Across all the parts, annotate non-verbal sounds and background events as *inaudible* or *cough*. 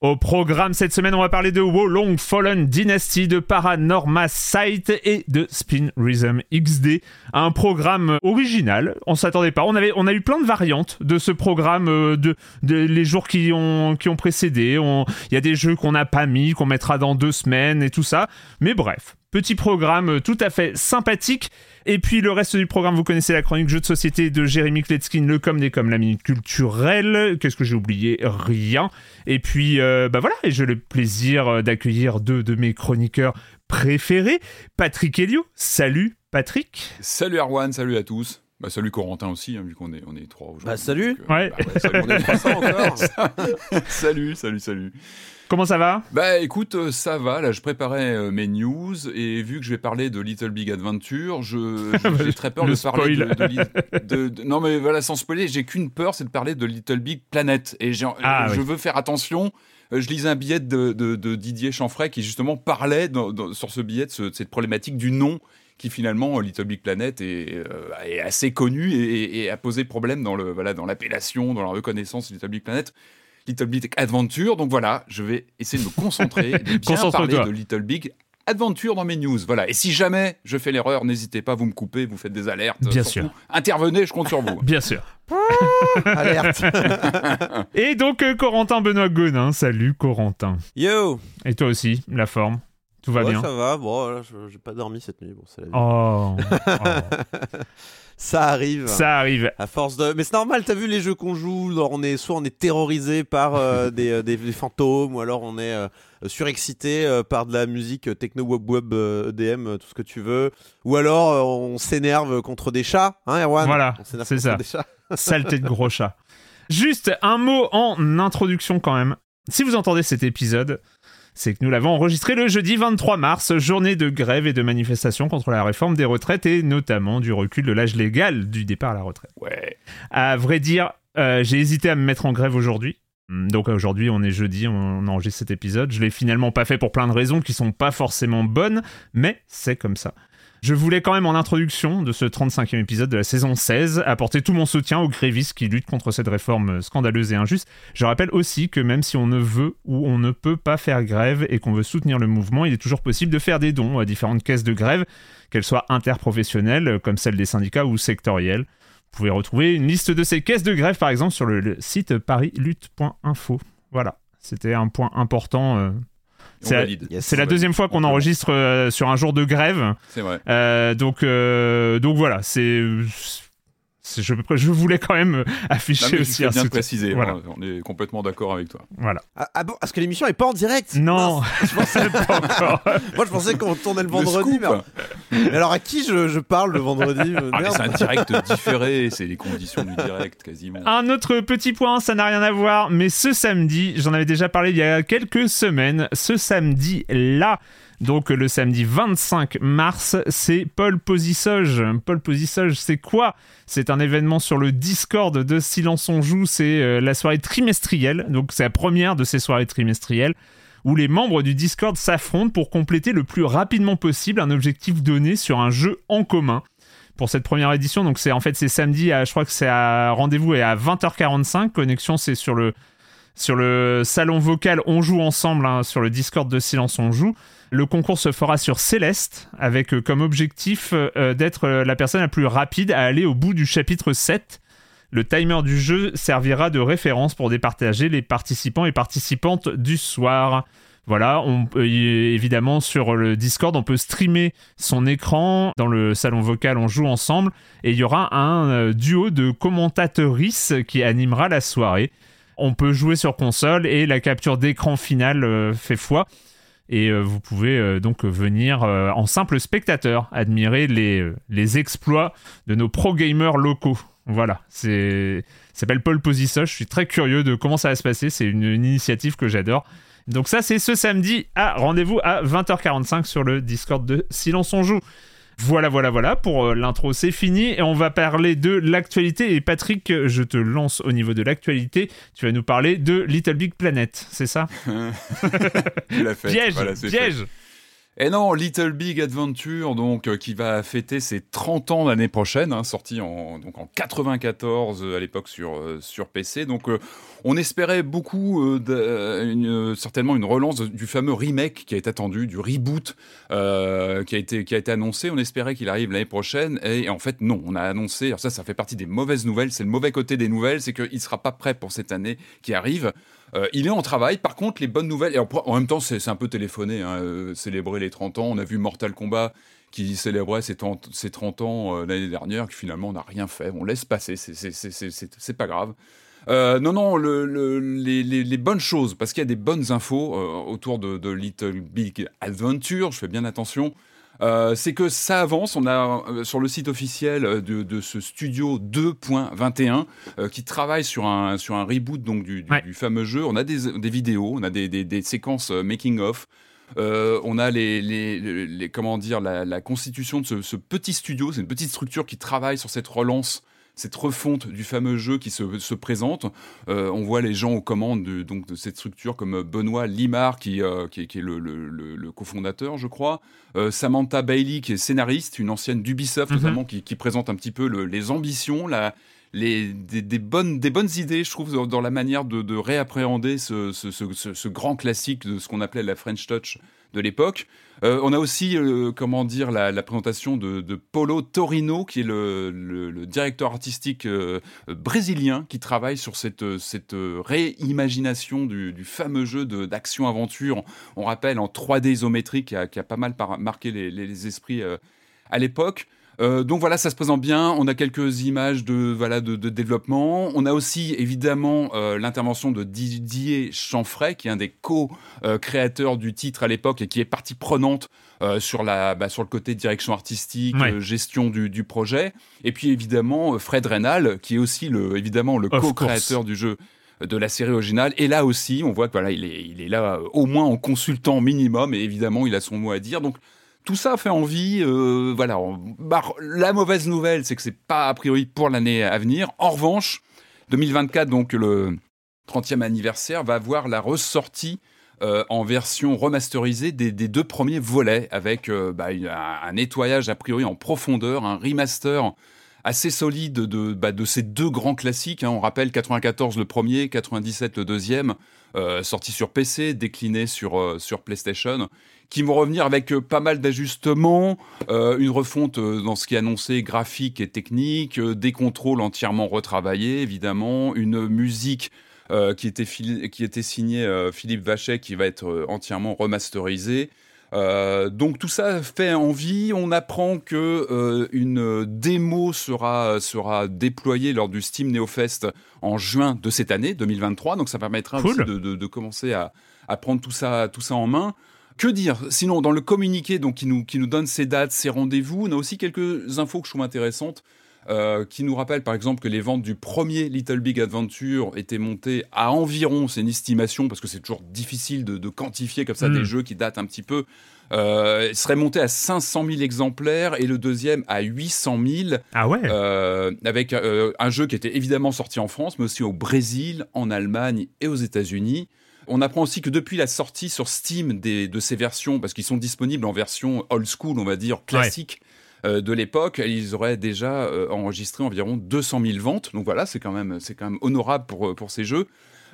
Au programme cette semaine, on va parler de Wolong Fallen Dynasty, de Paranorma Sight et de Spin Rhythm XD. Un programme original, on s'attendait pas. On, avait, on a eu plein de variantes de ce programme euh, de, de les jours qui ont, qui ont précédé. Il y a des jeux qu'on n'a pas mis, qu'on mettra dans deux semaines et tout ça. Mais bref, Petit programme tout à fait sympathique. Et puis le reste du programme, vous connaissez la chronique jeu de société de Jérémy Kletskin, le com des com, la minute culturelle. Qu'est-ce que j'ai oublié? Rien. Et puis, euh, bah voilà, et j'ai le plaisir d'accueillir deux de mes chroniqueurs préférés, Patrick Helio. Salut Patrick. Salut Arwan, salut à tous. Bah, salut Corentin aussi, hein, vu qu'on est, on est trois aujourd'hui. Bah salut. Donc, euh, Ouais. bah ouais, salut, on est *laughs* 300 encore. *laughs* salut, salut, salut. Comment ça va? Bah écoute, euh, ça va, là je préparais euh, mes news et vu que je vais parler de Little Big Adventure, je, je- *laughs* j'ai très peur de parler de, de *laughs* de- de- Non mais voilà, sans spoiler, j'ai qu'une peur, c'est de parler de Little Big Planet. Et Ah, je oui. veux faire attention. Euh, Je lisais un billet de, Didier Chanfray qui justement parlait dans- dans- sur ce billet de, ce- de cette problématique du nom qui finalement Little Big Planet est, euh, est assez connu et, et a posé problème dans le voilà dans l'appellation, dans la reconnaissance de Little Big Planet. Little Big Adventure. Donc voilà, je vais essayer de me concentrer, de *laughs* bien parler de Little Big Adventure dans mes news. Voilà. Et si jamais je fais l'erreur, n'hésitez pas, vous me coupez, vous faites des alertes. Bien sûr. Intervenez, je compte sur vous. *laughs* Bien sûr. *laughs* Alerte. Et donc euh, Corentin Benoît Gonin. Salut Corentin. Yo. Et toi aussi, la forme? Tout va Ouais, bien? Ça va. Bon, là, je- j'ai pas dormi cette nuit. Bon, c'est la vie. Oh, oh. Ça arrive. ça arrive. À force de. Mais c'est normal. T'as vu les jeux qu'on joue on est soit on est terrorisé par euh, *laughs* des, euh, des, des fantômes ou alors on est euh, surexcité euh, par de la musique techno web web EDM euh, tout ce que tu veux ou alors on s'énerve contre des chats hein Erwan? Voilà, c'est ça. des chats. *laughs* Saleté de gros chat. Juste un mot en introduction quand même. Si vous entendez cet épisode, c'est que nous l'avons enregistré le jeudi 23 mars, journée de grève et de manifestation contre la réforme des retraites et notamment du recul de l'âge légal du départ à la retraite. Ouais. À vrai dire, euh, j'ai hésité à me mettre en grève aujourd'hui. Hum, Donc aujourd'hui, on est jeudi, on enregistre cet épisode. Je l'ai finalement pas fait pour plein de raisons qui sont pas forcément bonnes, mais c'est comme ça. Je voulais quand même en introduction de ce 35e épisode de la saison 16 apporter tout mon soutien aux grévistes qui luttent contre cette réforme scandaleuse et injuste. Je rappelle aussi que même si on ne veut ou on ne peut pas faire grève et qu'on veut soutenir le mouvement, il est toujours possible de faire des dons à différentes caisses de grève, qu'elles soient interprofessionnelles comme celles des syndicats ou sectorielles. Vous pouvez retrouver une liste de ces caisses de grève par exemple sur le, site parislutte.info. Voilà, c'était un point important. euh, C'est la-. Yes. deuxième fois qu'on enregistre euh, sur un jour de grève. C'est vrai. Euh, donc, euh, donc voilà, c'est C'est- Je, je voulais quand même euh, Non, afficher aussi un bien préciser. Voilà. hein, On est complètement d'accord avec toi. Voilà. Ah, ah bon Parce que l'émission est pas en direct Non, *laughs* je pensais- pas encore. *laughs* Moi, je pensais qu'on tournait le vendredi. mais... mais alors, à qui je, je parle le vendredi *laughs* euh, Ah, c'est un direct différé, c'est les conditions du direct quasiment. Un autre petit point, ça n'a rien à voir, mais ce samedi, j'en avais déjà parlé il y a quelques semaines, ce samedi-là, donc le samedi 25 mars, c'est Paul Posisoge. Paul Posisoge, c'est quoi? C'est un événement sur le Discord de Silence on Joue, c'est euh, la soirée trimestrielle, donc c'est la première de ces soirées trimestrielles où les membres du Discord s'affrontent pour compléter le plus rapidement possible un objectif donné sur un jeu en commun pour cette première édition. Donc c'est en fait c'est samedi, à, je crois que c'est à rendez-vous et à 20h45. Connexion c'est sur le sur le salon vocal On joue ensemble hein, sur le Discord de Silence On joue. Le concours se fera sur Céleste avec euh, comme objectif euh, d'être euh, la personne la plus rapide à aller au bout du chapitre 7. Le timer du jeu servira de référence pour départager les participants et participantes du soir. Voilà, on peut- évidemment sur le Discord, on peut streamer son écran dans le salon vocal, on joue ensemble et il y aura un duo de commentatrices qui animera la soirée. On peut jouer sur console et la capture d'écran finale fait foi. Et euh, vous pouvez euh, donc venir euh, en simple spectateur admirer les, les exploits de nos pro gamers locaux. Voilà, c'est s'appelle Paul Posisoche. Je suis très curieux de comment ça va se passer. C'est une, une initiative que j'adore. Donc ça, c'est ce samedi à rendez-vous à 20h45 sur le Discord de Silence on joue. Voilà, voilà, voilà, pour euh, l'intro, c'est fini. Et on va parler de l'actualité. Et Patrick, je te lance au niveau de l'actualité. Tu vas nous parler de Little Big Planet, c'est ça? *laughs* Tu l'as fait. Piège, Voilà, c'est fait. piège Et non, Little Big Adventure, donc euh, qui va fêter ses 30 ans l'année prochaine, hein, sorti en donc en 94 euh, à l'époque sur euh, sur PC. Donc on espérait beaucoup euh, euh, euh, certainement une relance du fameux remake qui est attendu, du reboot qui a été qui a été annoncé. On espérait qu'il arrive l'année prochaine et, en fait non, on a annoncé. Alors ça, ça fait partie des mauvaises nouvelles. C'est le mauvais côté des nouvelles, c'est qu'il sera pas prêt pour cette année qui arrive. Il est en travail. Par contre, les bonnes nouvelles, en, même temps, c'est un peu téléphoné, hein, célébrer les 30 ans. On a vu Mortal Kombat qui célébrait ses 30, ses 30 ans l'année dernière, qui finalement n'a rien fait. On laisse passer, c'est pas grave. Euh, non, non, le- le- les, les- les bonnes choses, parce qu'il y a des bonnes infos euh, autour de, de Little Big Adventure, je fais bien attention. Euh, c'est que ça avance. On a euh, sur le site officiel de, de ce studio 2.21 euh, qui travaille sur un, sur un reboot donc, du, du- Ouais. du fameux jeu. On a des, des vidéos, on a des, des- des séquences making-of. On a les, les, les- les- comment dire la, la constitution de ce, ce petit studio, c'est une petite structure qui travaille sur cette relance, cette refonte du fameux jeu qui se, se présente. Euh, on voit les gens aux commandes de, donc de cette structure comme Benoît Limard qui, euh, qui, est- qui est le, le- le- le cofondateur, je crois. Euh, Samantha Bailey qui est scénariste, une ancienne d'Ubisoft Mhm. notamment, qui, qui présente un petit peu le- les ambitions, la, les, des, des bonnes, des bonnes idées, je trouve, dans, dans la manière de, de réappréhender ce, ce- ce- ce- ce grand classique de ce qu'on appelait la French Touch de l'époque. Euh, on a aussi, euh, comment dire, la, présentation de, de Polo Torino, qui est le, directeur artistique euh, brésilien qui travaille sur cette, cette réimagination du, fameux jeu d'action-aventure. On rappelle en 3D isométrique qui a, pas mal marqué les, esprits à l'époque. Euh, donc voilà, ça se présente bien. On a quelques images de voilà de, de développement. On a aussi évidemment euh, l'intervention de Didier Chanfray, qui est un des co-créateurs du titre à l'époque et qui est partie prenante euh, sur la bah, sur le côté direction artistique, Ouais. gestion du, du projet. Et puis évidemment Fred Reynal, qui est aussi le évidemment le co-créateur du jeu de la série originale. Et là aussi, on voit que voilà, il est, il est là au moins en consultant minimum, et évidemment, il a son mot à dire. Donc, tout ça fait envie. euh, voilà. bah, la mauvaise nouvelle, c'est que c'est pas a priori pour l'année à venir. En revanche, 2024, donc le 30e anniversaire, va voir la ressortie euh, en version remasterisée des, deux premiers volets, avec euh, bah, un nettoyage a priori en profondeur, un remaster assez solide de, bah, de ces deux grands classiques. hein. On rappelle 94 le premier, 97 le deuxième, euh, sorti sur PC, décliné sur, euh, sur PlayStation, qui vont revenir avec euh, pas mal d'ajustements, euh, une refonte dans ce qui est annoncé graphique et technique, des contrôles entièrement retravaillés évidemment, une musique qui, était qui était signée Philippe Vachet qui va être entièrement remasterisée. Euh, donc tout ça fait envie. On apprend que euh, une démo sera sera déployée lors du Steam NeoFest en juin de cette année 2023. Donc ça permettra Cool. aussi de, de- de commencer à, à prendre tout ça tout ça en main. Que dire? Sinon, dans le communiqué donc, qui, nous, qui nous donne ces dates, ces rendez-vous, on a aussi quelques infos que je trouve intéressantes. Euh, qui nous rappellent par exemple que les ventes du premier Little Big Adventure étaient montées à environ, c'est une estimation parce que c'est toujours difficile de, de quantifier comme ça Mm. des jeux qui datent un petit peu, euh, serait monté à 500 000 exemplaires et le deuxième à 800 000 Ah ouais euh, avec euh, un jeu qui était évidemment sorti en France, mais aussi au Brésil, en Allemagne et aux États-Unis. On apprend aussi que depuis la sortie sur Steam des- de ces versions, parce qu'ils sont disponibles en version old school, on va dire classique de l'époque, ils auraient déjà euh, enregistré environ 200 000 ventes. Donc voilà, c'est quand même, c'est quand même honorable pour, euh, pour ces jeux.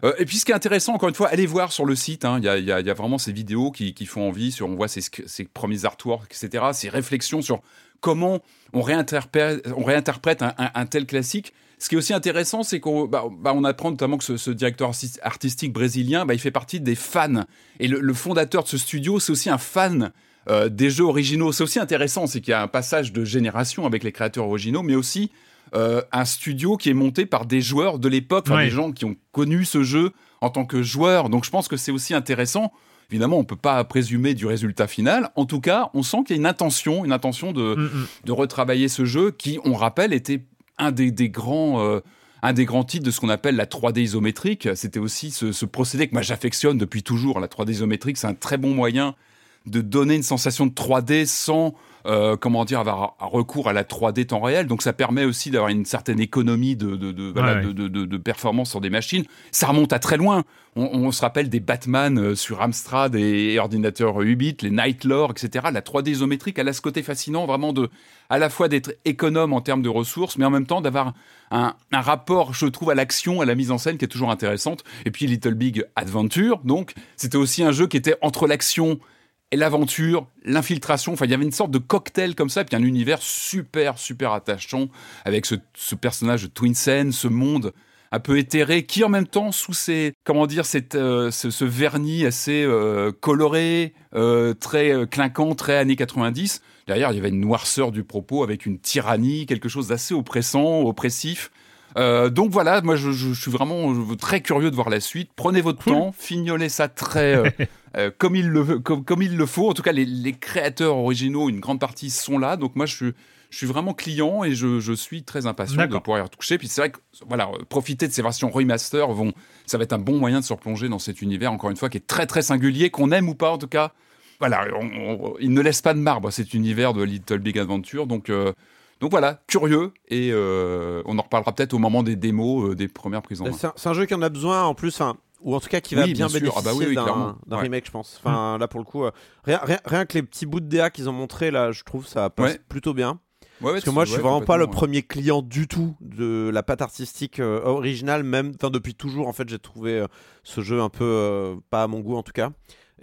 Euh, et puis ce qui est intéressant, encore une fois, allez voir sur le site. hein, Il y, y a- vraiment ces vidéos qui, qui font envie. Sur, on voit ces, premiers artworks, etc. Ces réflexions sur comment on réinterprète, un, tel classique. Ce qui est aussi intéressant, c'est qu'on bah, bah, on apprend notamment que ce, directeur artis- artistique brésilien, bah, il fait partie des fans. Et le fondateur de ce studio, c'est aussi un fan euh, des jeux originaux. C'est aussi intéressant, c'est qu'il y a un passage de génération avec les créateurs originaux, mais aussi euh, un studio qui est monté par des joueurs de l'époque, Ouais. des gens qui ont connu ce jeu en tant que joueurs. Donc je pense que c'est aussi intéressant. Évidemment, on ne peut pas présumer du résultat final. En tout cas, on sent qu'il y a une intention, une intention de, Mm, mm. de retravailler ce jeu qui, on rappelle, était un des, des grands. euh, un des grands titres de ce qu'on appelle la 3D isométrique, c'était aussi ce, ce procédé que moi j'affectionne depuis toujours. La 3D isométrique, c'est un très bon moyen de donner une sensation de 3D sans, euh, comment dire, avoir recours à la 3D temps réel. Donc ça permet aussi d'avoir une certaine économie de, de, de, voilà, Ouais, performance sur des machines. Ça remonte à très loin. On, on se rappelle des Batman euh, sur Amstrad et, ordinateurs 8 bits, les Nightlore, etc. La 3D isométrique, elle a ce côté fascinant vraiment de, à la fois d'être économe en termes de ressources, mais en même temps d'avoir un, un rapport, je trouve, à l'action, à la mise en scène qui est toujours intéressante. Et puis Little Big Adventure, donc c'était aussi un jeu qui était entre l'action et l'aventure, l'infiltration. Enfin, il y avait une sorte de cocktail comme ça, puis un univers super, super attachant avec ce, personnage de Twinsen, ce monde un peu éthéré, qui en même temps, sous comment dire, cette, euh, ce, vernis assez euh, coloré, euh, très clinquant, très années 90. Derrière, il y avait une noirceur du propos avec une tyrannie, quelque chose d'assez oppressant, oppressif. Euh, donc voilà, moi je, je- je suis vraiment très curieux de voir la suite. Prenez votre Cool. temps, fignolez ça très euh, *laughs* euh, comme il le comme, comme il le faut. En tout cas, les, les créateurs originaux, une grande partie sont là. Donc moi je suis je suis vraiment client et je, suis très impatient de pouvoir y retoucher. Puis c'est vrai que voilà, profiter de ces versions remaster vont, ça va être un bon moyen de se replonger dans cet univers encore une fois qui est très très singulier, qu'on aime ou pas en tout cas. Voilà, on- on- il ne laisse pas de marbre cet univers de Little Big Adventure. Donc donc voilà, curieux et euh, on en reparlera peut-être au moment des démos, euh, des premières prises en main. C'est un, jeu qui en a besoin en plus, ou en tout cas qui va Oui, bien, bien bénéficier Ah bah oui, oui, d'un Ouais. remake, je pense. Enfin, là pour le coup, euh, rien, rien, rien que les petits bouts de DA qu'ils ont montré là, je trouve ça passe Ouais. plutôt bien. Ouais, Parce que moi, je suis vraiment pas le premier client du tout de la patte artistique euh, originale, même, enfin depuis toujours en fait, j'ai trouvé euh, ce jeu un peu euh, pas à mon goût en tout cas.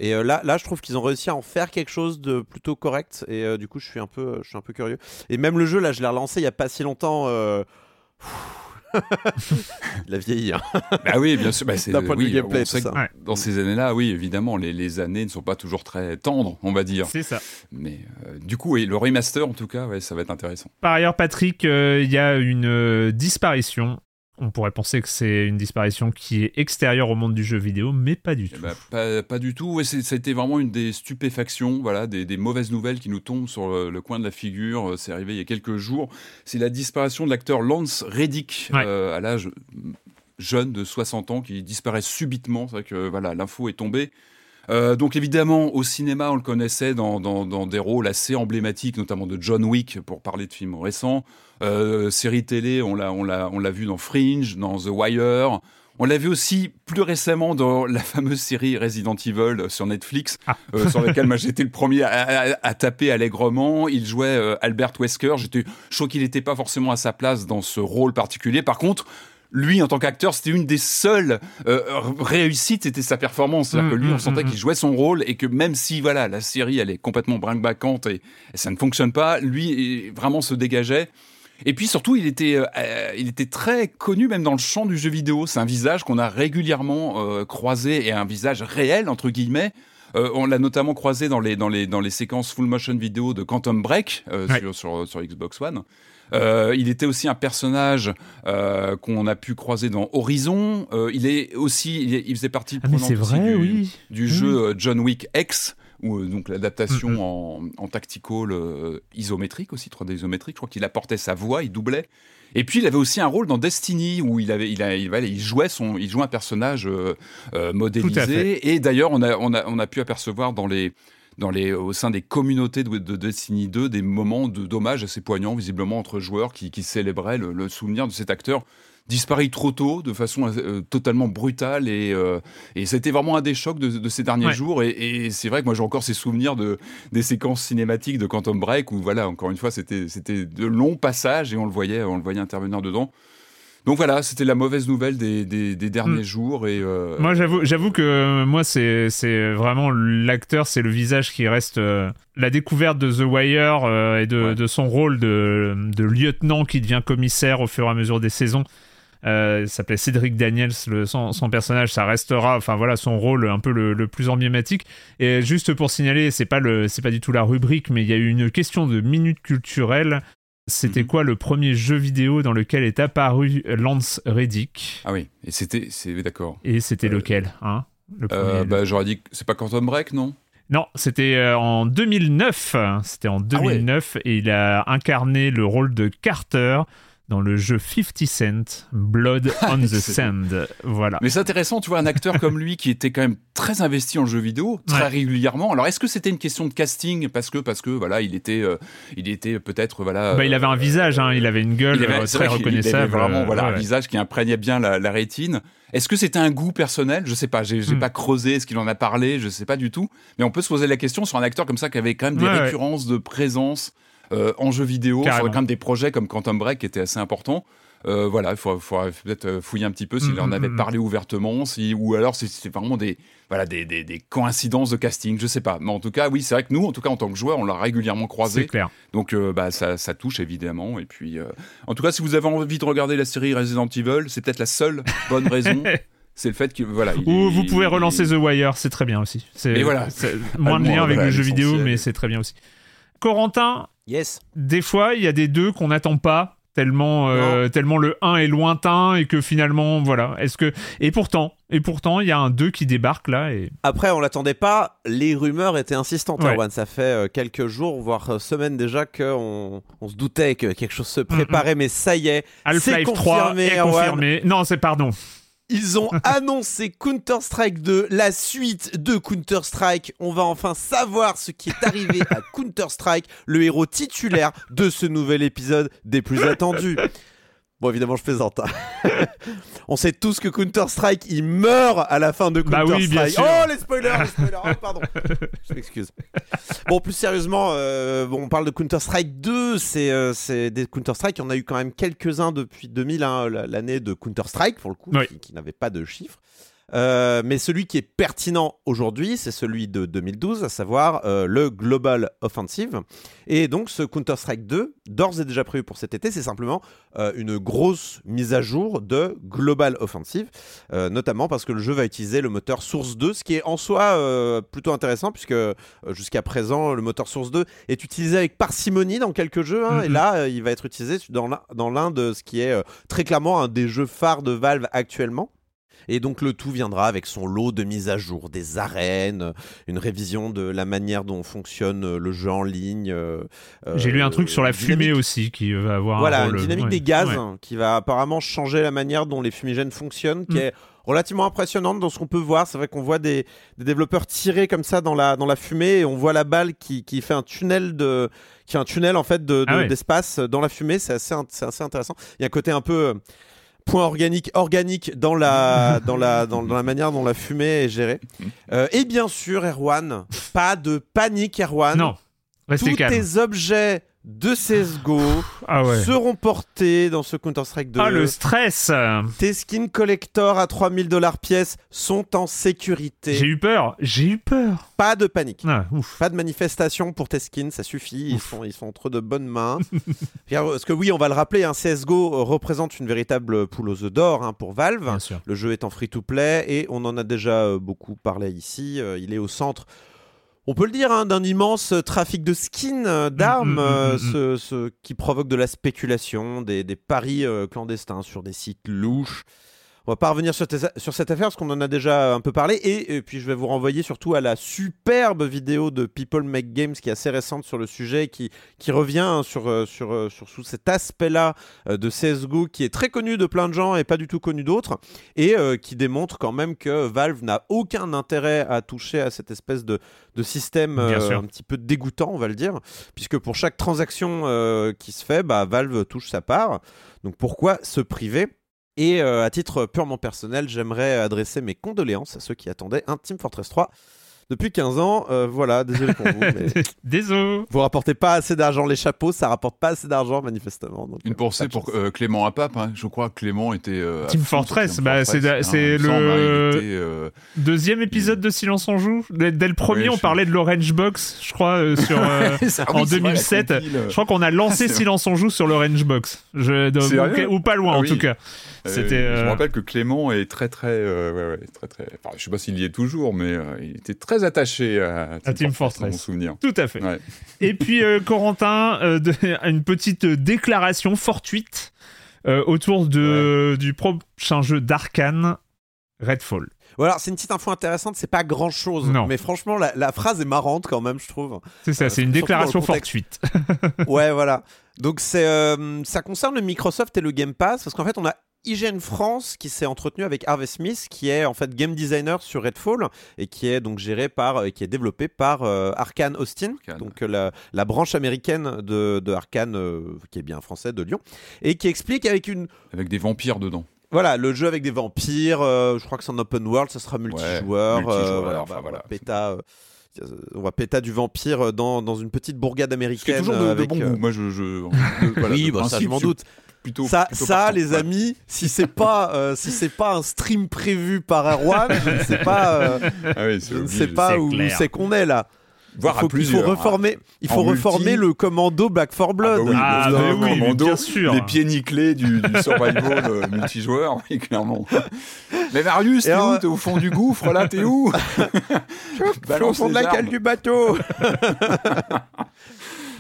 Et euh, là, là, je trouve qu'ils ont réussi à en faire quelque chose de plutôt correct. Et euh, du coup, je suis un peu, je suis un peu curieux. Et même le jeu, là, je l'ai relancé il y a pas si longtemps. euh, *laughs* Il a vieilli. hein. *laughs* Bah oui, bien sûr. Bah c'est, D'un point de vue gameplay, tout ça. Dans ces années-là, oui, évidemment, les, les années ne sont pas toujours très tendres, on va dire. C'est ça. Mais euh, du coup, oui, le remaster, en tout cas, ouais, ça va être intéressant. Par ailleurs, Patrick, euh, il y a une euh, disparition. On pourrait penser que c'est une disparition qui est extérieure au monde du jeu vidéo, mais pas du Eh tout. ben, pas, pas du tout. Ouais, été vraiment une des stupéfactions, voilà, des, des mauvaises nouvelles qui nous tombent sur le, le coin de la figure. Euh, C'est arrivé il y a quelques jours. C'est la disparition de l'acteur Lance Reddick Ouais. euh, à l'âge mm, jeune de 60 ans qui disparaît subitement. C'est vrai que voilà, l'info est tombée. Euh, donc évidemment, au cinéma, on le connaissait dans, dans- dans des rôles assez emblématiques, notamment de John Wick, pour parler de films récents. Euh, série télé, on l'a, on l'a, on l'a vu dans Fringe, dans The Wire. On l'a vu aussi plus récemment dans *laughs* la fameuse série Resident Evil sur Netflix, Ah. euh, sur laquelle moi j'étais le premier à, à- à taper allègrement. Il jouait euh, Albert Wesker. J'étais, je trouve qu'il n'était pas forcément à sa place dans ce rôle particulier. Par contre, lui, en tant qu'acteur, c'était une des seules euh, réussites, c'était sa performance. C'est-à-dire Mm, que lui, mm, on sentait mm, qu'il jouait son rôle et que même si voilà la série elle est complètement brinque-baccante et, et ça ne fonctionne pas, lui vraiment se dégageait. Et puis surtout, il était, euh, il était très connu même dans le champ du jeu vidéo. C'est un visage qu'on a régulièrement euh, croisé et un visage réel entre guillemets Euh, on l'a notamment croisé dans les, dans, les, dans les séquences full motion vidéo de Quantum Break euh, Ouais. sur, sur, sur Xbox One. Euh, il était aussi un personnage euh, qu'on a pu croiser dans Horizon. Euh, il est aussi, il, est- il faisait partie Ah aussi vrai, du, oui. du Oui. jeu John Wick X, ou donc l'adaptation Mhm. en, en tactical euh, isométrique aussi, 3D isométrique. Je crois qu'il apportait sa voix, il doublait. Et puis il avait aussi un rôle dans Destiny où il avait, il, a- il, voilà, il jouait son, il jouait un personnage euh, euh, modélisé. Et d'ailleurs, on a, on a, on a pu apercevoir dans les dans les, au sein des communautés de, de Destiny 2 des moments de dommages assez poignants, visiblement entre joueurs qui, qui célébraient le, le souvenir de cet acteur disparu trop tôt, de façon euh, totalement brutale. Et, euh, et c'était vraiment un des chocs de, de ces derniers Ouais. jours. Et, et c'est vrai que moi j'ai encore ces souvenirs de, des séquences cinématiques de Quantum Break où, voilà, encore une fois, c'était c'était de longs passages et on le voyait, on le voyait intervenir dedans. Donc voilà, c'était la mauvaise nouvelle des, des, des derniers Mm. jours. Et, euh, Moi, j'avoue, j'avoue que euh, moi, c'est, c'est vraiment l'acteur, c'est le visage qui reste. euh, la découverte de The Wire euh, et de, Ouais. de son rôle de, de lieutenant qui devient commissaire au fur et à mesure des saisons. Il s'appelait Cédric Daniels, le, son, son personnage, ça restera, enfin voilà, son rôle un peu le, le plus emblématique. Et juste pour signaler, c'est pas le, c'est pas du tout la rubrique, mais il y a eu une question de minute culturelle. C'était Mhm. quoi le premier jeu vidéo dans lequel est apparu Lance Reddick? Ah oui, et c'était, c'est d'accord. Et c'était Euh, lequel hein le premier, Euh, le- bah, J'aurais dit que c'est pas Quantum Break, non? Non, c'était euh, en 2009. C'était en Ah ouais. 2009 et il a incarné le rôle de Carter dans le jeu 50 Cent, Blood *laughs* on the. Sand. Voilà. Mais c'est intéressant, tu vois, un acteur comme lui qui était quand même très investi en jeu vidéo, très Ouais. régulièrement. Alors, est-ce que c'était une question de casting parce que, parce que, voilà, il était, euh, il était peut-être, voilà. Bah, il avait un euh, visage, hein, il avait une gueule il avait- euh, très il avait reconnaissable. vraiment, voilà, un visage qui imprégnait bien la, la rétine. Est-ce que c'était un goût personnel? Je sais pas, j'ai Hmm. pas creusé, est-ce qu'il en a parlé Je sais pas du tout. Mais on peut se poser la question sur un acteur comme ça qui avait quand même des ouais. récurrences de présence euh, en jeu vidéo, sur quand même des projets comme Quantum Break qui étaient assez importants. Euh, voilà, il faut, faut peut-être euh, fouiller un petit peu s'il Mm, en mm, avait mm. parlé ouvertement, si, ou alors si c'était vraiment des, voilà, des, des, des coïncidences de casting, je sais pas. Mais en tout cas, oui, c'est vrai que nous, en tout cas en tant que joueurs, on l'a régulièrement C'est croisé. clair. Donc euh, bah, ça, ça touche évidemment. Et puis, euh, en tout cas, si vous avez envie de regarder la série Resident Evil, c'est peut-être la seule bonne raison. *laughs* c'est le fait que voilà. il Ou vous pouvez il- relancer The Wire, c'est très bien aussi. C'est- Et voilà. c'est moins de lien avec le jeu vidéo, mais c'est très bien aussi. Corentin, Yes. des fois, il y a des deux qu'on n'attend pas tellement euh, tellement le 1 est lointain et que finalement voilà est-ce que et pourtant et pourtant il y a un 2 qui débarque là et Après, on l'attendait pas. Les rumeurs étaient insistantes, Ouais. Erwan. Ça fait euh, quelques jours, voire euh, semaines déjà, qu'on on se doutait que quelque chose se préparait. Mais ça y est, c'est Half-Life 3 confirmé, est confirmé non c'est pardon Ils ont *laughs* annoncé Counter-Strike 2, la suite de Counter-Strike. On va enfin savoir ce qui est arrivé à *laughs* Counter-Strike, le héros titulaire de ce nouvel épisode des plus attendus. *laughs* Bon, évidemment, je plaisante. hein. *laughs* On sait tous que Counter-Strike, il meurt à la fin de Bah Counter-Strike. oui, bien sûr. Oh, les spoilers, les spoilers. Oh, pardon. Je m'excuse. Bon, plus sérieusement, euh, bon, on parle de Counter-Strike 2. C'est euh, c'est des Counter-Strike. Il y en a eu quand même quelques-uns depuis 2000, hein, la- l'année de Counter-Strike, pour le coup, Oui. qui, qui n'avait pas de chiffres. Euh, mais celui qui est pertinent aujourd'hui, c'est celui de 2012, à savoir euh, le Global Offensive. Et donc ce Counter-Strike 2, d'ores et déjà prévu pour cet été, c'est simplement euh, une grosse mise à jour de Global Offensive, notamment parce que le jeu va utiliser le moteur Source 2, ce qui est en soi plutôt intéressant, puisque jusqu'à présent, le moteur Source 2 est utilisé avec parcimonie dans quelques jeux, hein, Mhm. et là, euh, il va être utilisé dans l'un de ce qui est très clairement un des jeux phares de Valve actuellement. Et donc le tout viendra avec son lot de mises à jour, des arènes, euh, une révision de la manière dont fonctionne euh, le jeu en ligne. euh, j'ai lu un truc sur la une fumée dynamique- aussi qui va avoir Voilà, un une rôle dynamique ouais. des gaz Ouais. hein, qui va apparemment changer la manière dont les fumigènes fonctionnent, qui Mm. est relativement impressionnante dans ce qu'on peut voir. C'est vrai qu'on voit des, des développeurs tirer comme ça dans la, dans la fumée et on voit la balle qui, qui fait un tunnel de qui fait un tunnel en fait de, de- Ah ouais. d'espace dans la fumée. C'est assez, assez intéressant. Il y a un côté un peu euh, point organique organique dans la *laughs* dans la dans, dans la manière dont la fumée est gérée. Euh, et bien sûr, Erwan, pas de panique, Erwan. non restez Tous calme tes objets de CSGO ah ouais seront portés dans ce Counter-Strike 2. ah le stress Tes skins collector à 3000 dollars pièce sont en sécurité. j'ai eu peur j'ai eu peur Pas de panique. ah, ouf Pas de manifestation pour tes skins, ça suffit, ils sont, ils sont entre de bonnes mains. *laughs* Regarde, Parce que oui, on va le rappeler, un CSGO euh, représente une véritable poule aux œufs d'or hein, pour Valve. bien sûr Le jeu est en free-to-play et on en a déjà euh, beaucoup parlé ici. Euh, il est au centre on peut le dire, hein, d'un immense trafic de skins, euh, d'armes, Mm, mm, mm, euh, ce, ce qui provoque de la spéculation, des, des paris euh, clandestins sur des sites louches. On va pas revenir sur, cette affaire parce qu'on en a déjà un peu parlé et, et puis je vais vous renvoyer surtout à la superbe vidéo de People Make Games qui est assez récente sur le sujet qui, qui revient hein, sur, euh, sur, euh, sur sous cet aspect-là euh, de CSGO qui est très connu de plein de gens et pas du tout connu d'autres et euh, qui démontre quand même que Valve n'a aucun intérêt à toucher à cette espèce de, de système euh, un petit peu dégoûtant, on va le dire, puisque pour chaque transaction euh, qui se fait, bah, Valve touche sa part. Donc pourquoi se priver? Et euh, à titre purement personnel, j'aimerais adresser mes condoléances à ceux qui attendaient un Team Fortress 3 depuis 15 ans. Euh, voilà, désolé pour vous. mais *laughs* Désolé. vous rapportez pas assez d'argent. Les chapeaux, ça rapporte pas assez d'argent, manifestement. Donc, Une euh, pensée de pour euh, Clément Apap. hein. Je crois que Clément était. euh, Team Fortress, Team bah, c'est- hein, semble, le- hein, était, euh, Deuxième épisode de Silence on joue. Dès, dès le premier, Ouais, on parlait de l'Orange Box, je crois, euh, sur. *laughs* euh, Ah oui, en vrai, la 2007, compile. Je crois qu'on a lancé *laughs* Silence on joue sur l'Orange Box. Je, ou, ou pas loin Ah en oui. tout cas. Euh, C'était. Je euh, me rappelle que Clément est très très, euh, ouais, ouais, très très. Enfin, je sais pas s'il y est toujours, mais euh, il était très attaché à Team, À Team Fortress, mon souvenir. Tout à fait. Ouais. *laughs* Et puis euh, Corentin, euh, de- *laughs* une petite déclaration fortuite euh, autour de, du prochain jeu d'Arkane, Redfall. Voilà, c'est une petite info intéressante. C'est pas grand chose, Non. mais franchement, la, la phrase est marrante quand même, je trouve. C'est ça, Euh, c'est une déclaration fortuite. *laughs* Ouais, voilà. Donc c'est euh, ça concerne le Microsoft et le Game Pass parce qu'en fait on a IGN France qui s'est entretenu avec Harvey Smith qui est en fait game designer sur Redfall et qui est donc géré par euh, qui est développé par euh, Arkane Austin donc euh, la, la branche américaine de, de Arkane euh, qui est bien français de Lyon et qui explique avec une Avec des vampires dedans. voilà, le jeu avec des vampires, euh, je crois que c'est en open world, ça sera multijoueur. multijoueur, voilà, enfin, bah, voilà. On va péta, on va péta du vampire dans, dans une petite bourgade américaine. toujours de, de avec, bon euh, goût. Moi, je. je de- *laughs* voilà, oui, de bah, ça je m'en doute. Plutôt, ça, plutôt ça partant. les Ouais. amis, si c'est pas, euh, si c'est pas un stream prévu par Erwan, je ne sais pas, euh, Ah oui, je ne sais pas où c'est qu'on est là. Voire il à faut, il plusieurs. faut reformer, il En faut multi. reformer le commando Back 4 Blood. Ah bah oui, Ah, oui, mais commando, bien sûr. Les pieds nickelés du, du survival euh, *laughs* multijoueur, oui, clairement. Mais Marius, t'es où T'es au fond du gouffre, là T'es où *laughs* Je suis au Balance fond de la cale du bateau. *laughs*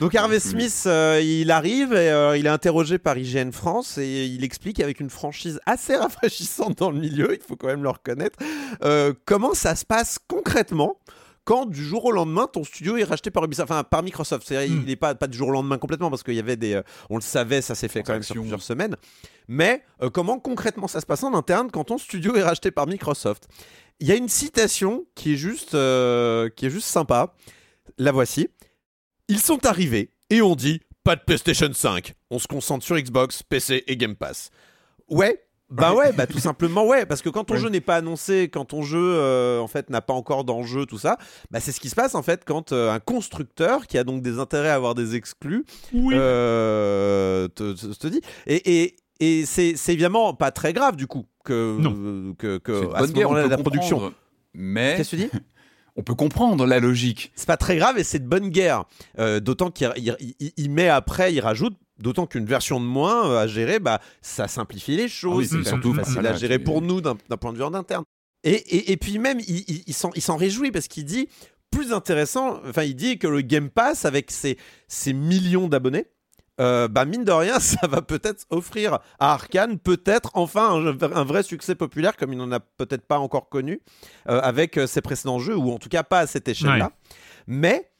Donc Harvey Smith, euh, il arrive et euh, il est interrogé par IGN France et il explique avec une franchise assez *laughs* rafraîchissante dans le milieu, il faut quand même le reconnaître, euh, comment ça se passe concrètement quand du jour au lendemain ton studio est racheté par Ubisoft, enfin par Microsoft. C'est-à-dire Mm. il n'est pas, pas du jour au lendemain complètement parce qu'il y avait des, euh, on le savait, ça s'est fait quand même sur plusieurs semaines. Mais euh, comment concrètement ça se passe en interne quand ton studio est racheté par Microsoft? Il y a une citation qui est juste, euh, qui est juste sympa. La voici. Ils sont arrivés et on dit pas de PlayStation 5. On se concentre sur Xbox, PC et Game Pass. Ouais. Bah ouais, bah tout simplement ouais, parce que quand ton Ouais. jeu n'est pas annoncé, quand ton jeu euh, en fait n'a pas encore d'enjeu, tout ça, bah c'est ce qui se passe en fait quand euh, un constructeur qui a donc des intérêts à avoir des exclus Oui. euh, te, te- te dit. Et, et, et c'est c'est évidemment pas très grave du coup que, Non. que, à ce moment-là la production. Mais Qu'est-ce que tu dis? On peut comprendre la logique. C'est pas très grave et c'est de bonne guerre. Euh, d'autant qu'il il, il- il met après, il rajoute. D'autant qu'une version de moins euh, à gérer, bah, ça simplifie les Ah oui, choses. c'est c'est surtout surtout facile voilà, à gérer pour nous d'un d'un point de vue en interne. Et, et, et puis même, il, il, il s'en il s'en réjouit parce qu'il dit, plus intéressant, enfin il dit que le Game Pass, avec ses, ses millions d'abonnés, euh, bah mine de rien, *laughs* ça va peut-être offrir à Arkane peut-être enfin un, un vrai succès populaire comme il n'en a peut-être pas encore connu euh, avec euh, ses précédents jeux ou en tout cas pas à cette échelle-là. Ouais. Mais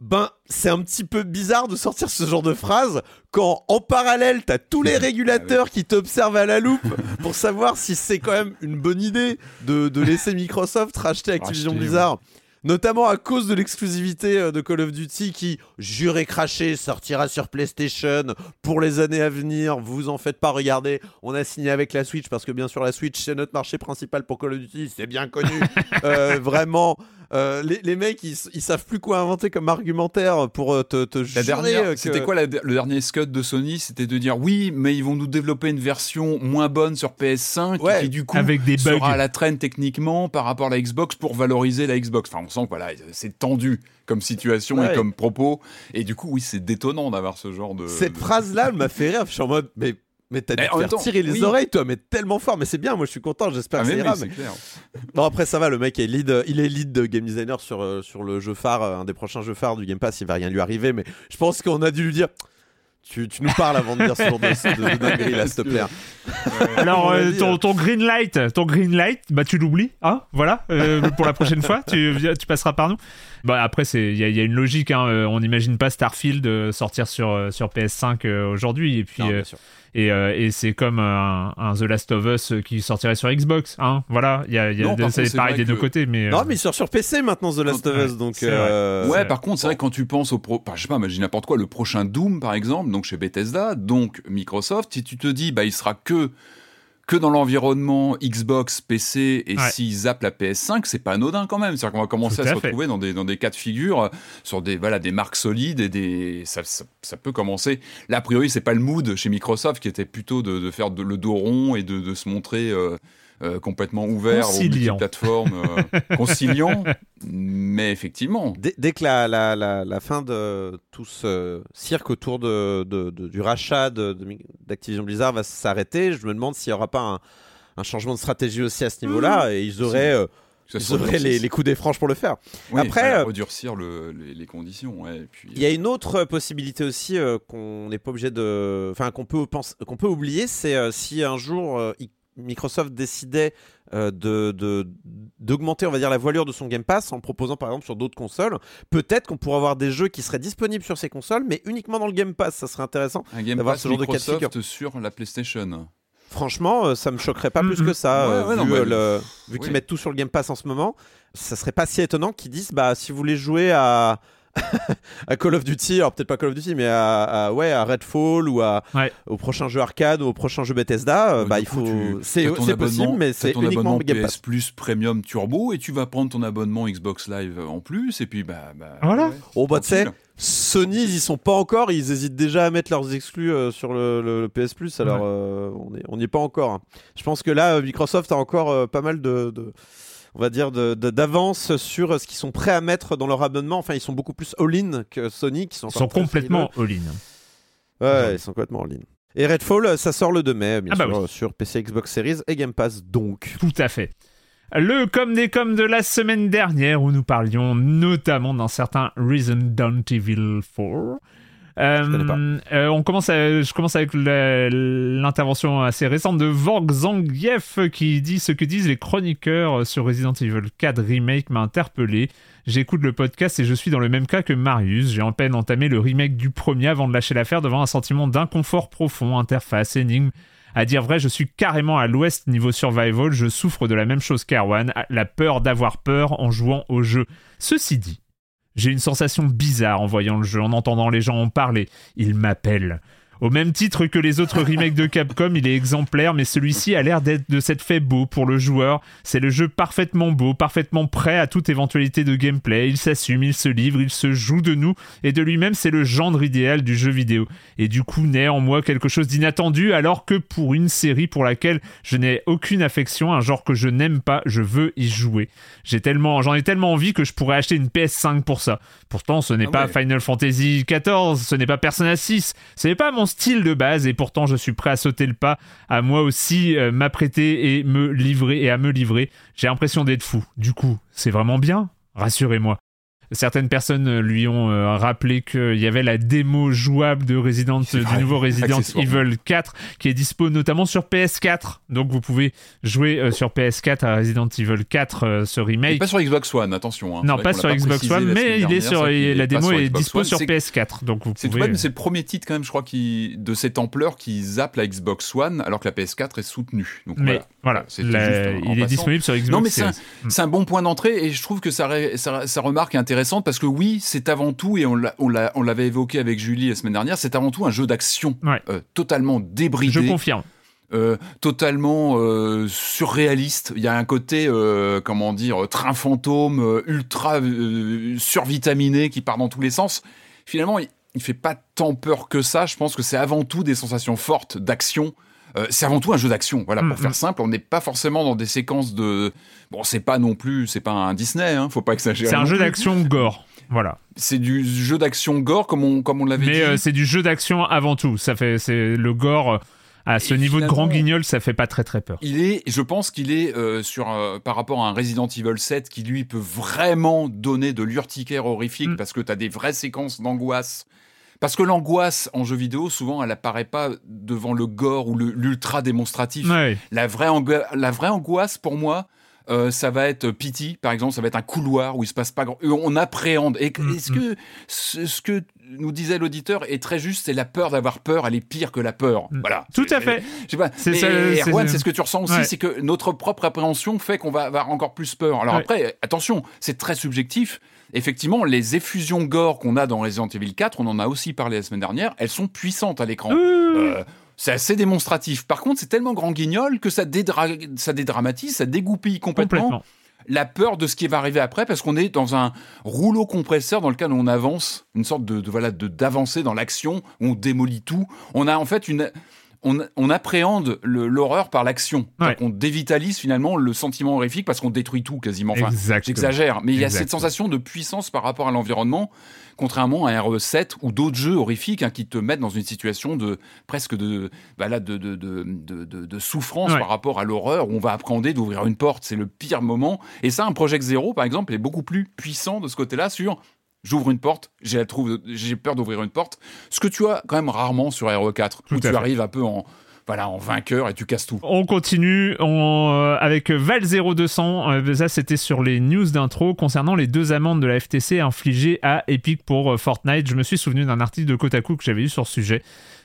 ben c'est un petit peu bizarre de sortir ce genre de phrase quand en parallèle t'as tous les *laughs* régulateurs qui t'observent à la loupe pour savoir si c'est quand même une bonne idée de, de laisser Microsoft racheter *laughs* Activision Blizzard. Notamment à cause de l'exclusivité euh, de Call of Duty qui, juré craché, sortira sur PlayStation pour les années à venir. Vous en faites pas, regardez. On a signé avec la Switch parce que bien sûr la Switch c'est notre marché principal pour Call of Duty, c'est bien connu. *laughs* Euh, vraiment, euh, les, les mecs ils, ils savent plus quoi inventer comme argumentaire pour euh, te, te La jurer dernière, que- c'était quoi la- le dernier scud de Sony? C'était de dire oui, mais ils vont nous développer une version moins bonne sur PS5 Ouais, qui du coup avec des bugs. sera à la traîne techniquement par rapport à la Xbox pour valoriser la Xbox. Enfin, on sent que voilà, c'est tendu comme situation Ouais. et comme propos. Et du coup, oui, c'est détonnant d'avoir ce genre de. Cette de- phrase-là, elle m'a fait rire. Je suis en mode, mais Mais t'as dû te faire temps, tirer les oui. oreilles, toi, mais tellement fort. Mais c'est bien, moi je suis content, j'espère Ah, que ça ira. mais-. *laughs* Non, après ça va, le mec est lead, il est lead de game designer sur, euh, sur le jeu phare, euh, un des prochains jeux phares du Game Pass, il va rien lui arriver, mais je pense qu'on a dû lui dire. Tu, tu nous parles avant de dire ce genre de, de, de dinguerie là, *laughs* s'il te plaît. Alors, On l'a euh, ton, hein. ton green light, ton green light, bah tu l'oublies, hein, voilà, euh, pour la prochaine fois, tu, passeras par nous. Bah après, il y, a- il y a une logique, hein, on n'imagine pas Starfield sortir sur sur PS5 euh, aujourd'hui, et puis Non, euh, bien sûr. Et, euh, et c'est comme un, un The Last of Us euh, qui sortirait sur Xbox, hein, voilà, il y a, il y a Non, contre, c'est pareil des deux côtés, mais euh, Non, mais il sort sur PC maintenant, The Last of Ouais, Us, donc. euh, Ouais, par contre, c'est vrai que quand tu penses au pro, enfin, je sais pas, imagine n'importe quoi, le prochain Doom par exemple, donc chez Bethesda, donc Microsoft, si tu te dis, bah, il sera que que dans l'environnement Xbox, PC, et Ouais. s'ils zappent la PS5, c'est pas anodin quand même. C'est-à-dire qu'on va commencer à, à se retrouver dans des, dans des cas de figure, euh, sur des, voilà, des marques solides et des, ça, ça, ça peut commencer. Là, a priori, c'est pas le mood chez Microsoft qui était plutôt de, de faire de- le dos rond et de, de se montrer euh, euh, complètement ouvert aux Conciliant. multiplateformes, euh, *laughs* conciliant. Mais effectivement, Dès, dès que la, la, la, la fin de tout ce cirque autour de, de- de- du rachat de- de Mi- d'Activision Blizzard va s'arrêter, je me demande s'il n'y aura pas un, un changement de stratégie aussi à ce niveau-là, et ils auraient, euh, ils auraient les, les coups des franges pour le faire. Oui, Après, euh, redurcir le- les, les conditions. Ouais, et puis, Il y a une autre possibilité aussi euh, qu'on n'est pas obligé de, enfin qu'on peut penser, qu'on peut oublier, c'est euh, si un jour euh, Microsoft décidait euh, de de- d'augmenter, on va dire, la voilure de son Game Pass en proposant par exemple sur d'autres consoles. Peut-être qu'on pourrait avoir des jeux qui seraient disponibles sur ces consoles, mais uniquement dans le Game Pass. Ça serait intéressant. d'avoir ce genre de cas de Microsoft sur la PlayStation. Franchement, euh, ça me choquerait pas Mm, plus que ça, Ouais, euh, ouais, vu, mais- euh, le- vu qu'ils oui. mettent tout sur le Game Pass en ce moment. Ça serait pas si étonnant qu'ils disent, bah, si vous voulez jouer à *laughs* à Call of Duty, alors peut-être pas Call of Duty, mais à, à- ouais, à Redfall ou à, Ouais. au prochain jeu arcade ou au prochain jeu Bethesda, euh, bah, il faut. C'est possible, mais c'est uniquement Game PS Pass. Plus Premium Turbo et tu vas prendre ton abonnement Xbox Live en plus et puis bah, bah Voilà. ouais, Oh bah tu sais. Sony ils y sont pas encore, ils hésitent déjà à mettre leurs exclus euh, sur le, le- le PS Plus, alors Ouais. euh, on est- on n'y est pas encore. hein. Je pense que là Microsoft a encore euh, pas mal de, de- on va dire d'avance sur euh, ce qu'ils sont prêts à mettre dans leur abonnement. Enfin ils sont beaucoup plus all-in que Sony qui sont, ils sont complètement all-in. Ouais, ils sont complètement all-in. Et Redfall, euh, ça sort le 2 mai, bien Ah bah sûr, oui. euh, sur PC, Xbox Series et Game Pass donc. Tout à fait. Le comme des comme de la semaine dernière où nous parlions notamment d'un certain Resident Evil 4. Euh, euh, on commence je commence avec l'intervention assez récente de Vorg Zangief qui dit ce que disent les chroniqueurs sur Resident Evil 4 Remake m'a interpellé. J'écoute le podcast et je suis dans le même cas que Marius. J'ai en peine entamé le remake du premier avant de lâcher l'affaire devant un sentiment d'inconfort profond, interface, énigme, à dire vrai, je suis carrément à l'ouest niveau survival, je souffre de la même chose qu'Arwan, la peur d'avoir peur en jouant au jeu. Ceci dit, j'ai une sensation bizarre en voyant le jeu, en entendant les gens en parler. Ils m'appellent. Au même titre que les autres remakes de Capcom, il est exemplaire, mais celui-ci a l'air d'être de s'être fait beau pour le joueur. C'est le jeu parfaitement beau, parfaitement prêt à toute éventualité de gameplay. Il s'assume, il se livre, il se joue de nous, et de lui-même, c'est le genre idéal du jeu vidéo. Et du coup, naît en moi quelque chose d'inattendu, alors que pour une série pour laquelle je n'ai aucune affection, un genre que je n'aime pas, je veux y jouer. J'ai tellement, j'en ai tellement envie que je pourrais acheter une PS5 pour ça. Pourtant, ce n'est Ah pas. Final Fantasy XIV, ce n'est pas Persona 6, ce n'est pas mon style de base, et pourtant je suis prêt à sauter le pas, à moi aussi euh, m'apprêter et me livrer et à me livrer. J'ai l'impression d'être fou. Du coup, c'est vraiment bien. Rassurez-moi. Certaines personnes euh, lui ont euh, rappelé qu'il y avait la démo jouable de Resident, C'est du nouveau Resident. Evil 4 qui est dispo notamment sur PS4. Donc vous pouvez jouer euh, sur PS4 à Resident Evil 4 euh, ce Et remake. pas sur Xbox One, attention. hein. non, pas sur Xbox One, mais il est sur ça, la démo est dispo One. sur C'est- PS4. Donc vous C'est tout pouvez. c'est le premier titre quand même, je crois, qui de cette ampleur qui zappe la Xbox One, alors que la PS4 est soutenue. Donc mais voilà. voilà, C'était la- juste en il est passant. disponible sur Xbox Non, mais c'est un, Series. c'est un bon point d'entrée et je trouve que sa, ré- sa, sa remarque est intéressante parce que oui, c'est avant tout, et on l'a- on l'a- on l'avait évoqué avec Julie la semaine dernière, c'est avant tout un jeu d'action Ouais. euh, totalement Je débridé, confirme. euh, totalement euh, surréaliste. Il y a un côté, euh, comment dire, train fantôme, ultra survitaminé qui part dans tous les sens. Finalement, il, il fait pas tant peur que ça. Je pense que c'est avant tout des sensations fortes d'action. Euh, c'est avant tout un jeu d'action. Voilà, pour Mm, faire mm. simple, on n'est pas forcément dans des séquences de. Bon, c'est pas non plus, c'est pas un Disney, hein, faut pas exagérer. C'est un jeu d'action gore. Voilà. C'est du jeu d'action gore, comme on, comme on l'avait dit. Mais euh, c'est du jeu d'action avant tout. Ça fait c'est le gore à ce Et niveau de grand guignol, ça fait pas très très peur. Il est, je pense qu'il est euh, sur euh, par rapport à un Resident Evil 7 qui lui peut vraiment donner de l'urticaire horrifique Mm. parce que tu as des vraies séquences d'angoisse. Parce que l'angoisse en jeu vidéo, souvent, elle apparaît pas devant le gore ou l'ultra démonstratif. Ouais. La, vraie ango- la vraie angoisse, pour moi, euh, ça va être Pity, par exemple, ça va être un couloir où il se passe pas grand. On appréhende. Et Mm, est-ce que ce, ce que nous disait l'auditeur est très juste C'est la peur d'avoir peur, elle est pire que la peur. Voilà. Mm. Tout à fait. je sais pas. C'est ce que tu ressens aussi, Ouais. c'est que notre propre appréhension fait qu'on va avoir encore plus peur. Alors Ouais. après, attention, c'est très subjectif. Effectivement, les effusions gore qu'on a dans Resident Evil 4, on en a aussi parlé la semaine dernière, elles sont puissantes à l'écran. Euh, c'est assez démonstratif. Par contre, c'est tellement grand guignol que ça, dédra- ça dédramatise, ça dégoupille complètement, Complètement. la peur de ce qui va arriver après, parce qu'on est dans un rouleau compresseur dans lequel on avance, une sorte de, de- voilà de d'avancer dans l'action, on démolit tout. On a en fait une on, on appréhende l'horreur par l'action. Ouais. On dévitalise finalement le sentiment horrifique parce qu'on détruit tout quasiment. Enfin. J'exagère, mais il y a cette sensation de puissance par rapport à l'environnement, contrairement à RE7 ou d'autres jeux horrifiques hein, qui te mettent dans une situation de presque de, bah là, de, de, de, de, de- de souffrance Ouais. par rapport à l'horreur où on va appréhender d'ouvrir une porte. C'est le pire moment. Et ça, un Project Zero, par exemple, est beaucoup plus puissant de ce côté-là sur j'ouvre une porte, j'ai la trouve- j'ai peur d'ouvrir une porte. Ce que tu as quand même rarement sur RE4, Tout où à tu fait. arrives un peu en, voilà, en vainqueur et tu casses tout. On continue on, euh, avec Val 0200. Euh, ça, c'était sur les news d'intro concernant les deux amendes de la FTC infligées à Epic pour euh, Fortnite. Je me suis souvenu d'un article de Kotaku que j'avais eu sur ce sujet.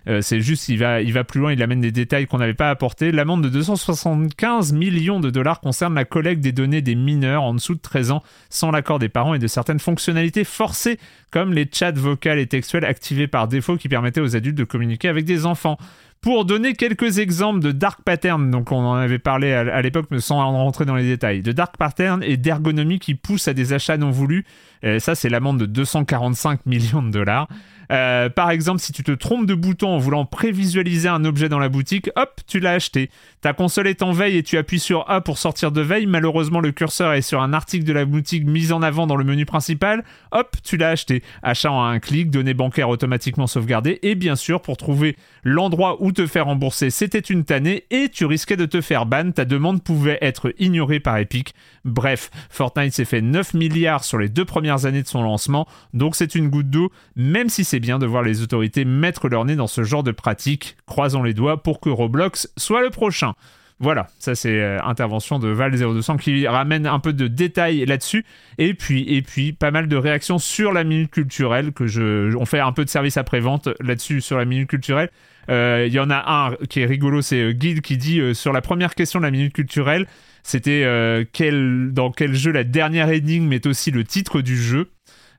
Euh, c'est juste, il va, il va plus loin, il amène des détails qu'on n'avait pas apportés. L'amende de 275 millions de dollars concerne la collecte des données des mineurs en dessous de 13 ans sans l'accord des parents et de certaines fonctionnalités forcées comme les chats vocales et textuels activés par défaut qui permettaient aux adultes de communiquer avec des enfants. Pour donner quelques exemples de dark patterns, donc on en avait parlé à, l'époque, mais sans en rentrer dans les détails, de dark patterns et d'ergonomie qui poussent à des achats non voulus. Euh, ça, c'est l'amende de 245 millions de dollars. Euh, par exemple, si tu te trompes de bouton en voulant prévisualiser un objet dans la boutique, hop, tu l'as acheté. Ta console est en veille et tu appuies sur A pour sortir de veille. Malheureusement, le curseur est sur un article de la boutique mis en avant dans le menu principal. Hop, tu l'as acheté. Achat en un clic, données bancaires automatiquement sauvegardées. Et bien sûr, pour trouver l'endroit où te faire rembourser, c'était une tannée et tu risquais de te faire ban. Ta demande pouvait être ignorée par Epic. Bref, Fortnite s'est fait 9 milliards sur les deux premières années de son lancement. Donc c'est une goutte d'eau, même si c'est bien de voir les autorités mettre leur nez dans ce genre de pratique. Croisons les doigts pour que Roblox soit le prochain. Voilà, ça c'est euh, intervention de Val0200 qui ramène un peu de détails là-dessus. Et puis, et puis, pas mal de réactions sur la minute culturelle, que je, on fait un peu de service après-vente là-dessus sur la minute culturelle. Euh, Il y en a un qui est rigolo, c'est euh, Guide qui dit sur la première question de la minute culturelle, c'était quel, dans quel jeu la dernière énigme est aussi le titre du jeu?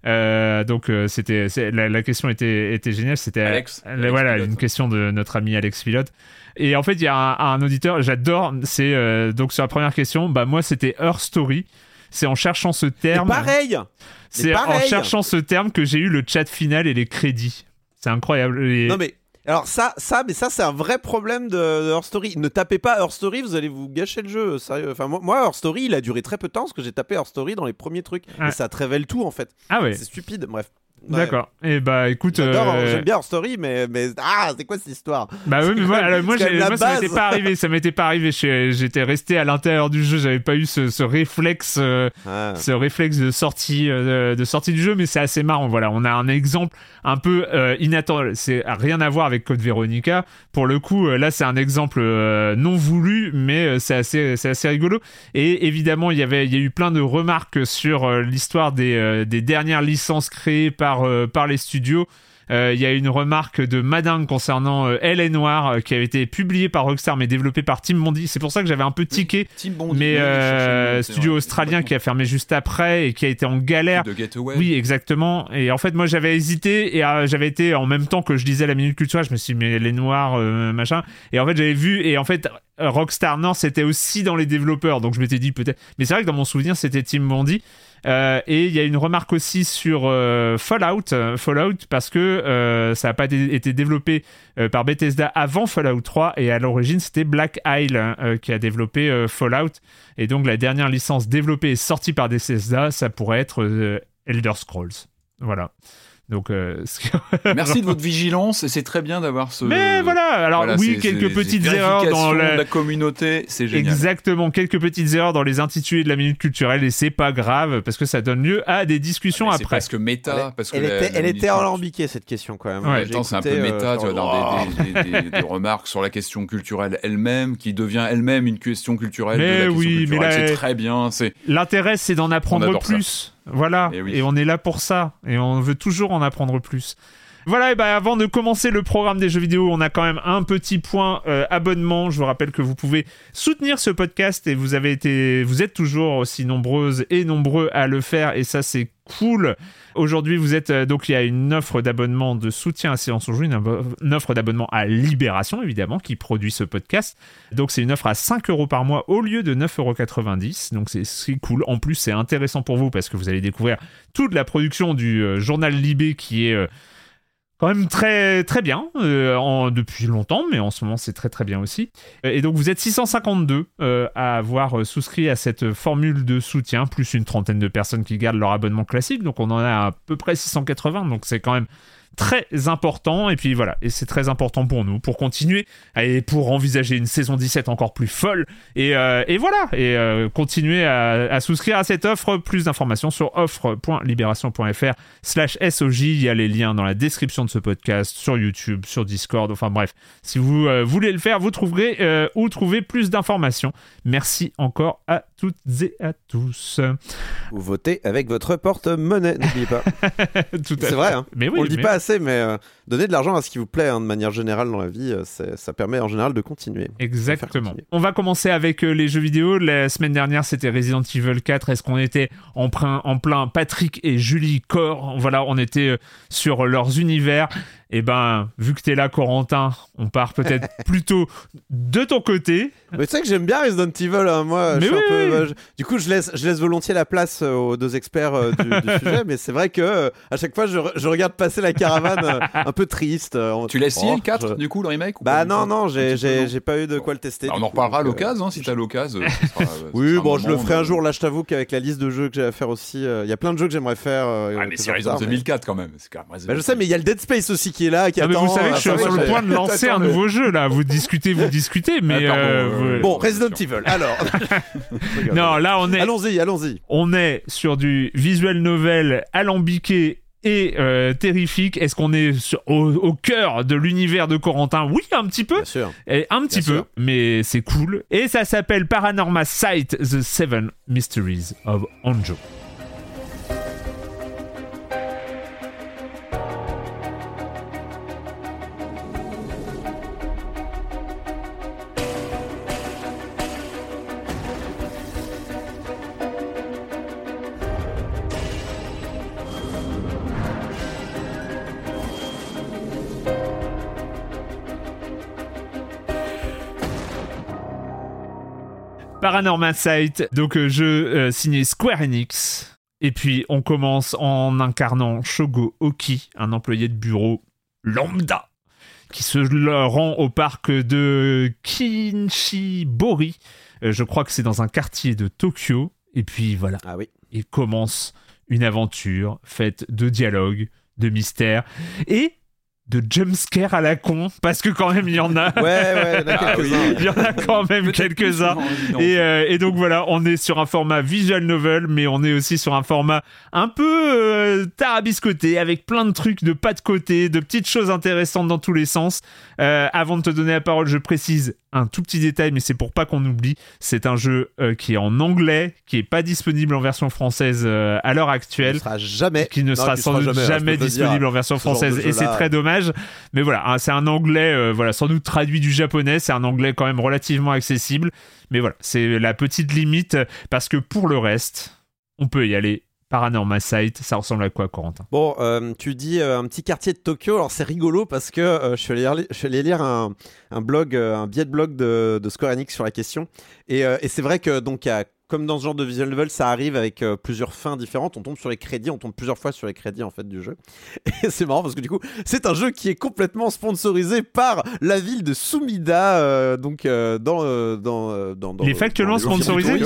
Euh, donc euh, c'était la, la question était était géniale. C'était Alex. euh, Alex voilà Pilote. une question de notre ami Alex Pilote. Et en fait il y a un, un auditeur j'adore c'est euh, donc sur la première question bah moi c'était Her Story. C'est en cherchant ce terme. pareil. C'est en cherchant ce terme que j'ai eu le chat final et les crédits. C'est incroyable. Et- Non mais alors ça, ça, mais ça c'est un vrai problème de, de Her Story. Ne tapez pas Her Story, vous allez vous gâcher le jeu. Sérieux. Enfin moi, moi, Her Story, il a duré très peu de temps parce que j'ai tapé Her Story dans les premiers trucs et ça te révèle tout en fait. ah ouais C'est stupide. Bref. D'accord et bah écoute euh, j'aime bien Her Story, mais mais ah, c'est quoi cette histoire? Bah oui, mais moi, même- alors, moi, ça m'était pas arrivé, ça m'était pas arrivé. J'étais resté à l'intérieur du jeu, j'avais pas eu ce, ce réflexe, euh, Ah. ce réflexe de sortie, euh, de sortie du jeu, mais c'est assez marrant. Voilà, on a un exemple un peu inattendu. C'est rien à voir avec Code Veronica. Pour le coup, là, c'est un exemple non voulu, mais c'est assez, c'est assez rigolo. Et évidemment, il y avait, il y a eu plein de remarques sur l'histoire des, des dernières licences créées par, euh, par les studios. Euh, Il y a une remarque de Madame concernant euh, Elle est Noire euh, qui avait été publiée par Rockstar mais développée par Tim Bondi. C'est pour ça que j'avais un peu tiqué. Bondi, Mais oui, euh, c'est studio vrai, australien qui a fermé juste après et qui a été en galère. de. Oui, exactement. Et en fait, moi, j'avais hésité et euh, j'avais été en même temps que je lisais la minute culturelle, je me suis dit, mais les noirs, euh, machin. Et en fait, j'avais vu, et en fait, euh, Rockstar North, c'était aussi dans les développeurs. Donc, je m'étais dit peut-être. Mais c'est vrai que dans mon souvenir, c'était Tim Bondi. Euh, et il y a une remarque aussi sur euh, Fallout, euh, Fallout parce que ça n'a pas été développé par Bethesda avant Fallout 3 et à l'origine c'était Black Isle euh, qui a développé Fallout et donc la dernière licence développée et sortie par Bethesda ça pourrait être Elder Scrolls. Voilà. Donc, euh, *laughs* Merci de votre vigilance et c'est très bien d'avoir ce. Mais voilà, alors Voilà, oui, quelques petites erreurs dans la... la communauté, c'est génial. Exactement, quelques petites erreurs dans les intitulés de la minute culturelle et c'est pas grave parce que ça donne lieu à des discussions Mais C'est après. presque méta parce que elle la- était, la elle était minute- alambiquée cette question quand même. Ouais, c'est un peu écouté, euh, méta, tu vois, genre, dans oh. des, des- des- des remarques sur la question culturelle elle-même, qui devient elle-même une question culturelle Mais de la question oui, mais culturelle. là- C'est très bien. C'est L'intérêt, c'est d'en apprendre ça. Voilà. Eh oui. Et on est là pour ça. Et on veut toujours en apprendre plus. Voilà, et ben avant de commencer le programme des jeux vidéo, on a quand même un petit point euh, abonnement. Je vous rappelle que vous pouvez soutenir ce podcast et vous avez été, vous êtes toujours aussi nombreuses et nombreux à le faire et ça c'est cool. Aujourd'hui, vous êtes euh, donc il y a une offre d'abonnement de soutien à Séance on Joue, une, offre d'abonnement à Libération évidemment qui produit ce podcast. Donc c'est une offre à 5 euros par mois au lieu de 9,90 euros. Donc c'est- cool. En plus, c'est intéressant pour vous parce que vous allez découvrir toute la production du euh, journal Libé qui est quand même très très bien euh, depuis longtemps, mais en ce moment c'est très très bien aussi. Euh, Et donc vous êtes 652 euh, à avoir souscrit à cette formule de soutien, plus une trentaine de personnes qui gardent leur abonnement classique. Donc on en a à peu près 680, donc c'est quand même très important. Et puis voilà, et c'est très important pour nous, pour continuer et pour envisager une saison 17 encore plus folle. Et, euh, et voilà, et euh, continuer à, souscrire à cette offre. Plus d'informations sur offre.libération.fr slash SOJ. Il y a les liens dans la description de ce podcast, sur YouTube, sur Discord. Enfin bref, si vous euh, voulez le faire, vous trouverez euh, où trouver plus d'informations. Merci encore à toutes et à tous. Vous votez avec votre porte-monnaie, n'oubliez pas. *laughs* C'est vrai, hein. Mais oui, On le dit mais- pas assez, mais euh, donner de l'argent à ce qui vous plaît hein, de manière générale dans la vie, euh, ça permet en général de continuer. Exactement. continuer. On va commencer avec euh, les jeux vidéo. La semaine dernière, c'était Resident Evil 4. Est-ce qu'on était en plein, en plein Patrick et Julie Corps Voilà, on était euh, sur leurs univers. Et ben, vu que t'es là, Corentin, on part peut-être *laughs* plutôt de ton côté. Mais tu sais que j'aime bien Resident Evil, hein, moi. Mais je suis oui, un peu, oui. euh, je- du coup, je laisse, je laisse volontiers la place euh, aux deux experts euh, du, du *laughs* sujet, mais c'est vrai que euh, à chaque fois, je, re- je regarde passer la caravane euh, un peu triste. euh, en- Tu l'as essayé Oh, le 4 je- du coup, le remake ou Bah pas non, non, j'ai j'ai- pas eu de quoi le tester. Bah, on en reparlera à l'occasion, hein, si t'as l'occasion. euh, sera- Oui, bon, je le ferai un jour. Là, je t'avoue qu'avec la liste de jeux que j'ai à faire aussi, euh, il y a plein de jeux que j'aimerais faire. Ah, mais c'est Resident regarde, mais- Evil 4 quand même. C'est quand même Resident Bah, je sais, mais il y a le Dead Space aussi qui est là, qui Ah, mais attend. vous savez que euh, je suis sur le point de lancer un nouveau jeu là. Vous discutez, vous discutez, mais Ah, euh, euh, vous- Bon, Resident. Evil. Alors. *laughs* non, là on est, Allons-y, allons-y. on est sur du visual novel alambiqué et euh, terrifique. Est-ce qu'on est sur- au, au cœur de l'univers de Corentin? Oui, un petit peu. Bien sûr. Et un petit Bien peu, sûr. mais c'est cool. Et ça s'appelle Paranormal Sight: The Seven Mysteries of Anjo. Paranormal Sight, donc euh, jeu euh, signé Square Enix. Et puis on commence en incarnant Shogo Oki, un employé de bureau lambda, qui se rend au parc de Kinshibori. Euh, je crois que c'est dans un quartier de Tokyo. Et puis voilà, Ah oui. il commence une aventure faite de dialogues, de mystères et de jumpscares à la con, parce que quand même il y en a. Ouais, ouais, il y en a Ah oui. Il y en a quand même quelques-uns. Et, euh, et donc voilà, on est sur un format visual novel, mais on est aussi sur un format un peu euh, tarabiscoté, avec plein de trucs de pas de côté, de petites choses intéressantes dans tous les sens. Euh, avant de te donner la parole, je précise un tout petit détail, mais c'est pour pas qu'on oublie. C'est un jeu qui est en anglais, qui est pas disponible en version française à l'heure actuelle ne sera jamais. qui ne Non, sera qui sans doute jamais, jamais, hein, dire. disponible en version française et c'est très dommage mais voilà hein, c'est un anglais euh, voilà sans doute traduit du japonais c'est un anglais quand même relativement accessible mais voilà c'est la petite limite parce que pour le reste on peut y aller Paranormal Sight ça ressemble à quoi Corentin? Bon, euh, tu dis euh, un petit quartier de Tokyo. Alors c'est rigolo parce que je, suis allé lire, je suis lire un, blog, un billet de blog de, de Enix sur la question. Et, c'est vrai que donc il y comme dans ce genre de visual novel, ça arrive avec euh, plusieurs fins différentes. On tombe sur les crédits, on tombe plusieurs fois sur les crédits en fait du jeu. *laughs* Et c'est marrant parce que du coup, c'est un jeu qui est complètement sponsorisé par la ville de Sumida, euh, donc euh, dans, dans, dans, dans Il est le- factuellement sponsorisé.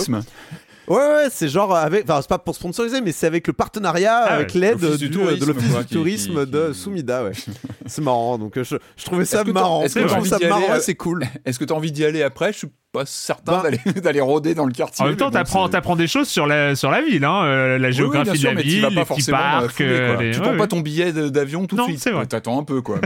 Ouais, ouais, c'est genre avec. Enfin, c'est pas pour sponsoriser, mais c'est avec le partenariat, Ah avec l'aide du- tourisme, de l'office du qui- tourisme qui- de qui- Soumida, ouais. *laughs* c'est marrant, donc euh, je, je trouvais ça t'as- marrant. est-ce que je t'as trouve envie ça d'y aller, marrant euh, c'est cool. Est-ce que tu as envie d'y aller après? Je suis pas certain Bah- *laughs* d'aller rôder dans le quartier. En même temps, t'apprends, des choses sur la, sur la ville, hein, euh, la Oui, oui, géographie bien sûr, de la ville, les petits euh, parcs. euh, Tu prends pas ton billet d'avion tout de Non, suite? c'est vrai. T'attends un peu, quoi.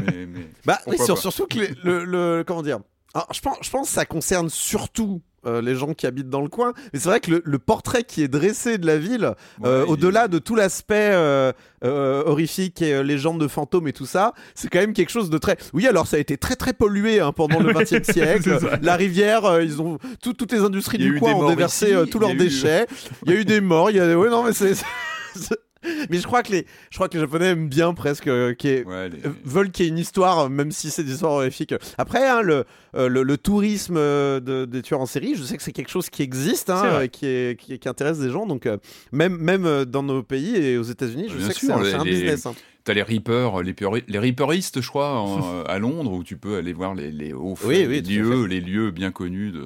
Bah oui, surtout que le, le- comment dire? Alors, je pense, je pense que ça concerne surtout euh, les gens qui habitent dans le coin. Mais c'est vrai que le, le portrait qui est dressé de la ville, euh, Ouais, au-delà de tout l'aspect euh, horrifique et légende de fantômes et tout ça, c'est quand même quelque chose de très. Oui, alors ça a été très très pollué hein, pendant le *laughs* XXe siècle. La rivière, ils ont tout- toutes les industries du coin ont déversé tous leurs eu- déchets. Il y a eu des morts. Il y a. Ouais, non, mais c'est. *laughs* Mais je crois que les, je crois que les Japonais aiment bien presque euh, qu'il y ait- Ouais, les- euh, veulent qu'il y ait une histoire, euh, même si c'est des histoires horrifiques. Après, hein, le, euh, le, le tourisme euh, de- des tueurs en série, je sais que c'est quelque chose qui existe, hein, qui, est, qui, qui intéresse des gens. Donc, même, même dans nos pays et aux États-Unis, je Bien sais que sûr, c'est un, c'est un les- business. hein. T'as les Reapers, les, Reaperistes, je crois, en- *laughs* à Londres, où tu peux aller voir les, les hauts Oui, oui, les lieux, les lieux bien connus de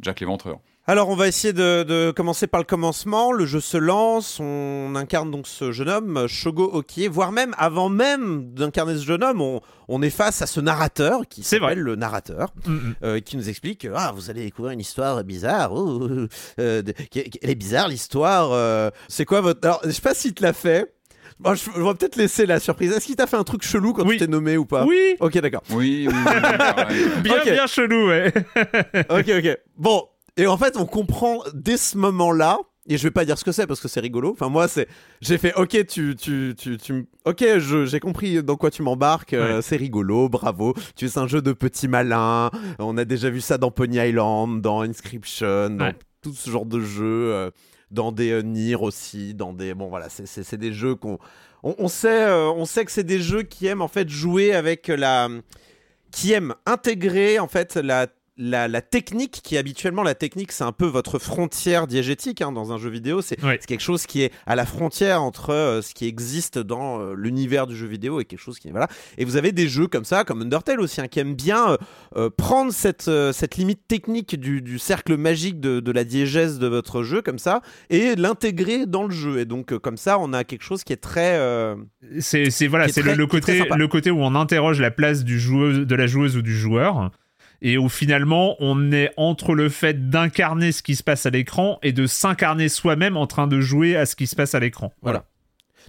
Jack l'Éventreur. Alors, on va essayer de, de commencer par le commencement. Le jeu se lance. On incarne donc ce jeune homme, Shogo Okie, voire même avant même d'incarner ce jeune homme, on, on est face à ce narrateur qui s'appelle le narrateur. Mm, mm. euh, qui nous explique que, ah vous allez découvrir une histoire bizarre oh, euh, de- elle est bizarre l'histoire euh, c'est quoi votre alors je sais pas si te l'a fait Bon, je, je vais peut-être laisser la surprise est-ce qu'il t'a fait un truc chelou quand Oui. tu t'es nommé ou pas? Oui, ok d'accord Oui, oui, oui, pareil. *laughs* bien, bien chelou, ouais. ok ok bon et en fait on comprend dès ce moment là et je vais pas dire ce que c'est parce que c'est rigolo. Enfin moi c'est j'ai fait OK tu tu tu tu OK je j'ai compris dans quoi tu m'embarques euh, c'est rigolo bravo tu es un jeu de petits malins on a déjà vu ça dans Pony Island dans Inscription dans Ouais. tout ce genre de jeux euh, dans des euh, Nier aussi dans des bon voilà c'est c'est c'est des jeux qu'on on, on sait euh, on sait que c'est des jeux qui aiment en fait jouer avec la qui aiment intégrer en fait la la, la technique qui habituellement la technique c'est un peu votre frontière diégétique hein, dans un jeu vidéo. C'est Ouais. quelque chose qui est à la frontière entre euh, ce qui existe dans euh, l'univers du jeu vidéo et quelque chose qui voilà. Et vous avez des jeux comme ça comme Undertale aussi hein, qui aiment bien euh, prendre cette, cette limite technique du, du cercle magique de, de la diégèse de votre jeu comme ça et l'intégrer dans le jeu. Et donc comme ça on a quelque chose qui est très C'est, voilà, c'est le, côté, le côté où on interroge la place du joueuse, de la joueuse ou du joueur, et où finalement on est entre le fait d'incarner ce qui se passe à l'écran et de s'incarner soi-même en train de jouer à ce qui se passe à l'écran. Voilà.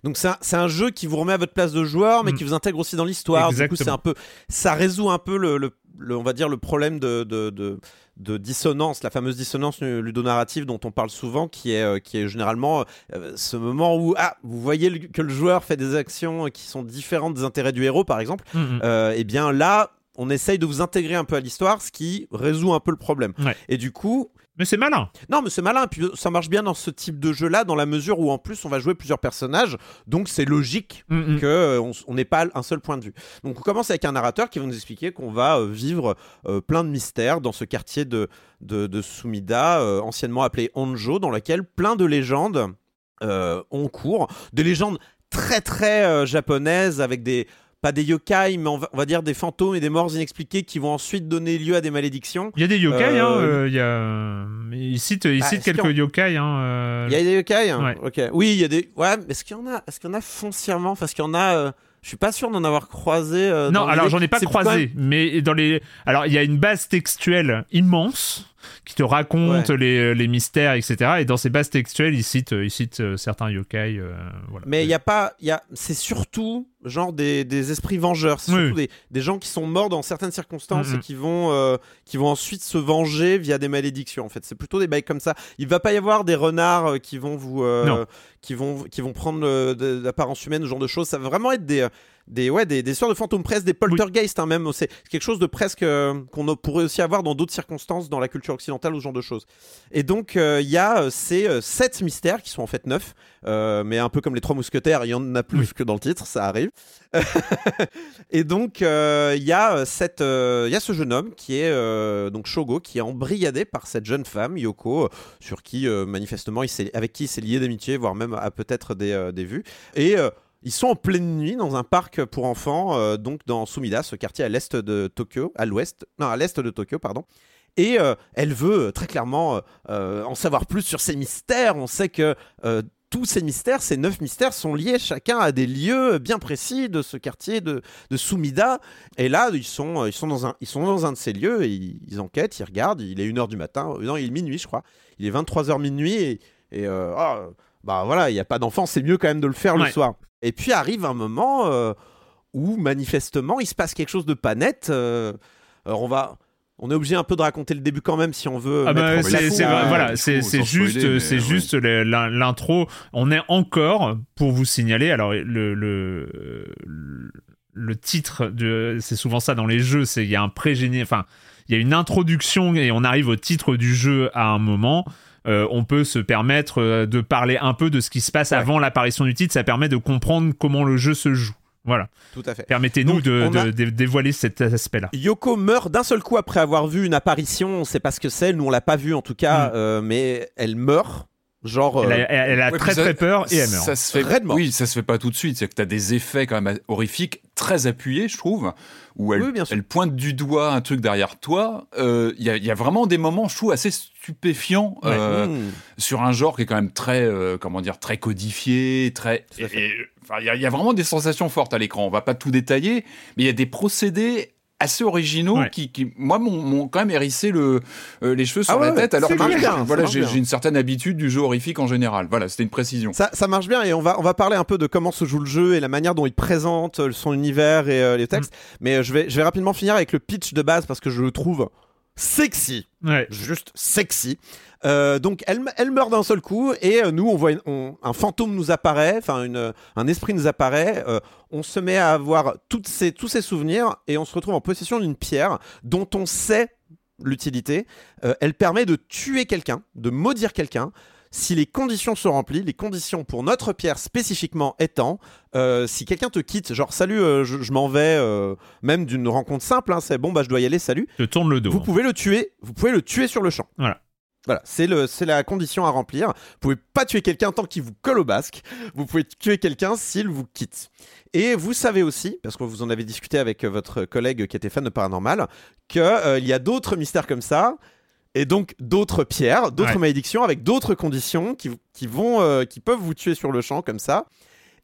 Donc c'est un, jeu qui vous remet à votre place de joueur, mais Mm. qui vous intègre aussi dans l'histoire. Du coup, c'est un peu, ça résout un peu le, le- le- on va dire le problème de, de, de, de dissonance, la fameuse dissonance ludonarrative dont on parle souvent, qui est, euh, qui est généralement euh, ce moment où ah, vous voyez le- que le joueur fait des actions qui sont différentes des intérêts du héros, par exemple. Mm, mm. Euh, et bien là, on essaye de vous intégrer un peu à l'histoire, ce qui résout un peu le problème. Ouais. Et du coup, Mais c'est malin. non, mais c'est malin. Puis ça marche bien dans ce type de jeu-là, dans la mesure où en plus on va jouer plusieurs personnages. Donc c'est logique Mm, mm. que euh, n'ait pas un seul point de vue. Donc on commence avec un narrateur qui va nous expliquer qu'on va euh, vivre euh, plein de mystères dans ce quartier de, de, de Sumida, euh, anciennement appelé Honjo, dans lequel plein de légendes euh, ont cours. Des légendes très très japonaises avec des pas des yokai, mais on va, on va dire des fantômes et des morts inexpliquées qui vont ensuite donner lieu à des malédictions. Il y a des yokai, Euh, hein, euh, il y a... mais il cite, il Ah, cite y quelques en- yokai. Hein, euh, Il y a des yokai hein Ouais. Oui, il y a des. Ouais, mais est-ce qu'il y en a Est-ce qu'il y en a foncièrement? Est-ce qu'il y en a euh, Je suis pas sûr d'en avoir croisé. euh, Non, alors j'en ai pas croisé, mais dans les, alors il y a une base textuelle immense qui te raconte Ouais. les, les mystères, etc. Et dans ces bases textuelles, il cite, il cite euh, certains yokai. euh, voilà. Mais il y a pas, il y a, c'est surtout genre des, des esprits vengeurs, c'est Oui. surtout des, des gens qui sont morts dans certaines circonstances Mhm. et qui vont, euh, qui vont ensuite se venger via des malédictions. En fait, c'est plutôt des bails comme ça. Il va pas y avoir des renards qui vont vous, euh, qui vont, qui vont prendre l'apparence humaine, ce genre de choses. Ça va vraiment être des, des, ouais, des, des histoires de fantômes presque, des poltergeists hein, même. C'est quelque chose de presque euh, qu'on pourrait aussi avoir dans d'autres circonstances dans la culture occidentale ou ce genre de choses. Et donc euh, il y a euh, ces sept mystères qui sont en fait neuf, mais un peu comme les trois mousquetaires, il y en a plus Oui. que dans le titre, ça arrive. *laughs* et donc il y a cette, il y a ce jeune homme qui est donc Shogo, qui est embrigadé par cette jeune femme Yoko, sur qui manifestement il s'est- avec qui il s'est lié d'amitié, voire même à peut-être des, des vues. Et ils sont en pleine nuit dans un parc pour enfants, euh, donc dans Sumida, ce quartier à l'est de Tokyo, à l'ouest, non à l'est de Tokyo, pardon. Et euh, elle veut euh, très clairement euh, en savoir plus sur ces mystères. On sait que tous ces mystères, ces neuf mystères, sont liés chacun à des lieux bien précis de ce quartier de, de Soumida. Et là, ils sont, ils, sont dans un, ils sont dans un de ces lieux et ils, enquêtent, ils regardent. Il est 1h du matin, non, il est minuit, je crois. Il est 23h minuit et, et ah, bah voilà, il n'y a pas d'enfant, c'est mieux quand même de le faire le soir. Et puis arrive un moment où manifestement il se passe quelque chose de pas net. alors on va on est obligé un peu de raconter le début quand même si on veut. Ah bah, c'est voilà, c'est juste, c'est juste l'intro. On est encore pour vous signaler. Alors le le, le titre de, c'est souvent ça dans les jeux. C'est il y a un pré enfin il y a une introduction et on arrive au titre du jeu à un moment. Euh, on peut se permettre euh, de parler un peu de ce qui se passe avant l'apparition du titre. Ça permet de comprendre comment le jeu se joue. Voilà. Tout à fait. Permettez-nous de, dévoiler cet aspect-là. Yoko meurt d'un seul coup après avoir vu une apparition. On sait pas ce que c'est. Nous, on l'a pas vu en tout cas, mm. euh, mais elle meurt. Genre, elle a, très très peur et elle meurt. Ça se fait, oui, ça se fait pas tout de suite. C'est que tu as des effets quand même horrifiques, très appuyés, je trouve, où elle, elle pointe du doigt un truc derrière toi. Il euh, y, y, a vraiment des moments, je trouve, assez stupéfiants euh, mm. sur un genre qui est quand même très, comment dire, très codifié, très. Il y, a vraiment des sensations fortes à l'écran. On va pas tout détailler, mais il y a des procédés assez originaux qui, moi, m'ont quand même hérissé le, euh, les cheveux sur ah la tête. Alors que voilà, j'ai une certaine habitude du jeu horrifique en général. Voilà, c'était une précision. Ça, ça, marche bien et on va, on va parler un peu de comment se joue le jeu et la manière dont il présente euh, son univers et euh, les textes. Mm. Mais je, vais, je vais rapidement finir avec le pitch de base parce que je le trouve sexy. Juste sexy. Euh, donc elle, elle meurt d'un seul coup et euh, nous on voit un fantôme nous apparaît, enfin un esprit nous apparaît. Euh, on se met à avoir toutes ces, tous ces souvenirs et on se retrouve en possession d'une pierre dont on sait l'utilité. elle permet de tuer quelqu'un, de maudire quelqu'un. Si les conditions sont remplies, les conditions pour notre pierre spécifiquement étant, si quelqu'un te quitte, genre salut, je, m'en vais, même d'une rencontre simple, hein, c'est bon, bah je dois y aller, salut. Je tourne le dos. Vous pouvez le tuer, vous pouvez le tuer sur le champ. Voilà. Voilà, c'est le, c'est la condition à remplir. Vous pouvez pas tuer quelqu'un tant qu'il vous colle au basque. Vous pouvez tuer quelqu'un s'il vous quitte. Et vous savez aussi, parce que vous en avez discuté avec votre collègue qui était fan de paranormal, qu'il euh, y a d'autres mystères comme ça, et donc d'autres pierres, d'autres malédictions avec d'autres conditions qui, qui vont, euh, qui peuvent vous tuer sur le champ comme ça.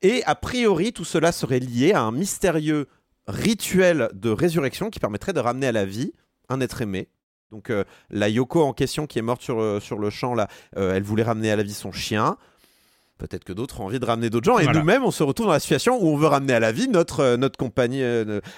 Et a priori, tout cela serait lié à un mystérieux rituel de résurrection qui permettrait de ramener à la vie un être aimé donc euh, la Yoko en question qui est morte sur, euh, sur le champ, là, euh, elle voulait ramener à la vie son chien. Peut-être que d'autres ont envie de ramener d'autres gens. Et nous-mêmes, on se retrouve dans la situation où on veut ramener à la vie notre, notre compagnie,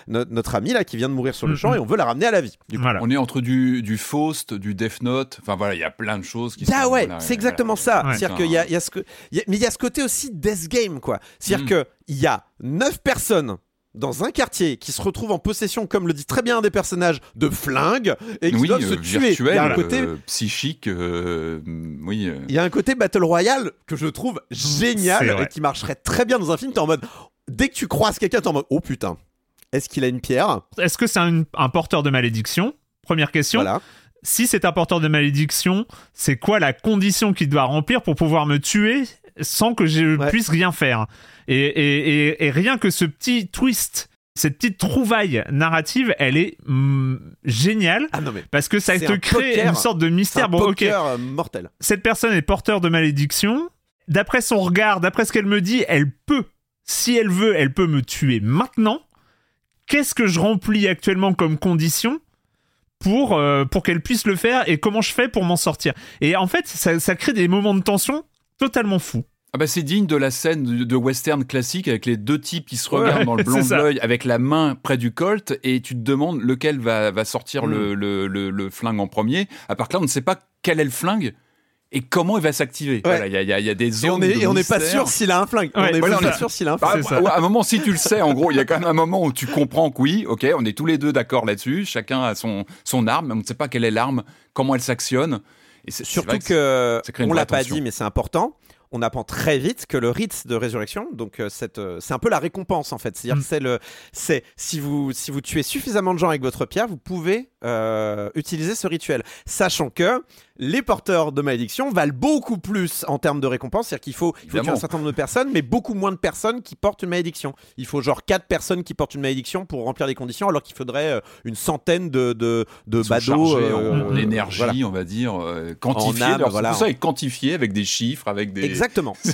notre, ami là, qui vient de mourir sur le champ et on veut la ramener à la vie. On est entre du, du Faust, du Death Note. Enfin voilà, il y a plein de choses qui Ah ouais, c'est exactement ça. C'est-à-dire qu'il y a, y a ce que, mais il y a ce côté aussi Death Game, quoi. C'est-à-dire mm. qu'il y a neuf personnes dans un quartier qui se retrouve en possession, comme le dit très bien un des personnages, de flingues et qui doivent se euh, tuer. Il y a un côté euh, psychique, euh, oui. Il y a un côté battle royale que je trouve génial et qui marcherait très bien dans un film. T'es en mode, dès que tu croises quelqu'un, t'es en mode, oh putain, est-ce qu'il a une pierre? Est-ce que c'est un, porteur de malédiction? Première question. Si c'est un porteur de malédiction, c'est quoi la condition qu'il doit remplir pour pouvoir me tuer? Sans que je puisse rien faire et, rien que ce petit twist cette petite trouvaille narrative, elle est mm, géniale ah parce que ça te crée une sorte de mystère. bon, ok. Euh, mortel. Cette personne est porteur de malédiction. D'après son regard, d'après ce qu'elle me dit, elle peut, si elle veut, elle peut me tuer maintenant. Qu'est-ce que je remplis actuellement comme condition pour, euh, pour qu'elle puisse le faire et comment je fais pour m'en sortir? Et en fait, ça, ça crée des moments de tension totalement fous. Ah bah c'est digne de la scène de western classique avec les deux types qui se regardent dans le *laughs* blanc de l'œil avec la main près du colt et tu te demandes lequel va, va sortir le, mm. le, le, flingue en premier. À part que là, on ne sait pas quel est le flingue et comment il va s'activer. Il y, a, y, a, des zones. Et on n'est pas sûr s'il a un flingue. on n'est pas sûr s'il a un flingue. Bah, à un moment, si tu le sais, en gros, il y a quand même un moment où tu comprends que oui, ok, on est tous les deux d'accord là-dessus. Chacun a son, son arme, mais on ne sait pas quelle est l'arme, comment elle s'actionne. Et Surtout que, que on l'a pas dit, mais c'est important on apprend très vite que le rite de résurrection, donc euh, euh, c'est un peu la récompense en fait. C'est-à-dire mm. c'est le, c'est si vous si vous tuez suffisamment de gens avec votre pierre, vous pouvez euh, utiliser ce rituel, sachant que les porteurs de malédiction valent beaucoup plus en termes de récompense. C'est-à-dire qu'il faut, il faut tuer un certain nombre de personnes, mais beaucoup moins de personnes qui portent une malédiction. Il faut genre 4 personnes qui portent une malédiction pour remplir les conditions, alors qu'il faudrait euh, une centaine de, de, de Ils sont badauds. chargés euh, en énergie, voilà. on va dire, euh, âme, voilà. Tout ça est quantifié avec des chiffres, avec des. Exactement. *laughs*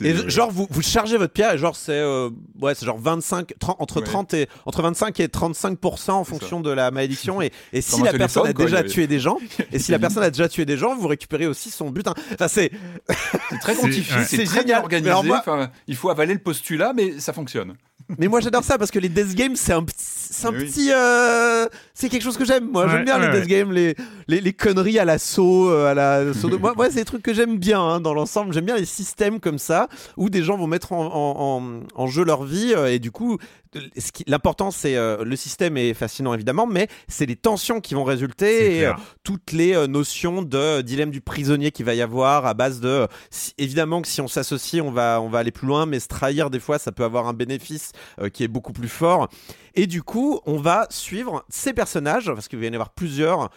Et genre vous, vous chargez votre pierre et genre c'est euh, ouais c'est genre 25 30, entre Ouais. 30 et entre 25 et 35 en fonction de la malédiction et, et si la personne a quoi, déjà tué des gens *laughs* et si la personne a déjà tué des gens vous récupérez aussi son butin. Enfin c'est *laughs* très quantifié, c'est génial. organisé. Moi- Enfin, il faut avaler le postulat, mais ça fonctionne. mais moi j'adore ça parce que les death games c'est un petit c'est un oui. petit euh, c'est quelque chose que j'aime moi j'aime bien ouais, les death games les, les, les conneries à l'assaut euh, à la saut de- moi, moi c'est des trucs que j'aime bien hein, dans l'ensemble j'aime bien les systèmes comme ça où des gens vont mettre en, en, en, en jeu leur vie euh, et du coup l'important c'est euh, le système est fascinant évidemment mais c'est les tensions qui vont résulter et euh, toutes les euh, notions de dilemme du prisonnier qu'il va y avoir à base de si- évidemment que si on s'associe on va on va aller plus loin mais se trahir des fois ça peut avoir un bénéfice qui est beaucoup plus fort. Et du coup on va suivre ces personnages parce qu'il va y en avoir plusieurs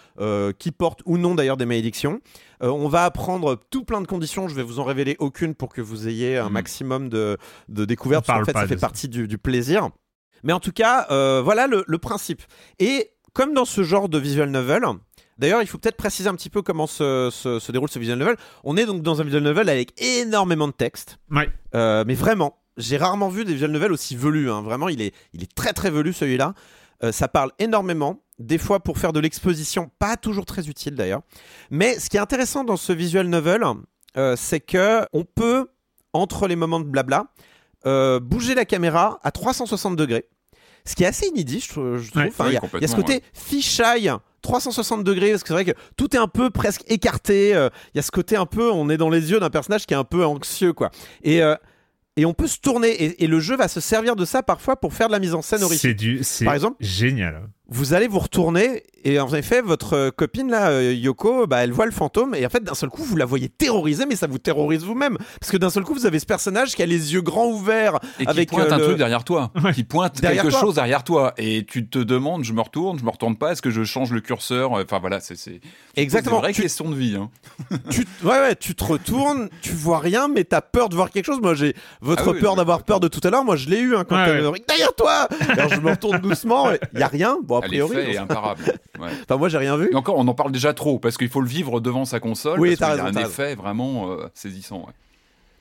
qui portent ou non d'ailleurs des malédictions. On va apprendre tout plein de conditions. Je vais vous en révéler aucune pour que vous ayez un Mhm. maximum de, de découvertes parce parle fait ça fait partie du, du plaisir mais en tout cas euh, voilà le, le principe et comme dans ce genre de visual novel D'ailleurs, il faut peut-être préciser un petit peu comment se, se- se déroule ce visual novel. On est donc dans un visual novel avec énormément de texte. Ouais. Euh, mais vraiment, j'ai rarement vu des visual novels aussi velus. hein. Vraiment, il est, il est très très velu celui-là. Euh, ça parle énormément, des fois pour faire de l'exposition, pas toujours très utile d'ailleurs. Mais ce qui est intéressant dans ce visual novel, euh, c'est que on peut, entre les moments de blabla, euh, bouger la caméra à 360 degrés. Ce qui est assez inédit, je trouve. je trouve. Ouais. Enfin, Oui, il y a- il y, a ce côté fisheye 360 degrés, parce que c'est vrai que tout est un peu presque écarté. euh, Il y a ce côté un peu, on est dans les yeux d'un personnage qui est un peu anxieux, quoi. Et, euh, et on peut se tourner, et, et le jeu va se servir de ça parfois pour faire de la mise en scène C'est horrifique. du, c'est Par exemple génial. Vous allez vous retourner, et en effet, votre euh, copine là, euh, Yoko, bah, elle voit le fantôme, et en fait, d'un seul coup, vous la voyez terrorisée, mais ça vous terrorise vous-même. Parce que d'un seul coup, vous avez ce personnage qui a les yeux grands ouverts, Et qui avec pointe euh, un le- truc derrière toi, *laughs* Ouais. qui pointe Derrière quelque toi. chose derrière toi, et tu te demandes, je me retourne, je me retourne pas, est-ce que je change le curseur? Enfin voilà, c'est c'est Exactement. Tu- questions de vie. Hein. *laughs* tu, ouais, ouais, tu te retournes, tu vois rien, mais t'as peur de voir quelque chose. Moi, j'ai votre Ah oui, peur d'avoir peur de tout à l'heure. Moi, je l'ai eu hein, quand Ouais, t'avais ouais. derrière toi. Alors, je me retourne doucement. Il y a rien. Bon, a priori. L'effet est imparable. *laughs* Ouais. Enfin, moi, j'ai rien vu. Et encore, on en parle déjà trop, parce qu'il faut le vivre devant sa console. Oui, parce y a un effet vraiment euh, saisissant. ouais.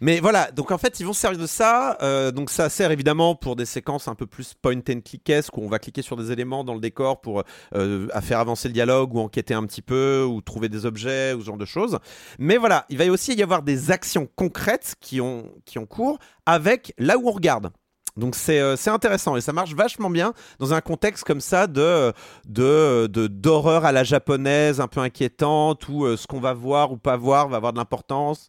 Mais voilà, donc en fait, ils vont se servir de ça. Euh, donc ça sert évidemment pour des séquences un peu plus point and clickesque où on va cliquer sur des éléments dans le décor pour euh, à faire avancer le dialogue ou enquêter un petit peu ou trouver des objets ou ce genre de choses. Mais voilà, il va aussi y avoir des actions concrètes qui ont qui ont cours avec là où on regarde. Donc c'est euh, c'est intéressant et ça marche vachement bien dans un contexte comme ça de de de- d'horreur à la japonaise un peu inquiétante où euh, ce qu'on va voir ou pas voir va avoir de l'importance.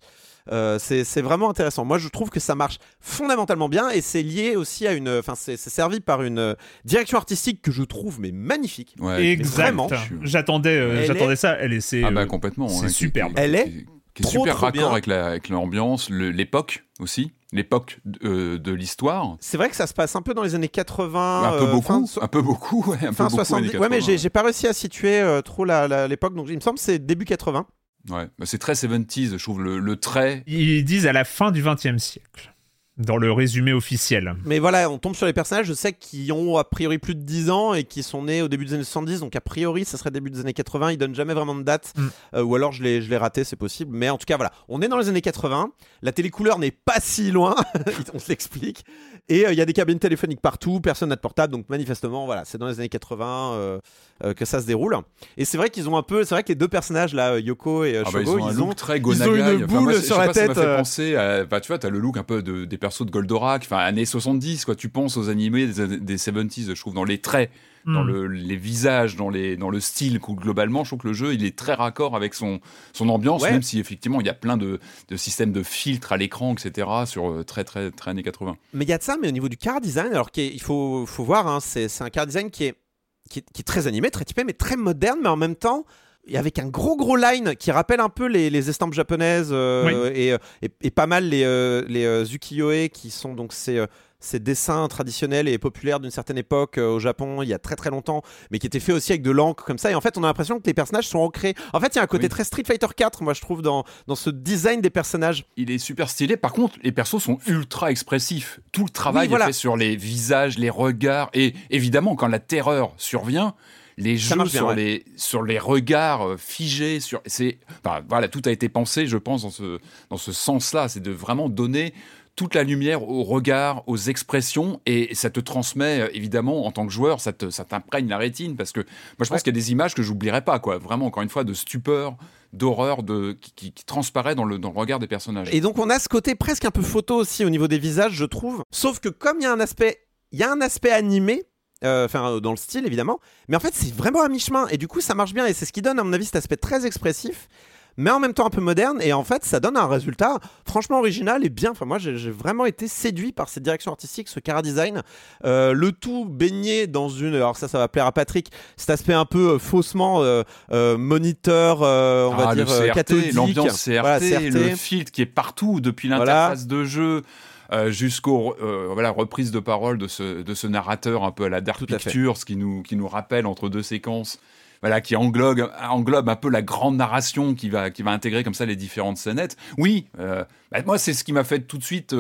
Euh, c'est c'est vraiment intéressant. Moi, je trouve que ça marche fondamentalement bien et c'est lié aussi à une. Enfin, c'est servi par une euh, direction artistique que je trouve mais magnifique. Ouais, exact. vraiment, je suis- J'attendais, euh, j'attendais est- ça. Elle est, c'est, Ah bah complètement. c'est qui- superbe. qui- Elle est qui- qui est trop, super trop raccord bien. avec la- avec l'ambiance, le- l'époque aussi, l'époque euh, de l'histoire. C'est vrai que ça se passe un peu dans les années 80. un peu euh, beaucoup, fin un peu beaucoup, ouais, un Fin peu beaucoup 70. années Ouais, mais 80. j'ai j'ai pas réussi à situer euh, trop la- la- l'époque, donc il me semble que c'est début 80. Ouais, bah, c'est très 70s, je trouve le, le trait. Ils disent à la fin du XXe siècle, dans le résumé officiel. Mais voilà, on tombe sur les personnages, je sais, qui ont a priori plus de 10 ans et qui sont nés au début des années 70, donc a priori, ça serait début des années 80. Ils donnent jamais vraiment de date, Mm. Euh, ou alors je l'ai je l'ai raté, c'est possible. Mais en tout cas, voilà, on est dans les années 80. La télécouleur n'est pas si loin, *laughs* on se l'explique. Et euh, il y a des cabines téléphoniques partout, personne n'a de portable, donc manifestement, voilà, c'est dans les années 80 euh, euh, que ça se déroule. Et c'est vrai qu'ils ont un peu, c'est vrai que les deux personnages là, euh, Yoko et euh, Ah bah, ils Shogo, ont un ils look ont très ils ont une Enfin, moi, boule sur la pas, ça tête, m'a fait euh. penser à, bah, tu vois, t'as le look un peu de- des persos de Goldorak, enfin années 70, quoi. Tu penses aux animés des, des 70s, je trouve, dans les traits, dans Hmm. le, les visages, dans, les, dans le style, globalement, je trouve que le jeu, il est très raccord avec son, son ambiance, Ouais. même si effectivement, il y a plein de, de systèmes de filtres à l'écran, etc., sur euh, très, très, très années 80. Mais il y a de ça, mais au niveau du car design, alors qu'il faut, faut voir, hein, c'est un car design qui est, qui, est, qui est très animé, très typé, mais très moderne, mais en même temps, avec un gros gros line qui rappelle un peu les, les estampes japonaises euh, et, euh, et, et pas mal les, euh, les euh, ukiyo-e qui sont donc ces, ces dessins traditionnels et populaires d'une certaine époque euh, au Japon, il y a très très longtemps, mais qui étaient faits aussi avec de l'encre comme ça. Et en fait, on a l'impression que les personnages sont ancrés. En fait, il y a un côté Oui. très Street Fighter 4, moi je trouve, dans, dans ce design des personnages. Il est super stylé. Par contre, les persos sont ultra expressifs. Tout le travail Oui, voilà. est fait sur les visages, les regards. Et évidemment, quand la terreur survient, les jeux bien, sur, ouais. les, sur les regards euh, figés, sur, c'est, enfin, voilà, tout a été pensé, je pense, dans ce, dans ce sens-là. C'est de vraiment donner toute la lumière aux regards, aux expressions, et ça te transmet, euh, évidemment, en tant que joueur, ça, te, ça t'imprègne la rétine, parce que moi, je pense qu'il y a des images que j'oublierai pas, quoi. Vraiment, encore une fois, de stupeur, d'horreur, de, qui, qui, qui transparaît dans le, dans le regard des personnages. Et donc on a ce côté presque un peu photo aussi au niveau des visages, je trouve. Sauf que comme il y a un aspect, il y a un aspect animé. euh, Enfin, euh, dans le style évidemment, mais en fait, c'est vraiment à mi-chemin et du coup, ça marche bien et c'est ce qui donne, à mon avis, cet aspect très expressif, mais en même temps un peu moderne. Et en fait, ça donne un résultat franchement original et bien. Enfin, moi, j'ai vraiment été séduit par cette direction artistique, ce cara design. Euh, le tout baigné dans une. Alors, ça, ça va plaire à Patrick. Cet aspect un peu euh, faussement euh, moniteur, on va Ah, dire CRT, cathodique. l'ambiance CRT, Voilà, CRT. le filtre qui est partout depuis Voilà. l'interface de jeu euh, jusqu'aux euh, voilà reprise de parole de ce de ce narrateur un peu à la Dark Tout fait. Pictures qui nous qui nous rappelle entre deux séquences voilà qui englobe un peu la grande narration qui va qui va intégrer comme ça les différentes scénettes. Oui, euh, bah, moi c'est ce qui m'a fait tout de suite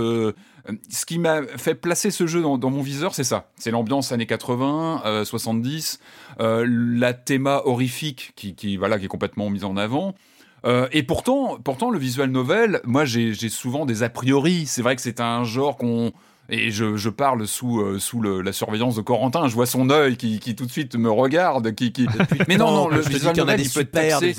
euh, ce qui m'a fait placer ce jeu dans, mon viseur, c'est ça. C'est l'ambiance années 80, euh, 70, euh, la théma horrifique qui, voilà, qui est complètement mise en avant. Et pourtant, pourtant, le visual novel, moi, j'ai souvent des a priori. C'est vrai que c'est un genre qu'on et je, je parle sous, euh, sous le- la surveillance de Corentin. Je vois son œil qui, qui tout de suite me regarde. Qui, qui... *laughs* Mais non, non, le visual novel, il peut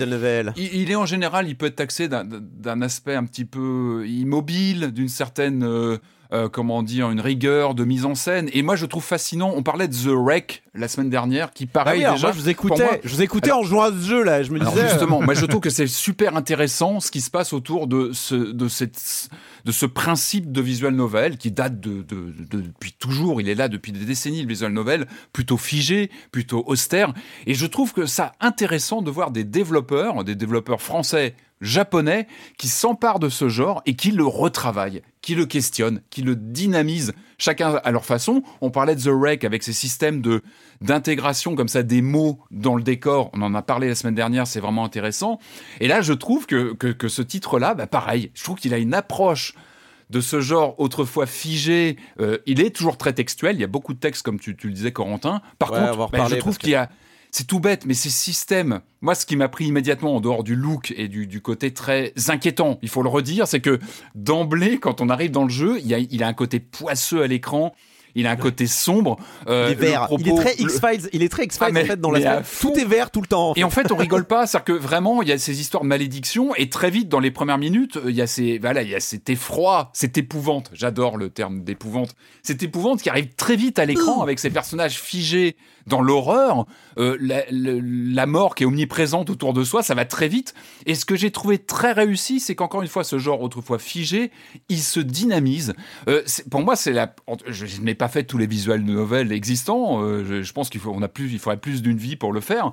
novels. Il, il est en général, il peut être taxé d'un- d'un aspect un petit peu immobile, d'une certaine, euh, euh, comment dire, une rigueur de mise en scène. Et moi, je trouve fascinant. On parlait de The Wreck la semaine dernière, qui Ah pareil oui, déjà. moi, je vous écoutais, moi- je vous écoutais en jouant à ce jeu là. Je me alors disais. euh, justement, moi je trouve que *laughs* c'est super intéressant ce qui se passe autour de ce, de cette, de ce principe de visual novel qui date de, de- de- depuis toujours. Il est là depuis des décennies, le visual novel, plutôt figé, plutôt austère. Et je trouve que ça intéressant de voir des développeurs, des développeurs français, japonais, qui s'emparent de ce genre et qui le retravaillent, qui le questionnent, qui le dynamisent, chacun à leur façon. On parlait de The Wreck avec ses systèmes de d'intégration comme ça des mots dans le décor. On en a parlé la semaine dernière, c'est vraiment intéressant. Et là, je trouve que, que, que ce titre-là, bah, pareil, je trouve qu'il a une approche de ce genre autrefois figé. Euh, il est toujours très textuel. Il y a beaucoup de textes, comme tu, tu le disais, Corentin. Par Ouais, contre, bah, je trouve qu'il y a c'est tout bête, mais ces systèmes, moi, ce qui m'a pris immédiatement en dehors du look et du, du côté très inquiétant, il faut le redire, c'est que d'emblée, quand on arrive dans le jeu, il, y a, il a un côté poisseux à l'écran, il a un côté sombre. euh, il est vert. il est très le- X-Files. Il est très X-Files Ah, en fait dans fond. Tout est vert tout le temps. en Et en fait, on rigole *laughs* pas, c'est-à-dire que vraiment, il y a ces histoires de malédiction, et très vite, dans les premières minutes, il y a ces, voilà, il y a cet effroi, cette épouvante. J'adore le terme d'épouvante. Cette épouvante qui arrive très vite à l'écran avec ces personnages figés dans l'horreur, euh, la, mort qui est omniprésente autour de soi, ça va très vite. Et ce que j'ai trouvé très réussi, c'est qu'encore une fois, ce genre autrefois figé, il se dynamise. Euh, pour moi, c'est la. Je, n'ai pas fait tous les visuels novels existants. euh, je, je pense qu'il on a plus, il faudrait plus d'une vie pour le faire.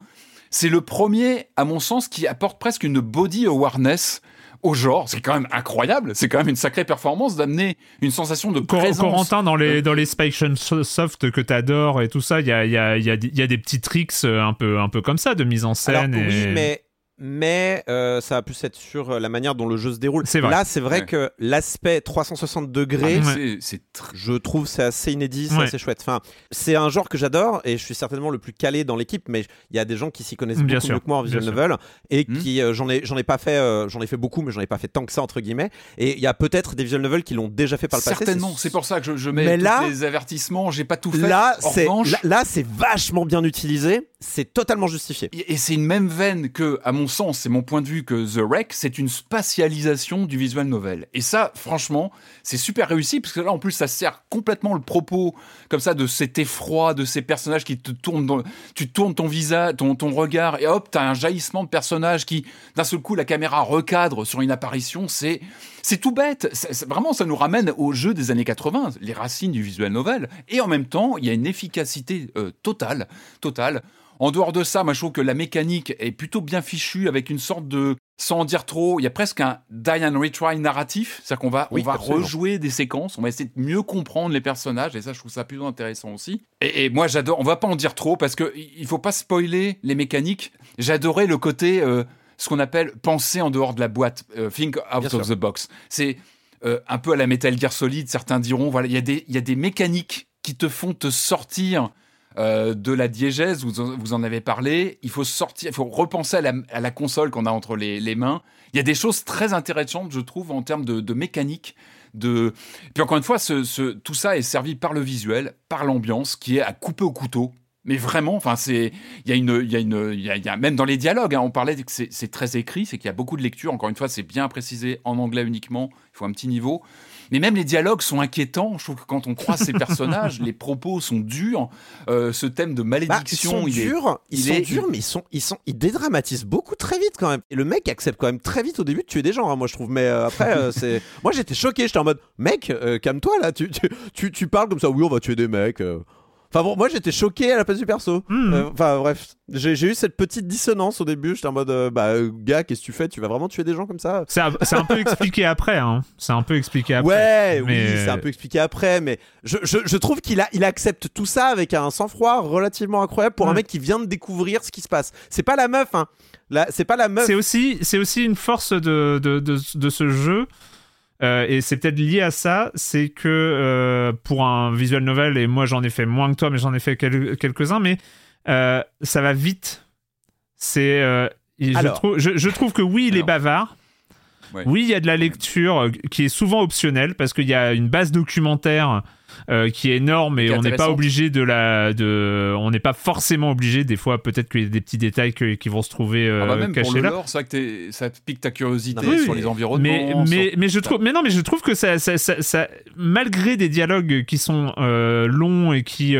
C'est le premier, à mon sens, qui apporte presque une body awareness au genre. C'est quand même incroyable. C'est quand même une sacrée performance d'amener une sensation de Cor- présence. Corentin, dans les, dans les Spike Soft que t'adores et tout ça, il y a, il y, a, il y, a, y a des petits tricks euh, un peu, un peu comme ça de mise en Alors scène. oui, et- mais mais euh, ça va plus être sur euh, la manière dont le jeu se déroule. C'est vrai. Là, c'est vrai Ouais. que l'aspect 360 Ah, degrés. mais Ouais. c'est- C'est tr- Je trouve c'est assez inédit, c'est Ouais. assez chouette. Enfin, c'est un genre que j'adore et je suis certainement le plus calé dans l'équipe, mais il y a des gens qui s'y connaissent Bien beaucoup sûr, mieux que moi en visual bien sûr. novel et Hmm. qui euh, j'en ai j'en ai pas fait euh, j'en ai fait beaucoup, mais j'en ai pas fait tant que ça entre guillemets. Et il y a peut-être des visual novels qui l'ont déjà fait par le passé. Certainement. C'est pour ça que je, je mets là- les avertissements. J'ai pas tout fait. Là, En c'est revanche, là, là, c'est vachement bien utilisé. C'est totalement justifié. Et c'est une même veine que, à mon sens, c'est mon point de vue, que The Wreck, c'est une spatialisation du visual novel. Et ça, franchement, c'est super réussi, parce que là, en plus, ça sert complètement le propos, comme ça, de cet effroi, de ces personnages qui te tournent dans... Tu tournes ton visage, ton, ton regard, et hop, t'as un jaillissement de personnages qui, d'un seul coup, la caméra recadre sur une apparition. C'est... C'est tout bête. Vraiment, ça nous ramène au jeu des années 80, les racines du visual novel. Et en même temps, il y a une efficacité euh, totale, totale. En dehors de ça, moi, je trouve que la mécanique est plutôt bien fichue avec une sorte de sans en dire trop, il y a presque un die and retry narratif, c'est-à-dire qu'on va, Oui, on va absolument. rejouer des séquences, on va essayer de mieux comprendre les personnages, et ça, je trouve ça plutôt intéressant aussi. Et, et moi, j'adore, on va pas en dire trop, parce que il faut pas spoiler les mécaniques. J'adorais le côté, euh, ce qu'on appelle penser en dehors de la boîte, euh, think out Bien of sûr. the box. C'est euh, un peu à la Metal Gear Solid, certains diront, voilà, il y, a des- il y a des mécaniques qui te font te sortir euh, de la diégèse, vous en, vous en avez parlé, il faut sortir, il faut repenser à la, à la console qu'on a entre les, les mains. Il y a des choses très intéressantes, je trouve, en termes de, de mécanique. De... Puis encore une fois, ce, ce- tout ça est servi par le visuel, par l'ambiance, qui est à couper au couteau. Mais vraiment, enfin, c'est, il y a une, il y a une, il y a, il y a- même dans les dialogues, hein, on parlait que c'est très écrit, c'est qu'il y a beaucoup de lecture. Encore une fois, c'est bien précisé en anglais uniquement. Il faut un petit niveau. Mais même les dialogues sont inquiétants. Je trouve que quand on croise ces *laughs* personnages, les propos sont durs. Euh, ce thème de Bah, ils malédiction, sont il est- durs, ils il sont est- durs, mais ils sont, ils sont, ils dédramatisent beaucoup très vite quand même. Et le mec accepte quand même très vite au début de tuer des gens, hein, moi je trouve. Mais euh, après, euh, c'est, *laughs* moi j'étais choqué, j'étais en mode, mec, euh, calme-toi là, tu, tu, tu, tu parles comme ça, oui, on va tuer des mecs. Enfin bon, moi j'étais choqué à la place du perso. Hmm. Euh, bref, j'ai, eu cette petite dissonance au début. J'étais en mode, euh, bah euh, gars, qu'est-ce que tu fais? Tu vas vraiment tuer des gens comme ça? C'est un, peu expliqué après. Hein. C'est un peu expliqué après. Ouais, Mais- oui, c'est un peu expliqué après, mais je, je, je trouve qu'il a, il accepte tout ça avec un sang-froid relativement incroyable pour un mec qui vient de découvrir ce qui se passe. C'est pas la meuf, hein. C'est pas la meuf. C'est aussi, c'est aussi une force de, de, de, de ce jeu. Euh, et c'est peut-être lié à ça, c'est que euh, pour un visual novel, et moi j'en ai fait moins que toi, mais j'en ai fait quel- quelques-uns, mais euh, ça va vite. C'est, je, trouve, je, je trouve que oui, il est bavard. Ouais. Oui, il y a de la lecture qui est souvent optionnelle parce qu'il y a une base documentaire euh, qui est énorme et est on n'est pas obligé de la, de, on n'est pas forcément obligé. Des fois, peut-être qu'il y a des petits détails que- qui vont se trouver euh, Ah bah même pour cachés le là. lore, vrai que ça pique ta curiosité sur oui, les environnements. Mais, sur- mais, je trouve, mais non, mais je trouve que ça, ça, ça, ça- malgré des dialogues qui sont euh, longs et qui,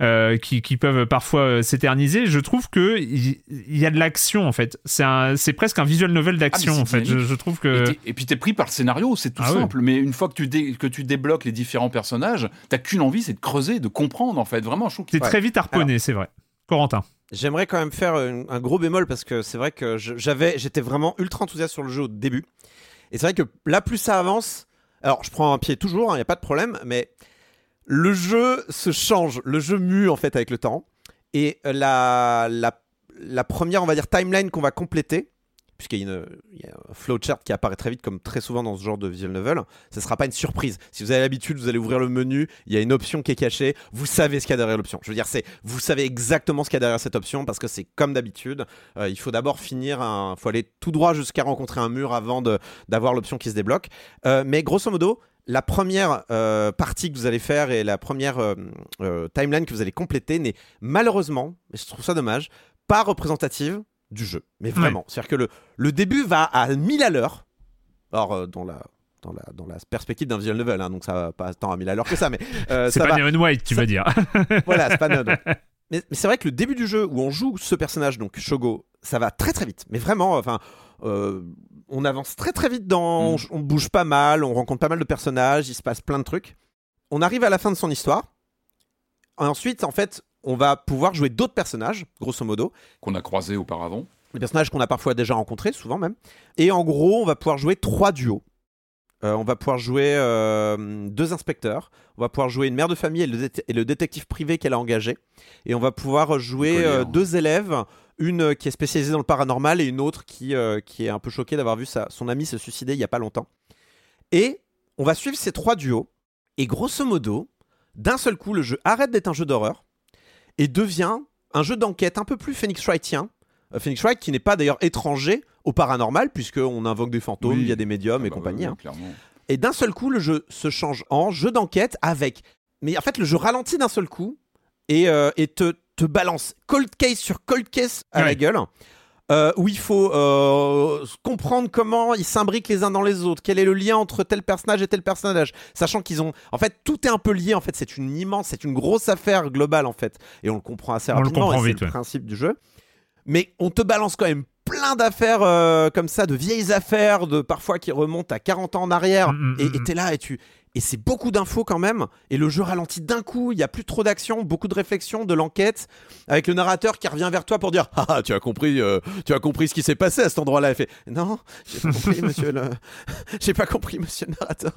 euh, qui, qui peuvent parfois euh, s'éterniser, je trouve que il y, a de l'action en fait. C'est un, c'est presque un visual novel d'action Ah, mais en fait. Je, je trouve Et, que t'es- et puis t'es pris par le scénario, c'est tout Ah oui. simple. Mais une fois que tu, dé- que tu débloques les différents personnages, t'as qu'une envie, c'est de creuser, de comprendre en fait. Vraiment, je trouve que c'est très vite harponné, c'est vrai. Corentin. J'aimerais quand même faire un, un gros bémol parce que c'est vrai que j'avais, j'étais vraiment ultra enthousiaste sur le jeu au début. Et c'est vrai que là, plus ça avance, alors je prends un pied toujours, il n'y a pas de problème, mais le jeu se change, le jeu mue en fait avec le temps. Et la, la, première, on va dire, timeline qu'on va compléter, puisqu'il y a, un flowchart qui apparaît très vite, comme très souvent dans ce genre de visual novel, ce ne sera pas une surprise. Si vous avez l'habitude, vous allez ouvrir le menu, il y a une option qui est cachée, vous savez ce qu'il y a derrière l'option. Je veux dire, vous savez exactement ce qu'il y a derrière cette option, parce que c'est comme d'habitude. Euh, il faut d'abord finir, il faut aller tout droit jusqu'à rencontrer un mur avant d'avoir l'option qui se débloque. Euh, mais grosso modo, la première euh, partie que vous allez faire et la première euh, euh, timeline que vous allez compléter n'est malheureusement, et je trouve ça dommage, pas représentative du jeu. Mais vraiment. C'est-à-dire que le, le début va à 1000 à l'heure. Euh, dans la. Dans la, dans la perspective d'un visual novel, hein, donc ça va pas tant à 1000 à l'heure que ça, mais euh, *laughs* C'est pas va. Neon White, tu ça- veux dire. *laughs* voilà, c'est pas Node. *laughs* Mais, mais c'est vrai que le début du jeu où on joue ce personnage, donc Shogo, ça va très très vite. Mais vraiment, enfin, euh, on avance très très vite dans. Mm. On, on bouge pas mal, on rencontre pas mal de personnages, il se passe plein de trucs. On arrive à la fin de son histoire. Ensuite, en fait, on va pouvoir jouer d'autres personnages, grosso modo. qu'on a croisé auparavant. Des personnages qu'on a parfois déjà rencontrés, souvent même. Et en gros, on va pouvoir jouer trois duos. Euh, on va pouvoir jouer euh, deux inspecteurs. On va pouvoir jouer une mère de famille et le, dé- et le détective privé qu'elle a engagé. Et on va pouvoir jouer euh, deux élèves, une qui est spécialisée dans le paranormal et une autre qui, euh, qui est un peu choquée d'avoir vu sa, son ami se suicider il y a pas longtemps. Et on va suivre ces trois duos. Et grosso modo, d'un seul coup, le jeu arrête d'être un jeu d'horreur et devient un jeu d'enquête un peu plus Phoenix Wrightien. Euh, Phoenix Wright qui n'est pas d'ailleurs étranger au paranormal puisqu'on invoque des fantômes, Oui. il y a des médiums Ah et bah compagnie. ouais, hein. Et d'un seul coup, le jeu se change en jeu d'enquête avec. Mais en fait, le jeu ralentit d'un seul coup et, euh, et te, te balance cold case sur cold case à la gueule. euh, où il faut euh, comprendre comment ils s'imbriquent les uns dans les autres, quel est le lien entre tel personnage et tel personnage, sachant qu'ils ont, en fait, tout est un peu lié. En fait, c'est une immense, c'est une grosse affaire globale en fait, et on le comprend assez On rapidement. c'est le ouais. principe du jeu. Mais on te balance quand même plein d'affaires euh, comme ça, de vieilles affaires, de parfois qui remontent à 40 ans en arrière, Mm, mm, et mm, et t'es là et tu et c'est beaucoup d'infos quand même. Et le jeu ralentit d'un coup. Il y a plus trop d'action, beaucoup de réflexion, de l'enquête, avec le narrateur qui revient vers toi pour dire ah ah, tu as compris, euh, tu as compris ce qui s'est passé à cet endroit-là. Il fait non, j'ai pas compris, *laughs* monsieur le, *laughs* j'ai pas compris, monsieur le narrateur.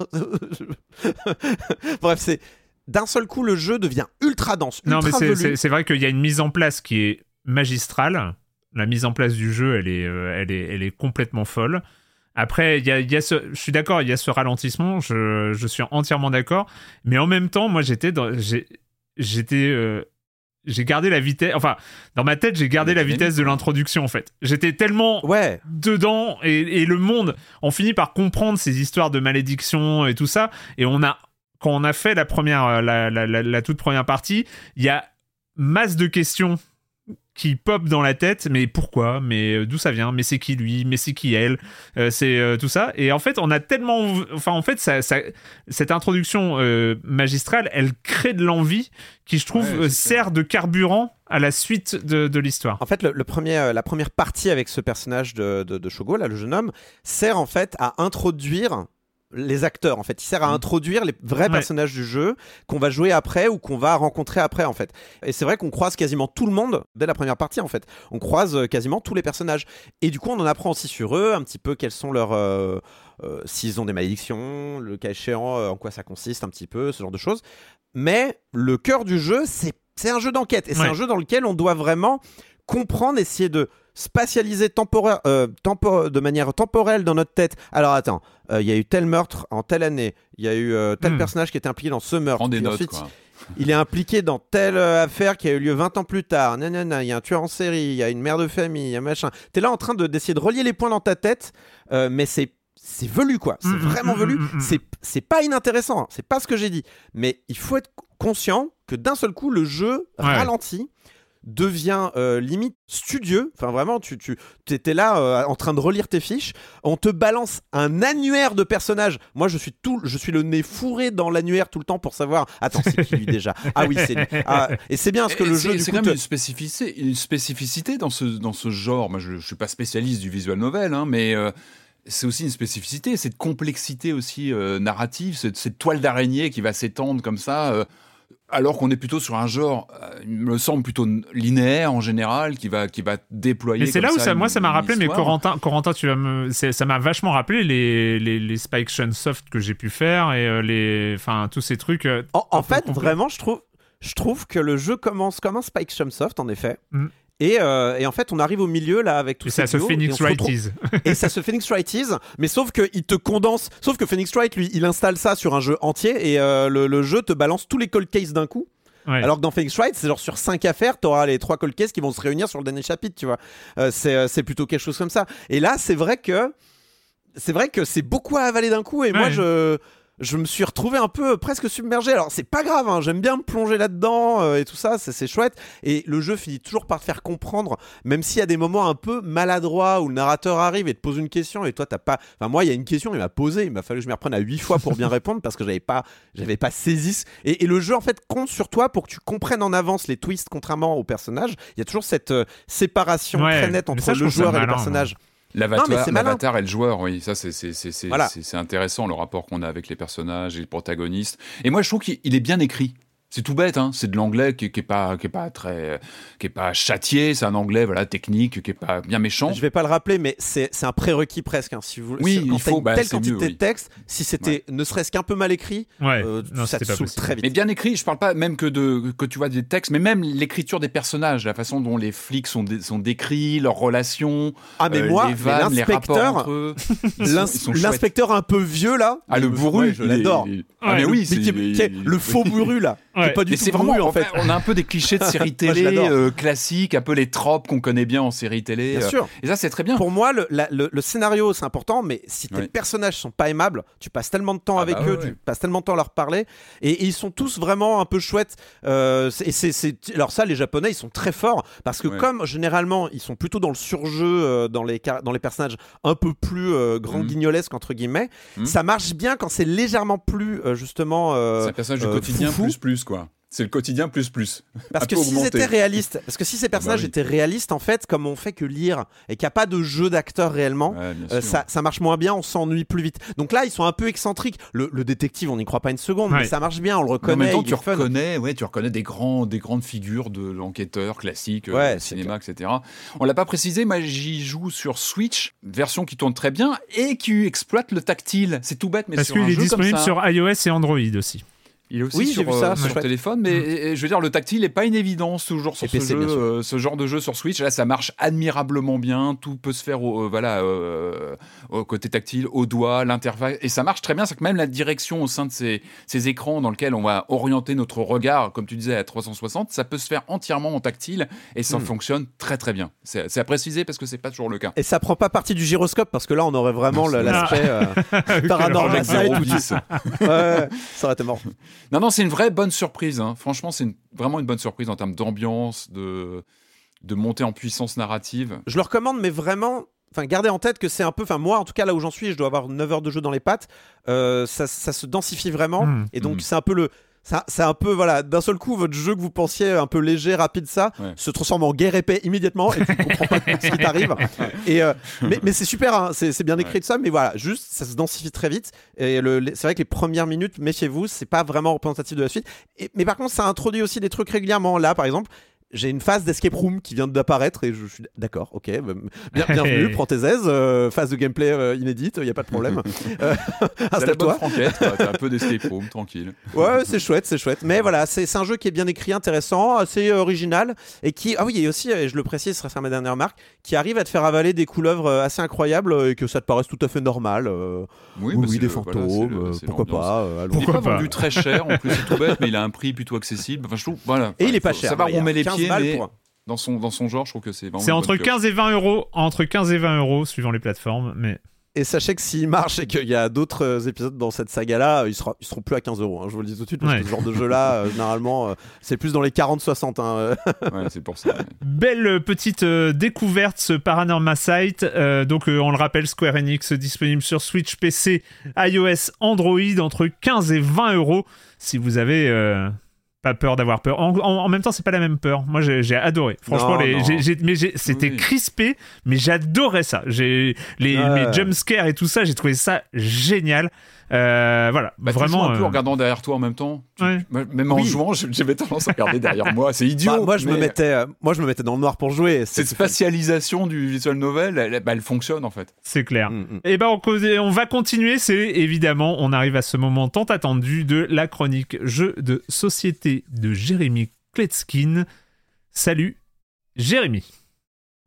*laughs* Bref, c'est d'un seul coup le jeu devient ultra dense. Non, mais ultra c'est- velu. c'est c'est vrai qu'il y a une mise en place qui est magistrale. La mise en place du jeu, elle est, euh, elle est, elle est complètement folle. Après, y a, il y a ce, je suis d'accord, il y a ce ralentissement, je, je suis entièrement d'accord. Mais en même temps, moi, j'étais dans, j'ai- j'étais, euh, j'ai gardé la vitesse, enfin, dans ma tête, j'ai gardé la vitesse de l'introduction, en fait. J'étais tellement Ouais. dedans et, et le monde, on finit par comprendre ces histoires de malédiction et tout ça. Et on a, quand on a fait la première, euh, la, la, la, la toute première partie, il y a masse de questions qui pop dans la tête. Mais pourquoi? Mais euh, d'où ça vient? Mais c'est qui lui? Mais c'est qui elle? Euh, C'est euh, tout ça. Et en fait, on a tellement, enfin, en fait, ça, ça, cette introduction euh, magistrale, elle crée de l'envie qui, je trouve, Ouais, sert de carburant à la suite de, de l'histoire. En fait, le, le premier, la première partie avec ce personnage de, de, de Shogo, là, le jeune homme, sert en fait à introduire les acteurs. En fait, il sert à Mm. introduire les vrais Ouais. personnages du jeu qu'on va jouer après ou qu'on va rencontrer après, en fait. Et c'est vrai qu'on croise quasiment tout le monde dès la première partie, en fait. On croise euh, quasiment tous les personnages. Et du coup, on en apprend aussi sur eux, un petit peu quels sont leurs. euh, euh, S'ils ont des malédictions, le cas échéant, euh, en quoi ça consiste un petit peu, ce genre de choses. Mais le cœur du jeu, c'est c'est un jeu d'enquête. Et c'est un jeu dans lequel on doit vraiment comprendre, essayer de spatialiser temporaire, euh, tempo- de manière temporelle dans notre tête. Alors attends, euh, il y a eu tel meurtre en telle année, il y a eu euh, tel Hmm. personnage qui était impliqué dans ce meurtre. Prends des puis notes, ensuite, quoi. il est impliqué dans telle affaire qui a eu lieu 20 ans plus tard. Nanana, il y a un tueur en série, il y a une mère de famille, il y a machin. T'es là en train de- d'essayer de relier les points dans ta tête, mais c'est c'est velu quoi. C'est Mm, mm, vraiment mm, velu. C'est c'est pas inintéressant. hein. C'est pas ce que j'ai dit. Mais il faut être conscient que d'un seul coup le jeu Ouais. ralentit devient euh, limite studieux. Enfin, vraiment, tu, tu étais là euh, en train de relire tes fiches. On te balance un annuaire de personnages. Moi, je suis tout, je suis le nez fourré dans l'annuaire tout le temps pour savoir. Attends, c'est qui lui déjà? Ah oui, c'est lui. Ah, et c'est bien parce que Et le jeu, c'est quand te- même une spécificité, une spécificité dans ce, dans ce genre. Moi, je, je suis pas spécialiste du visual novel, hein, mais euh, c'est aussi une spécificité, cette complexité aussi euh, narrative, cette, cette toile d'araignée qui va s'étendre comme ça. euh, alors qu'on est plutôt sur un genre, euh, il me semble plutôt linéaire en général, qui va, qui va déployer. Mais c'est là où ça, une- moi, ça m'a rappelé, mais. Corentin, Corentin, tu vas me, c'est- ça m'a vachement rappelé les, les, les Spike Chunsoft que j'ai pu faire et euh, les, enfin, tous ces trucs. euh, En, fait, vraiment, je trouve, je trouve que le jeu commence comme un Spike Chunsoft, en effet. Mm. Et, euh, et en fait, on arrive au milieu là avec tout Et ces ça se Phoenix Wrighties. *laughs* et ça se Phoenix Wrighties, mais sauf qu'il te condense. Sauf que Phoenix Wright, lui, il installe ça sur un jeu entier et euh, le, le jeu te balance tous les cold cases d'un coup. Ouais. Alors que dans Phoenix Wright, c'est genre sur 5 affaires, t'auras les trois cold cases qui vont se réunir sur le dernier chapitre, tu vois. Euh, c'est, plutôt quelque chose comme ça. Et là, c'est vrai que c'est vrai que c'est beaucoup à avaler d'un coup. Et moi, je je me suis retrouvé un peu presque submergé. Alors c'est pas grave, hein, j'aime bien me plonger là-dedans euh, et tout ça, c'est, chouette. Et le jeu finit toujours par te faire comprendre, même s'il y a des moments un peu maladroits où le narrateur arrive et te pose une question et toi t'as pas. Enfin moi il y a une question, il m'a posé, il m'a fallu que je m'y reprenne à 8 fois pour bien répondre parce que j'avais pas, j'avais pas saisi. Et, et le jeu en fait compte sur toi pour que tu comprennes en avance les twists, contrairement au personnage. Il y a toujours cette euh, séparation Ouais, très nette entre ça, le joueur et le personnage. L'avatar et le joueur, oui, ça c'est Voilà. intéressant le rapport qu'on a avec les personnages et les protagonistes. Et moi je trouve qu'il il est bien écrit. C'est tout bête, hein. c'est de l'anglais qui, qui est pas qui est pas très qui est pas châtié, c'est un anglais voilà technique qui est pas bien méchant. Je vais pas le rappeler, mais c'est c'est un prérequis presque. hein, si vous, Oui, quand il faut, une bah, telle quantité mieux, de texte, si c'était ne serait-ce qu'un peu mal écrit, Ouais. euh, non, ça te pas très vite. Mais bien écrit, je parle pas même que de que tu vois des textes, mais même l'écriture des personnages, la façon dont les flics sont, dé- sont décrits, leurs relations, Ah mais euh, moi, les mais vannes, les rapports l'inspecteur, *laughs* l'inspecteur un peu vieux là, Ah le bourru, ouais, je l'adore. Ah mais le- oui, le faux bourru là, *laughs* Ouais. pas du Mais tout c'est bourru vraiment en fait. On a un peu des clichés de séries *laughs* télé euh, classiques, un peu les tropes qu'on connaît bien en série télé. Bien euh, sûr. Et ça, c'est très bien. Pour moi, le, la- le- le scénario c'est important, mais si tes Ouais. personnages sont pas aimables, tu passes tellement de temps Ah avec bah eux, ouais, tu passes tellement de temps à leur parler, et, et ils sont tous vraiment un peu chouettes. Euh, et c'est, c'est- alors ça, les Japonais, ils sont très forts parce que Ouais. comme généralement ils sont plutôt dans le surjeu, euh, dans les car- dans les personnages un peu plus euh, grand Mhm. guignolesques entre guillemets, Mhm. ça marche bien quand c'est légèrement plus euh, justement. euh, C'est un personnage du euh, quotidien foufou. plus plus quoi. C'est le quotidien plus plus. Parce que s'ils étaient réalistes, parce que si ces personnages oui. étaient réalistes, en fait, comme on fait que lire et qu'il n'y a pas de jeu d'acteur réellement, Ouais, euh, ça, ça marche moins bien, on s'ennuie plus vite. Donc là, ils sont un peu excentriques. Le, le détective, on n'y croit pas une seconde, Ouais. mais ça marche bien, on le Mais en reconnaît. même temps, il tu reconnais, ouais, tu reconnais des, grands, des grandes figures de l'enquêteur classique, euh, Ouais, cinéma, etc. On l'a pas précisé, mais j'y joue sur Switch, version qui tourne très bien et qui exploite le tactile. C'est tout bête, mais Parce qu'il est jeu comme disponible ça- sur iOS et Android aussi. Il est aussi Oui, j'ai sur, vu ça, euh, sur téléphone, mais et- et je veux dire, le tactile n'est pas une évidence toujours sur Et ce, PC, jeu, euh, ce genre de jeu sur Switch. Là, ça marche admirablement bien. Tout peut se faire au, euh, voilà, euh, au côté tactile, au doigt, l'interface. Et ça marche très bien. C'est que même la direction au sein de ces, ces écrans dans lesquels on va orienter notre regard, comme tu disais, à 360, ça peut se faire entièrement en tactile et ça Hmm. fonctionne très très bien. C'est à préciser parce que c'est pas toujours le cas. Et ça prend pas partie du gyroscope parce que là on aurait vraiment l'aspect euh, *laughs* paranormal Avec ça et 0,10. tout. Ouais, ça aurait été mort. Non, non, c'est une vraie bonne surprise. hein. Franchement, c'est une- vraiment une bonne surprise en termes d'ambiance, de, de montée en puissance narrative. Je le recommande, mais vraiment. Enfin, gardez en tête que c'est un peu. Enfin, moi, en tout cas, là où j'en suis, je dois avoir 9 heures de jeu dans les pattes. euh, ça, ça se densifie vraiment. Mm. Et donc, Mm. c'est un peu le. Ça- C'est un peu, voilà, d'un seul coup, votre jeu que vous pensiez un peu léger, rapide, ça, Ouais. se transforme en guerre épais immédiatement et tu comprends pas ce qui t'arrive. *laughs* Et, euh, mais mais c'est super, hein, c'est bien écrit Ouais. de ça, mais voilà, juste, ça se densifie très vite. Et c'est vrai que les premières minutes, méfiez-vous, c'est pas vraiment représentatif de la suite. Et- mais par contre, ça introduit aussi des trucs régulièrement. Là, par exemple, j'ai une phase d'escape room qui vient d'apparaître et je suis d'accord, ok, bah, bien, bienvenue, *laughs* prends tes aises, euh, phase de gameplay euh, inédite, il y a pas de problème. *laughs* Euh, *laughs* Installe-toi. T'as un peu d'escape room, tranquille. Ouais, c'est chouette, c'est chouette. Mais voilà, c'est un jeu qui est bien écrit, intéressant, assez original et qui, ah oui, et aussi, et je le précise, ce sera ma dernière marque, qui arrive à te faire avaler des couleuvres euh, assez incroyables et que ça te paraisse tout à fait normal. oui, bah, oui, des le- voilà, fantômes, c'est le- pourquoi pas. allons. Il est Pourquoi pas pas vendu très cher, en plus c'est tout bête, mais il a un prix plutôt accessible. Enfin, je trouve, voilà. Et il est pas cher. Ouais, où on met les 15 pieds, mais pour- dans son, dans son genre, je trouve que c'est vraiment. C'est entre bonne pioche. 15 et 20 euros, entre 15 et 20 euros suivant les plateformes, mais Et sachez que s'il marche et qu'il y a d'autres euh, épisodes dans cette saga-là, ils, sera, ils seront plus à 15 euros. hein, je vous le dis tout de suite, parce Ouais. que ce genre de jeu-là, euh, généralement, euh, c'est plus dans les 40-60. hein, euh. Ouais, c'est pour ça. ouais. Belle petite euh, découverte, ce Paranormal Sight. Euh, donc, euh, on le rappelle, Square Enix disponible sur Switch, PC, iOS, Android, entre 15 et 20 euros. Si vous avez euh, pas peur d'avoir peur. En, en- en même temps, c'est pas la même peur. Moi, j'ai adoré. Franchement, c'était Oui. crispé, mais j'adorais ça. J'ai les jumpscares et tout ça, j'ai trouvé ça génial. Euh, voilà, Bah, tu vraiment. un peu euh, en regardant derrière toi en même temps. Tu- Ouais. Même en Oui. jouant, je- j'avais tendance à regarder derrière moi. C'est idiot. Bah, moi, je me mettais, euh, moi, je me mettais dans le noir pour jouer. Cette c'est- spatialisation du visual novel, elle, bah, elle fonctionne en fait. c'est clair. Mm, mm. Et ben on, on va continuer, c'est évidemment, on arrive à ce moment tant attendu de la chronique jeu de société de Jérémy Kletskin. Salut Jérémy.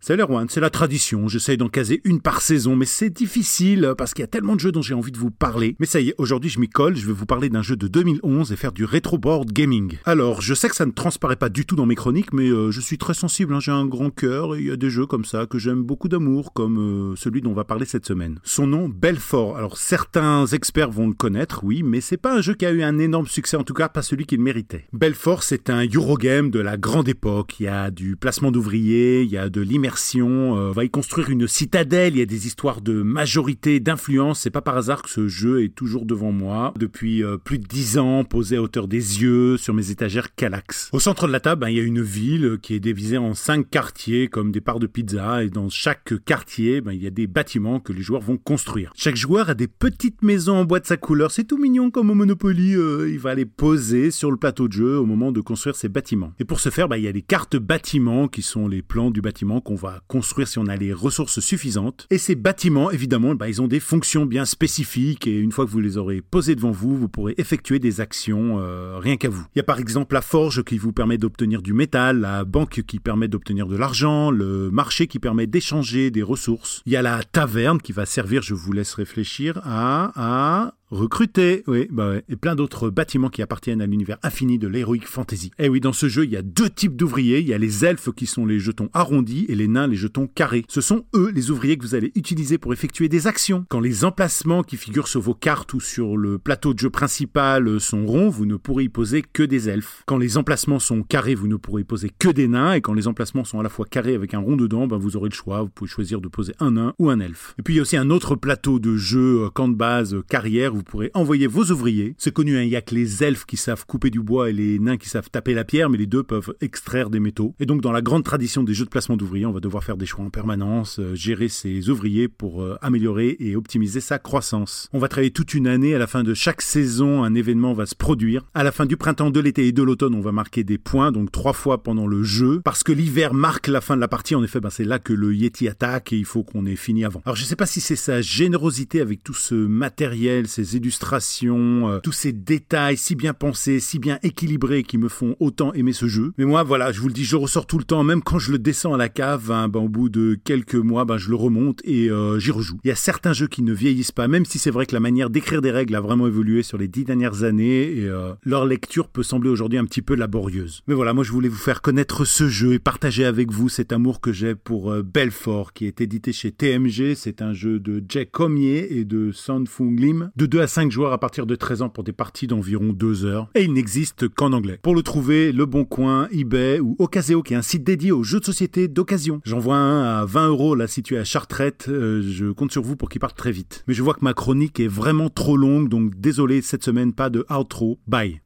Salut Erwan, c'est la tradition, j'essaye d'en caser une par saison, mais c'est difficile parce qu'il y a tellement de jeux dont j'ai envie de vous parler. Mais ça y est, aujourd'hui je m'y colle, je vais vous parler d'un jeu de 2011 et faire du retro board gaming. Alors, je sais que ça ne transparaît pas du tout dans mes chroniques, mais euh, je suis très sensible, hein, j'ai un grand cœur et il y a des jeux comme ça que j'aime beaucoup d'amour, comme euh, celui dont on va parler cette semaine. Son nom, Belfort. Alors, certains experts vont le connaître, oui, mais c'est pas un jeu qui a eu un énorme succès, en tout cas pas celui qu'il méritait. Belfort, c'est un Eurogame de la grande époque. Il y a du placement d'ouvriers, il y a de l'immersion, euh, va y construire une citadelle, il y a des histoires de majorité, d'influence. C'est pas par hasard que ce jeu est toujours devant moi. Depuis euh, plus de dix ans, posé à hauteur des yeux sur mes étagères Calax. Au centre de la table, ben, il y a une ville qui est divisée en cinq quartiers comme des parts de pizza et dans chaque quartier, ben, il y a des bâtiments que les joueurs vont construire. Chaque joueur a des petites maisons en bois de sa couleur. C'est tout mignon comme au Monopoly. euh, il va les poser sur le plateau de jeu au moment de construire ses bâtiments. Et pour ce faire, ben, il y a des cartes bâtiments qui sont les plans du bâtiment qu'on va construire si on a les ressources suffisantes. Et ces bâtiments, évidemment, ben, ils ont des fonctions bien spécifiques et une fois que vous les aurez posés devant vous, vous pourrez effectuer des actions euh, rien qu'à vous. Il y a par exemple la forge qui vous permet d'obtenir du métal, la banque qui permet d'obtenir de l'argent, le marché qui permet d'échanger des ressources. Il y a la taverne qui va servir, je vous laisse réfléchir, à recruter, oui, bah ouais, et plein d'autres bâtiments qui appartiennent à l'univers infini de l'heroic fantasy. Et oui, dans ce jeu, il y a deux types d'ouvriers. Il y a les elfes qui sont les jetons arrondis et les nains les jetons carrés. Ce sont eux les ouvriers que vous allez utiliser pour effectuer des actions. Quand les emplacements qui figurent sur vos cartes ou sur le plateau de jeu principal sont ronds, vous ne pourrez y poser que des elfes. Quand les emplacements sont carrés, vous ne pourrez y poser que des nains. Et quand les emplacements sont à la fois carrés avec un rond dedans, ben vous aurez le choix. Vous pouvez choisir de poser un nain ou un elfe. Et puis il y a aussi un autre plateau de jeu euh, camp de base euh, carrière. Pourrez envoyer vos ouvriers. C'est connu, hein, il y a que les elfes qui savent couper du bois et les nains qui savent taper la pierre, mais les deux peuvent extraire des métaux. Et donc dans la grande tradition des jeux de placement d'ouvriers, on va devoir faire des choix en permanence, euh, gérer ses ouvriers pour euh, améliorer et optimiser sa croissance. On va travailler toute une année, à la fin de chaque saison, un événement va se produire. À la fin du printemps, de l'été et de l'automne, on va marquer des points, donc trois fois pendant le jeu, parce que l'hiver marque la fin de la partie. En effet, ben, c'est là que le Yeti attaque et il faut qu'on ait fini avant. Alors je sais pas si c'est sa générosité avec tout ce matériel, ces illustrations, euh, tous ces détails si bien pensés, si bien équilibrés qui me font autant aimer ce jeu. Mais moi, voilà, je vous le dis, je ressors tout le temps, même quand je le descends à la cave, hein, ben, au bout de quelques mois, ben, je le remonte et euh, j'y rejoue. Il y a certains jeux qui ne vieillissent pas, même si c'est vrai que la manière d'écrire des règles a vraiment évolué sur les dix dernières années et euh, leur lecture peut sembler aujourd'hui un petit peu laborieuse. Mais voilà, moi je voulais vous faire connaître ce jeu et partager avec vous cet amour que j'ai pour Belfort, qui est édité chez TMG. C'est un jeu de Jack Comier et de San Fung Lim, de 2 à 5 joueurs à partir de 13 ans pour des parties d'environ 2 heures. Et il n'existe qu'en anglais. Pour le trouver, Le Bon Coin, eBay ou Ocaseo, qui est un site dédié aux jeux de société d'occasion. J'en vois un à 20 euros, là situé à Chartrette. Euh, je compte sur vous pour qu'il parte très vite. Mais je vois que ma chronique est vraiment trop longue, donc désolé cette semaine, pas de outro. Bye.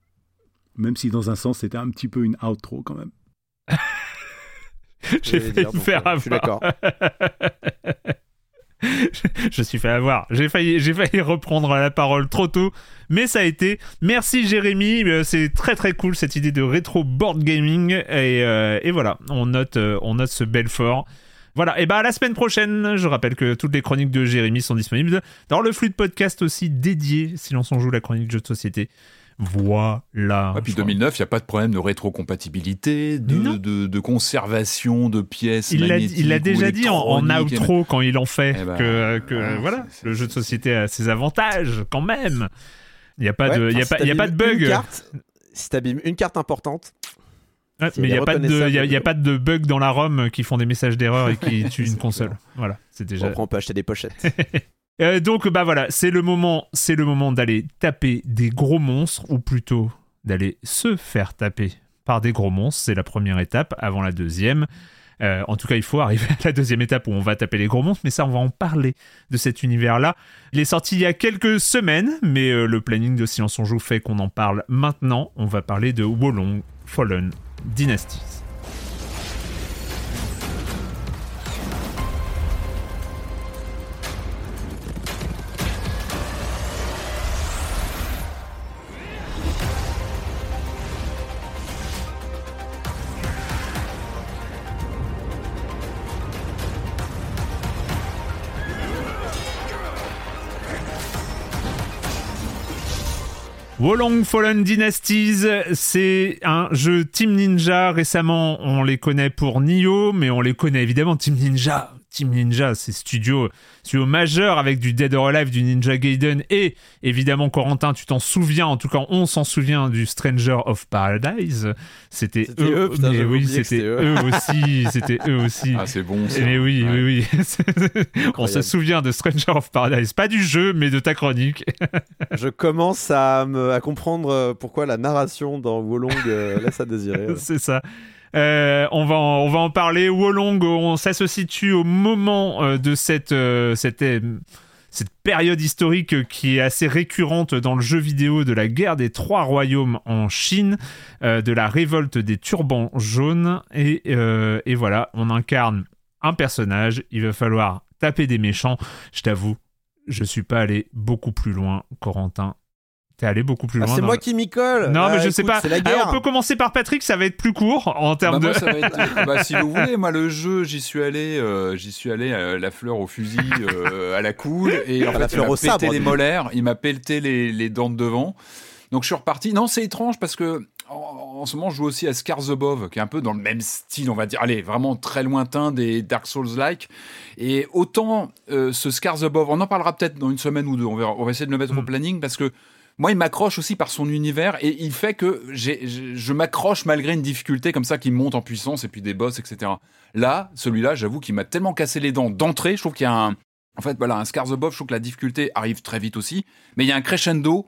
Même si dans un sens c'était un petit peu une outro quand même. *laughs* J'ai donc, faire euh, Je suis avoir. d'accord. *laughs* *laughs* je suis fait avoir. J'ai failli, j'ai failli reprendre la parole trop tôt, mais ça a été. Merci Jérémy, Euh, c'est très très cool cette idée de rétro board gaming et, euh, voilà, on note, euh, ce Belfort. Voilà, et bah à la semaine prochaine, je rappelle que toutes les chroniques de Jérémy sont disponibles dans le flux de podcast aussi dédié, Silence on joue la chronique jeu de société. Voilà. Et puis Je crois. 2009, il n'y a pas de problème de rétrocompatibilité, de, de, de conservation de pièces. Il l'a déjà dit en, en outro quand il en fait Eh ben, que, que ouais, voilà, c'est- le jeu de société a ses avantages quand même. Il n'y a pas Ouais, de, y a pas, si il y a pas de bug. une carte, si t'abîmes une carte importante, Ouais, si mais il n'y a pas de, a, y a pas de bug dans la ROM qui font des messages d'erreur et qui *laughs* tuent une console. Voilà, c'est déjà. après on peut acheter des pochettes. *laughs* Euh, donc bah voilà, c'est le moment, c'est le moment d'aller taper des gros monstres ou plutôt d'aller se faire taper par des gros monstres. C'est la première étape avant la deuxième. Euh, en tout cas, il faut arriver *laughs* à la deuxième étape où on va taper les gros monstres, mais ça, on va en parler de cet univers-là. Il est sorti il y a quelques semaines, mais euh, le planning de Silence on Joue fait qu'on en parle maintenant. On va parler de Wolong Fallen Dynasties. Wolong Fallen Dynasties, c'est un jeu Team Ninja. Récemment, on les connaît pour Nioh, mais on les connaît évidemment Team Ninja. Team Ninja, c'est studio, studio majeur avec du Dead or Alive, du Ninja Gaiden et évidemment Corentin, tu t'en souviens, en tout cas on s'en souvient du Stranger of Paradise. C'était eux, putain, mais oui, c'était eux. eux aussi, c'était eux aussi. Ah, c'est bon. ça. Mais oui, Ouais. oui, oui. *laughs* On se souvient de Stranger of Paradise, pas du jeu, mais de ta chronique. Je commence à, me, à comprendre euh, pourquoi la narration dans Wolong euh, laisse à désirer. *laughs* C'est ça. Euh, on, va en, on va en parler. Wolong, on, ça se situe au moment euh, de cette, euh, cette, cette période historique qui est assez récurrente dans le jeu vidéo de la guerre des trois royaumes en Chine, de la révolte des turbans jaunes? Et, et voilà, on incarne un personnage. Il va falloir taper des méchants. Je t'avoue, je suis pas allé beaucoup plus loin, Corentin. T'es allé beaucoup plus Ah, loin. c'est dans moi le- qui m'y colle. non, Ah, mais je écoute, sais pas. C'est la Ah, on peut commencer par Patrick, ça va être plus court en termes Bah, de. moi, ça va être- *laughs* ah bah, si vous voulez, moi le jeu, j'y suis allé, euh, j'y suis allé euh, la fleur au fusil, euh, à la cool, et en la fait, il fleur m'a au pété sabre, les molaires, il m'a pelleté les, les dents de devant. Donc je suis reparti. Non, c'est étrange parce que en, en ce moment, je joue aussi à Scars Above, qui est un peu dans le même style, on va dire. Allez, vraiment très lointain des Dark Souls-like. Et autant euh, ce Scars Above, on en parlera peut-être dans une semaine ou deux. On, verra, on va essayer de le mettre au Mm. planning parce que moi, il m'accroche aussi par son univers et il fait que je, m'accroche malgré une difficulté comme ça qui monte en puissance et puis des boss, etc. Là, celui-là, j'avoue qu'il m'a tellement cassé les dents d'entrée. Je trouve qu'il y a un. En fait, voilà, un Scars Above, je trouve que la difficulté arrive très vite aussi. Mais il y a un crescendo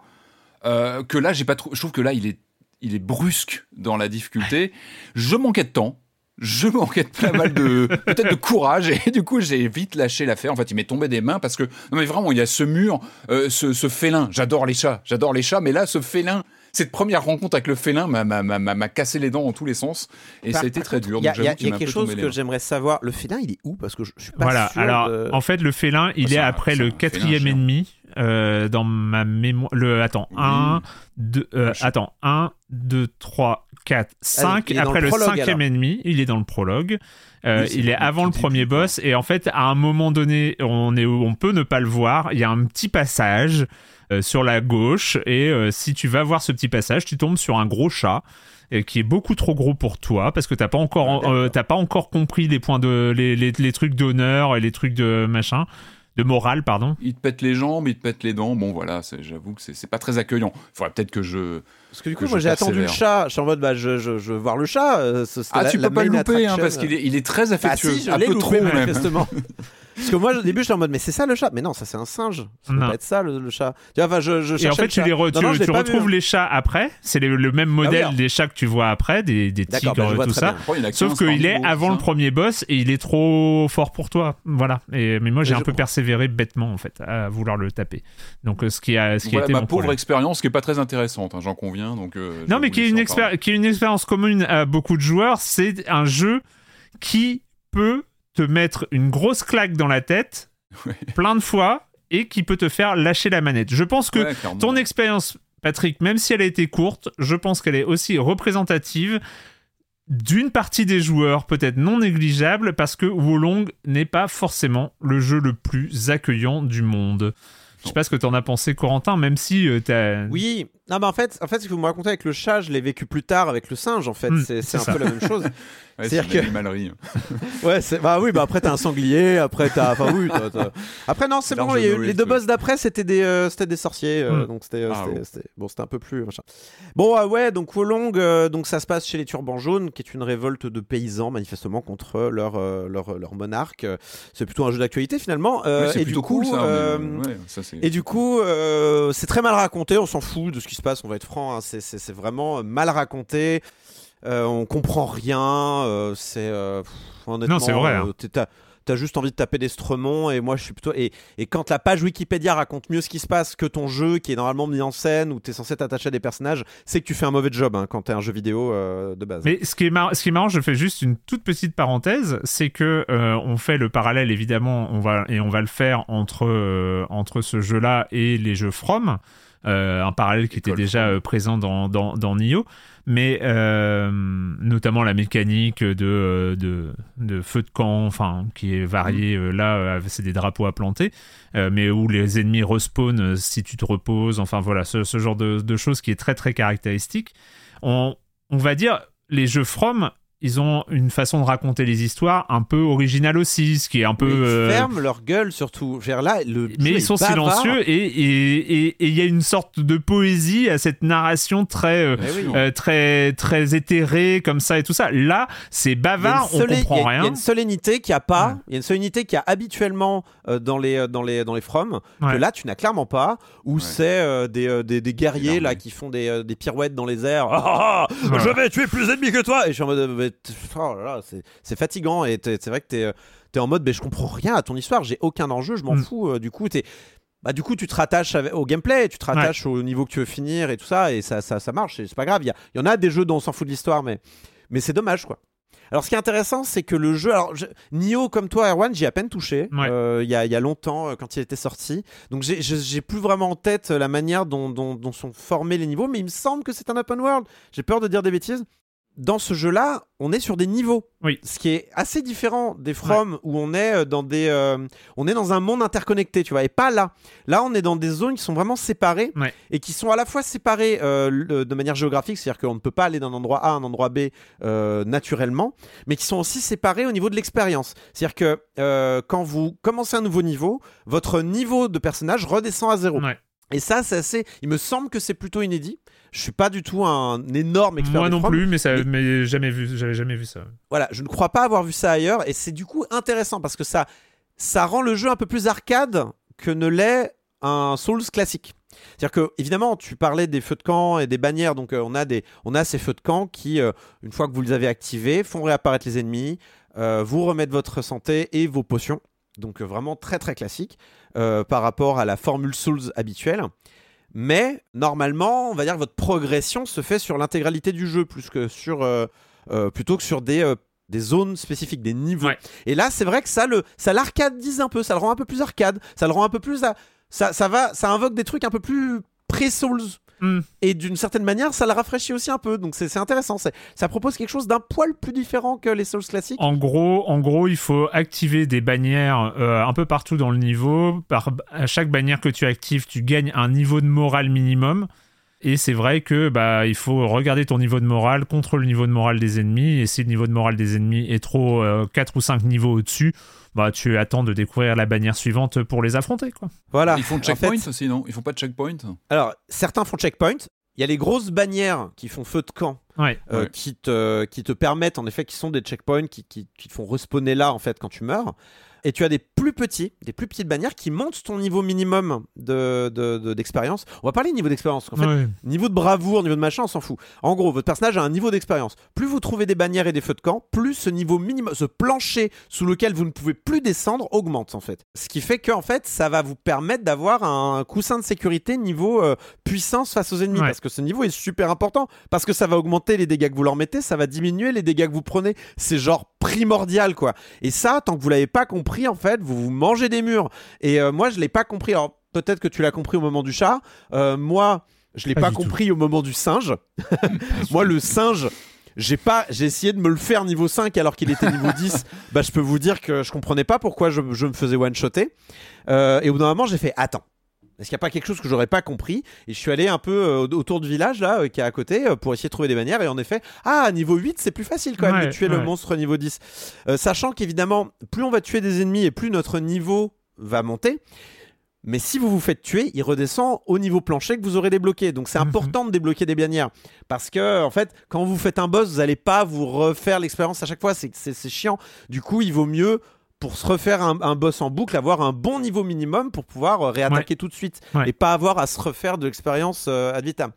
euh, que là, j'ai pas trop. Je trouve que là, il est, il est brusque dans la difficulté. Je manquais de temps. Je manquais de pas mal de *laughs* peut-être de courage et du coup j'ai vite lâché l'affaire. En fait, il m'est tombé des mains parce que non mais vraiment il y a ce mur, euh, ce, ce félin. J'adore les chats, j'adore les chats, mais là ce félin. Cette première rencontre avec le félin m'a- cassé les dents en tous les sens et Par- ça a été très contre, dur. Il y a, y y quelque chose que j'aimerais savoir. Le félin, il est où? Parce que je, je suis pas Voilà, sûr. alors de- en fait le félin, il est un- après le quatrième ennemi euh, dans ma mémoire. Le, attends, Oui. 1, 2, Vache. attends, 1, 2, 3, 4, 5. il est dans Après le prologue, cinquième alors. ennemi, il est dans le prologue. Euh, Oui, il est avant le premier boss et en fait à un moment donné on est on peut ne pas le voir il y a un petit passage euh, sur la gauche et euh, si tu vas voir ce petit passage tu tombes sur un gros chat qui est beaucoup trop gros pour toi parce que t'as pas encore Ah, t'as pas encore compris les points de les, les, les trucs d'honneur et les trucs de machin de morale pardon Il te pète les jambes, il te pète les dents. Bon, voilà, j'avoue que c'est c'est pas très accueillant. Il faudrait peut-être que je. Parce que du que coup, moi j'ai attendu le chat. Je suis en mode, bah, je, je, je veux voir le chat. euh, ce- Ah, la- tu la peux pas le louper, hein, parce qu'il est, il est très Bah affectueux. si, je un l'ai peu loupé trop, même. *laughs* Parce que moi, au début, j'étais en mode, mais c'est ça le chat Mais non, ça c'est un singe. Ça peut pas être ça le, le chat. Tu vois, enfin, je, je et en fait le tu les re- Non, tu, tu retrouves vu. les chats après c'est le, le même modèle oui. des chats que tu vois après des, des tigres bah, vois tout ça bien. Sauf 15 par qu'il est avant le ça premier boss et il est trop fort pour toi. Voilà. Et, mais moi j'ai Mais un je peu persévéré bêtement en fait à vouloir le taper. Donc euh, ce qui a, ce qui a été ma mon pauvre problème. expérience qui est pas très intéressante, hein, j'en conviens. Donc, euh, Non mais qui est une expérience commune à beaucoup de joueurs, c'est un jeu qui peut te mettre une grosse claque dans la tête *laughs* Ouais. plein de fois et qui peut te faire lâcher la manette. Je pense que Ouais, ton expérience, Patrick, même si elle a été courte, je pense qu'elle est aussi représentative d'une partie des joueurs, peut-être non négligeable, parce que Wolong n'est pas forcément le jeu le plus accueillant du monde. Je sais pas ce que t'en as pensé, Corentin, même si euh, t'as. Oui, non, mais en fait, en fait, ce que vous me racontez avec le chat, je l'ai vécu plus tard avec le singe. En fait, Hmm, c'est un ça. peu la même chose. *laughs* Ouais, c'est-à-dire que-. *laughs* Ouais, bah oui, bah après t'as un sanglier, après t'as, enfin oui, après non, c'est bon, les deux boss d'après c'était des, euh, c'était des sorciers, euh, Mm. donc c'était, euh, Ah, c'était- bon, c'était un peu plus machin. Bon, ah ouais, donc Wolong, donc ça se passe chez les Turbans jaunes, qui est une révolte de paysans manifestement contre leur leur, leur monarque. C'est plutôt un jeu d'actualité finalement. Oui, c'est et plutôt du coup, cool ça. mais, ouais, ça, c'est- Et du coup, euh, c'est très mal raconté, on s'en fout de ce qui se passe, on va être franc, hein, c'est- vraiment mal raconté, euh, on comprend rien, euh, c'est... euh, honnêtement, Non, c'est vrai, hein. euh, t'as- T'as juste envie de taper des stremons et moi je suis plutôt et, et quand la page Wikipédia raconte mieux ce qui se passe que ton jeu qui est normalement mis en scène où t'es censé t'attacher à des personnages, c'est que tu fais un mauvais job hein, quand t'es un jeu vidéo euh, de base. Mais ce qui est marrant, ce qui est marrant, je fais juste une toute petite parenthèse, c'est que euh, on fait le parallèle évidemment, on va et on va le faire entre euh, entre ce jeu-là et les jeux From, euh, un parallèle qui était déjà euh, présent dans dans, dans Nioh, mais euh, notamment la mécanique de, euh, de de feu de camp, enfin qui est variée. euh, là, euh, c'est des drapeaux à planter, euh, mais où les ennemis respawnent euh, si tu te reposes. Enfin voilà, ce, ce genre de, de choses qui est très très caractéristique. On, on va dire, les jeux From, ils ont une façon de raconter les histoires un peu originale aussi, ce qui est un peu. Mais ils euh, ferment leur gueule surtout. Vers là, le mais ils sont bavard. silencieux et et- et- et il y a une sorte de poésie à cette narration très euh, oui. euh, très très éthérée comme ça et tout ça. Là, c'est bavard, on solé- il y a- comprend Il y a rien. une solennité qu'il n'y a pas. Ouais. Il y a une solennité qu'il y a habituellement euh, dans les dans les dans les From Ouais. que là tu n'as clairement pas. Où Ouais. c'est euh, des, euh, des des guerriers là qui font des, euh, des pirouettes dans les airs. *laughs* Je vais tuer plus d'ennemis que toi. Et je suis en mode oh là là, c'est fatigant et c'est vrai que t'es euh, t'es en mode mais je comprends rien à ton histoire. J'ai aucun enjeu. Je m'en Mm. fous. euh, du coup t'es bah, du coup, tu te rattaches au gameplay, tu te rattaches au niveau que tu veux finir et tout ça, et ça, ça, ça marche, et c'est pas grave. Il y, en a des jeux dont on s'en fout de l'histoire, mais, mais c'est dommage, quoi. Alors, ce qui est intéressant, c'est que le jeu. Alors, je- Nioh, comme toi, Erwan, j'y ai à peine touché Ouais. euh, il y, a, il y a longtemps, quand il était sorti. Donc, j'ai- plus vraiment en tête la manière dont, dont, dont sont formés les niveaux, mais il me semble que c'est un open world. J'ai peur de dire des bêtises. Dans ce jeu-là, on est sur des niveaux. Oui. Ce qui est assez différent des From où on est euh, dans des, euh, on est dans un monde interconnecté, tu vois, et pas là. Là, on est dans des zones qui sont vraiment séparées Ouais. et qui sont à la fois séparées euh, le- de manière géographique, c'est-à-dire qu'on ne peut pas aller d'un endroit A à un endroit B euh, naturellement, mais qui sont aussi séparées au niveau de l'expérience. C'est-à-dire que quand vous commencez un nouveau niveau, votre niveau de personnage redescend à zéro. Ouais. Et ça, c'est assez. Il me semble que c'est plutôt inédit. Je suis pas du tout un énorme expert Moi non From, plus, mais ça, mais- mais jamais vu, j'avais jamais vu ça. voilà, je ne crois pas avoir vu ça ailleurs et c'est du coup intéressant parce que ça, ça rend le jeu un peu plus arcade que ne l'est un Souls classique. C'est-à-dire que évidemment, tu parlais des feux de camp et des bannières, donc euh, on a des, on a ces feux de camp qui, euh, une fois que vous les avez activés, font réapparaître les ennemis, euh, vous remettent votre santé et vos potions. Donc vraiment très très classique par rapport à la formule Souls habituelle. Mais normalement, on va dire que votre progression se fait sur l'intégralité du jeu plus que sur euh, euh, plutôt que sur des euh, des zones spécifiques, des niveaux. Ouais. Et là, c'est vrai que ça le ça l'arcadise un peu, ça le rend un peu plus arcade, ça le rend un peu plus à- ça ça va ça invoque des trucs un peu plus pré-Souls. Hmm. Et d'une certaine manière, ça le rafraîchit aussi un peu. Donc c'est intéressant. Ça propose quelque chose d'un poil plus différent que les Souls classiques. En gros, en gros, il faut activer des bannières euh, un peu partout dans le niveau. Par, à chaque bannière que tu actives, tu gagnes un niveau de morale minimum. Et c'est vrai que bah il faut regarder ton niveau de morale contre le niveau de morale des ennemis. Et si le niveau de morale des ennemis est trop 4 ou 5 niveaux au-dessus, bah tu attends de découvrir la bannière suivante pour les affronter quoi. Voilà. Ils font En checkpoint fait, aussi, non? Ils font pas de checkpoint? alors certains font checkpoint. Il y a les grosses bannières qui font feu de camp, Ouais. euh, Ouais. qui te qui te permettent en effet qui sont des checkpoints qui, qui, qui te font respawner là en fait quand tu meurs. Et tu as des plus petits, des plus petites bannières qui montent ton niveau minimum de de- de- d'expérience. On va parler niveau d'expérience. En fait, Ouais. Niveau de bravoure, niveau de machin, on s'en fout. En gros, votre personnage a un niveau d'expérience. Plus vous trouvez des bannières et des feux de camp, plus ce niveau minimum, ce plancher sous lequel vous ne pouvez plus descendre augmente en fait. Ce qui fait que en fait, ça va vous permettre d'avoir un coussin de sécurité niveau euh, puissance face aux ennemis Ouais. parce que ce niveau est super important parce que ça va augmenter les dégâts que vous leur mettez, ça va diminuer les dégâts que vous prenez. C'est genre primordial quoi. Et ça, tant que vous l'avez pas compris, en fait, vous vous mangez des murs. Et euh, moi, je l'ai pas compris. Alors peut-être que tu l'as compris au moment du chat. Euh, moi, je l'ai Pas pas, du tout. compris au moment du singe. *laughs* moi, le singe. J'ai pas, j'ai essayé de me le faire niveau 5 alors qu'il était niveau 10. *laughs* Bah, je peux vous dire que je comprenais pas pourquoi je, je me faisais one-shotter. Euh, et au bout d'un moment, j'ai fait attends. Est-ce qu'il n'y a pas quelque chose que j'aurais pas compris Et je suis allé un peu euh, autour du village là, euh, qui est à côté, euh, pour essayer de trouver des manières. Et en effet, ah, niveau 8, c'est plus facile quand même Ouais, de tuer le monstre niveau 10. Euh, sachant qu'évidemment, plus on va tuer des ennemis et plus notre niveau va monter. Mais si vous vous faites tuer, il redescend au niveau plancher que vous aurez débloqué. Donc c'est Mhm. important de débloquer des bannières. Parce que, en fait, quand vous faites un boss, vous n'allez pas vous refaire l'expérience à chaque fois. C'est chiant. Du coup, il vaut mieux, pour se refaire un, un boss en boucle, avoir un bon niveau minimum pour pouvoir euh, réattaquer tout de suite. Ouais. Et pas avoir à se refaire de l'expérience euh, ad vitam.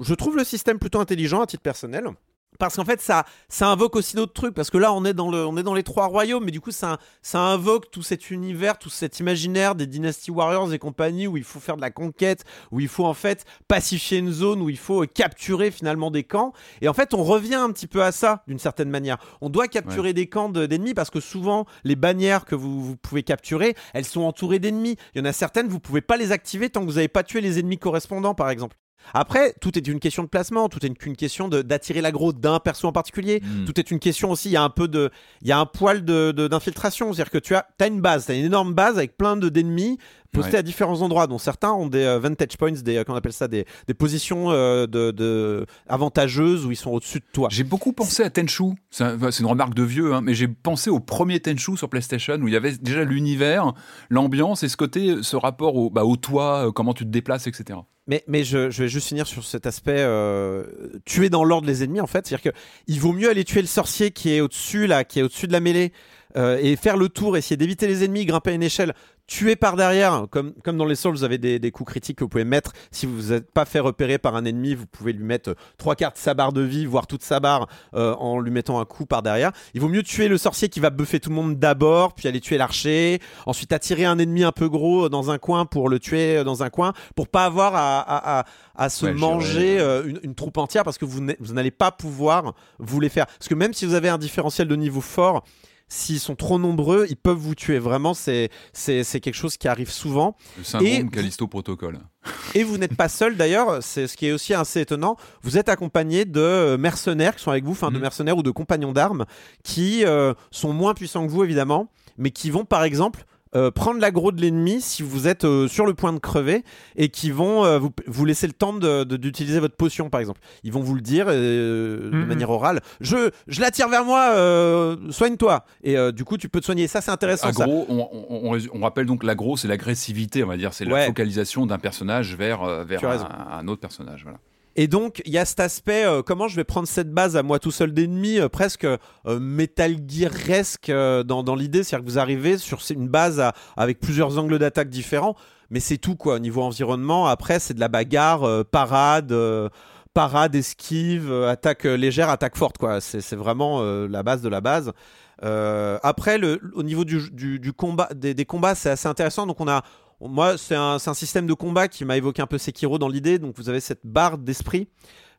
Je trouve le système plutôt intelligent à titre personnel. Parce qu'en fait, ça, ça invoque aussi d'autres trucs. Parce que là, on est dans, le, on est dans les trois royaumes, mais du coup, ça, ça invoque tout cet univers, tout cet imaginaire des Dynasty Warriors et compagnie, où il faut faire de la conquête, où il faut en fait pacifier une zone, où il faut euh, capturer finalement des camps. Et en fait, on revient un petit peu à ça, d'une certaine manière. On doit capturer des camps de- d'ennemis, parce que souvent, les bannières que vous, vous pouvez capturer, elles sont entourées d'ennemis. Il y en a certaines, vous pouvez pas les activer tant que vous n'avez pas tué les ennemis correspondants, par exemple. Après, tout est une question de placement, tout est une, une question d'attirer l'aggro d'un perso en particulier. Mm. Tout est une question aussi, il y a un peu de, il y a un poil de de- d'infiltration, c'est-à-dire que tu as, as une base, tu as une énorme base avec plein de d'ennemis postés Ouais. à différents endroits, dont certains ont des euh, vantage points, des, euh, qu'on appelle ça, des, des positions euh, de, de avantageuses où ils sont au-dessus de toi. J'ai beaucoup pensé à Tenchu. C'est un- c'est une remarque de vieux, hein, mais j'ai pensé au premier Tenchu sur PlayStation où il y avait déjà l'univers, l'ambiance et ce côté, ce rapport au, bah, au toit, comment tu te déplaces, etc. Mais, mais je, je vais juste finir sur cet aspect euh, tuer dans l'ordre les ennemis en fait. C'est-à-dire que il vaut mieux aller tuer le sorcier qui est au-dessus là, qui est au-dessus de la mêlée euh, et faire le tour, essayer d'éviter les ennemis, grimper à une échelle, tuer par derrière, comme, comme dans les Souls, vous avez des, des coups critiques que vous pouvez mettre. Si vous n'êtes pas fait repérer par un ennemi, vous pouvez lui mettre euh, trois quarts de sa barre de vie, voire toute sa barre, euh, en lui mettant un coup par derrière. Il vaut mieux tuer le sorcier qui va buffer tout le monde d'abord, puis aller tuer l'archer, ensuite attirer un ennemi un peu gros dans un coin pour le tuer dans un coin, pour pas avoir à, à, à, à se Ouais, manger euh, une, une troupe entière parce que vous n'allez pas pouvoir vous les faire. Parce que même si vous avez un différentiel de niveau fort, s'ils sont trop nombreux, ils peuvent vous tuer. Vraiment, c'est quelque chose qui arrive souvent. Le syndrome Et- Callisto Protocol. Et vous n'êtes pas seul d'ailleurs, c'est ce qui est aussi assez étonnant. Vous êtes accompagné de euh, mercenaires qui sont avec vous, enfin de Mhm. mercenaires ou de compagnons d'armes qui euh, sont moins puissants que vous évidemment, mais qui vont par exemple euh, prendre l'aggro de l'ennemi si vous êtes euh, sur le point de crever et qui vont euh, vous, vous laisser le temps de- de- d'utiliser votre potion par exemple. Ils vont vous le dire euh, de Mhm. manière orale. Je, je l'attire vers moi, euh, soigne-toi. Et euh, du coup tu peux te soigner. Ça c'est intéressant. ça. Agro, on, on- on résu- on rappelle donc l'agro, c'est l'agressivité, on va dire, c'est Ouais. la focalisation d'un personnage vers, vers un, autre personnage. Voilà. Et donc, il y a cet aspect, euh, comment je vais prendre cette base à moi tout seul d'ennemis, euh, presque euh, Metal Gear-esque euh, dans, dans l'idée. C'est-à-dire que vous arrivez sur une base à- avec plusieurs angles d'attaque différents, mais c'est tout, quoi. Au niveau environnement, après, c'est de la bagarre, euh, parade, euh, parade, esquive, attaque légère, attaque forte, quoi. C'est vraiment euh, la base de la base. Euh, après, le, au niveau du, du- du combat, des, des combats, c'est assez intéressant. Donc, on a, moi, c'est un, système de combat qui m'a évoqué un peu Sekiro dans l'idée. Donc, vous avez cette barre d'esprit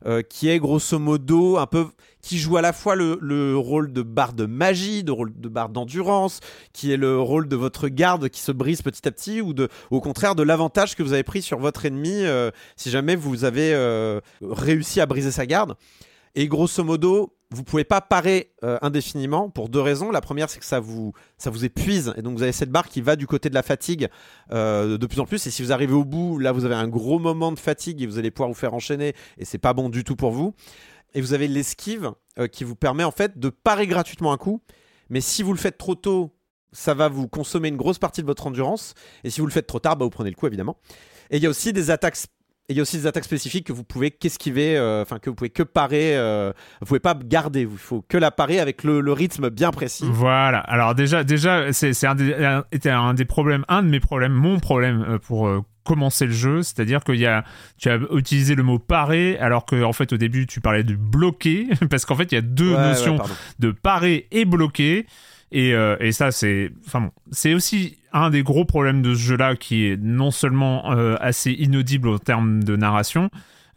euh, qui est grosso modo un peu, qui joue à la fois le, le rôle de barre de magie, de rôle de barre d'endurance, qui est le rôle de votre garde qui se brise petit à petit, ou au contraire de l'avantage que vous avez pris sur votre ennemi euh, si jamais vous avez euh, réussi à briser sa garde. Et grosso modo, vous pouvez pas parer euh, indéfiniment pour deux raisons. La première, c'est que ça vous, ça vous épuise. Et donc, vous avez cette barre qui va du côté de la fatigue euh, de plus en plus. Et si vous arrivez au bout, là, vous avez un gros moment de fatigue et vous allez pouvoir vous faire enchaîner. Et c'est pas bon du tout pour vous. Et vous avez l'esquive euh, qui vous permet en fait de parer gratuitement un coup. Mais si vous le faites trop tôt, ça va vous consommer une grosse partie de votre endurance. Et si vous le faites trop tard, bah, vous prenez le coup évidemment. Et il y a aussi des attaques et il y a aussi des attaques spécifiques que vous pouvez qu'esquiver, euh, enfin que vous pouvez que parer. euh, vous pouvez pas garder, il faut que la parer avec le, le rythme bien précis. Voilà. Alors déjà, déjà, c'est un, des- un- un des problèmes, un de mes problèmes, mon problème euh, pour euh, commencer le jeu, c'est-à-dire qu'il y a, tu as utilisé le mot parer, alors que en fait au début tu parlais de bloquer, *laughs* parce qu'en fait il y a deux Ouais, notions de parer et bloquer. Et, et ça, c'est. Enfin bon, c'est aussi un des gros problèmes de ce jeu-là qui est non seulement euh, assez inaudible en termes de narration,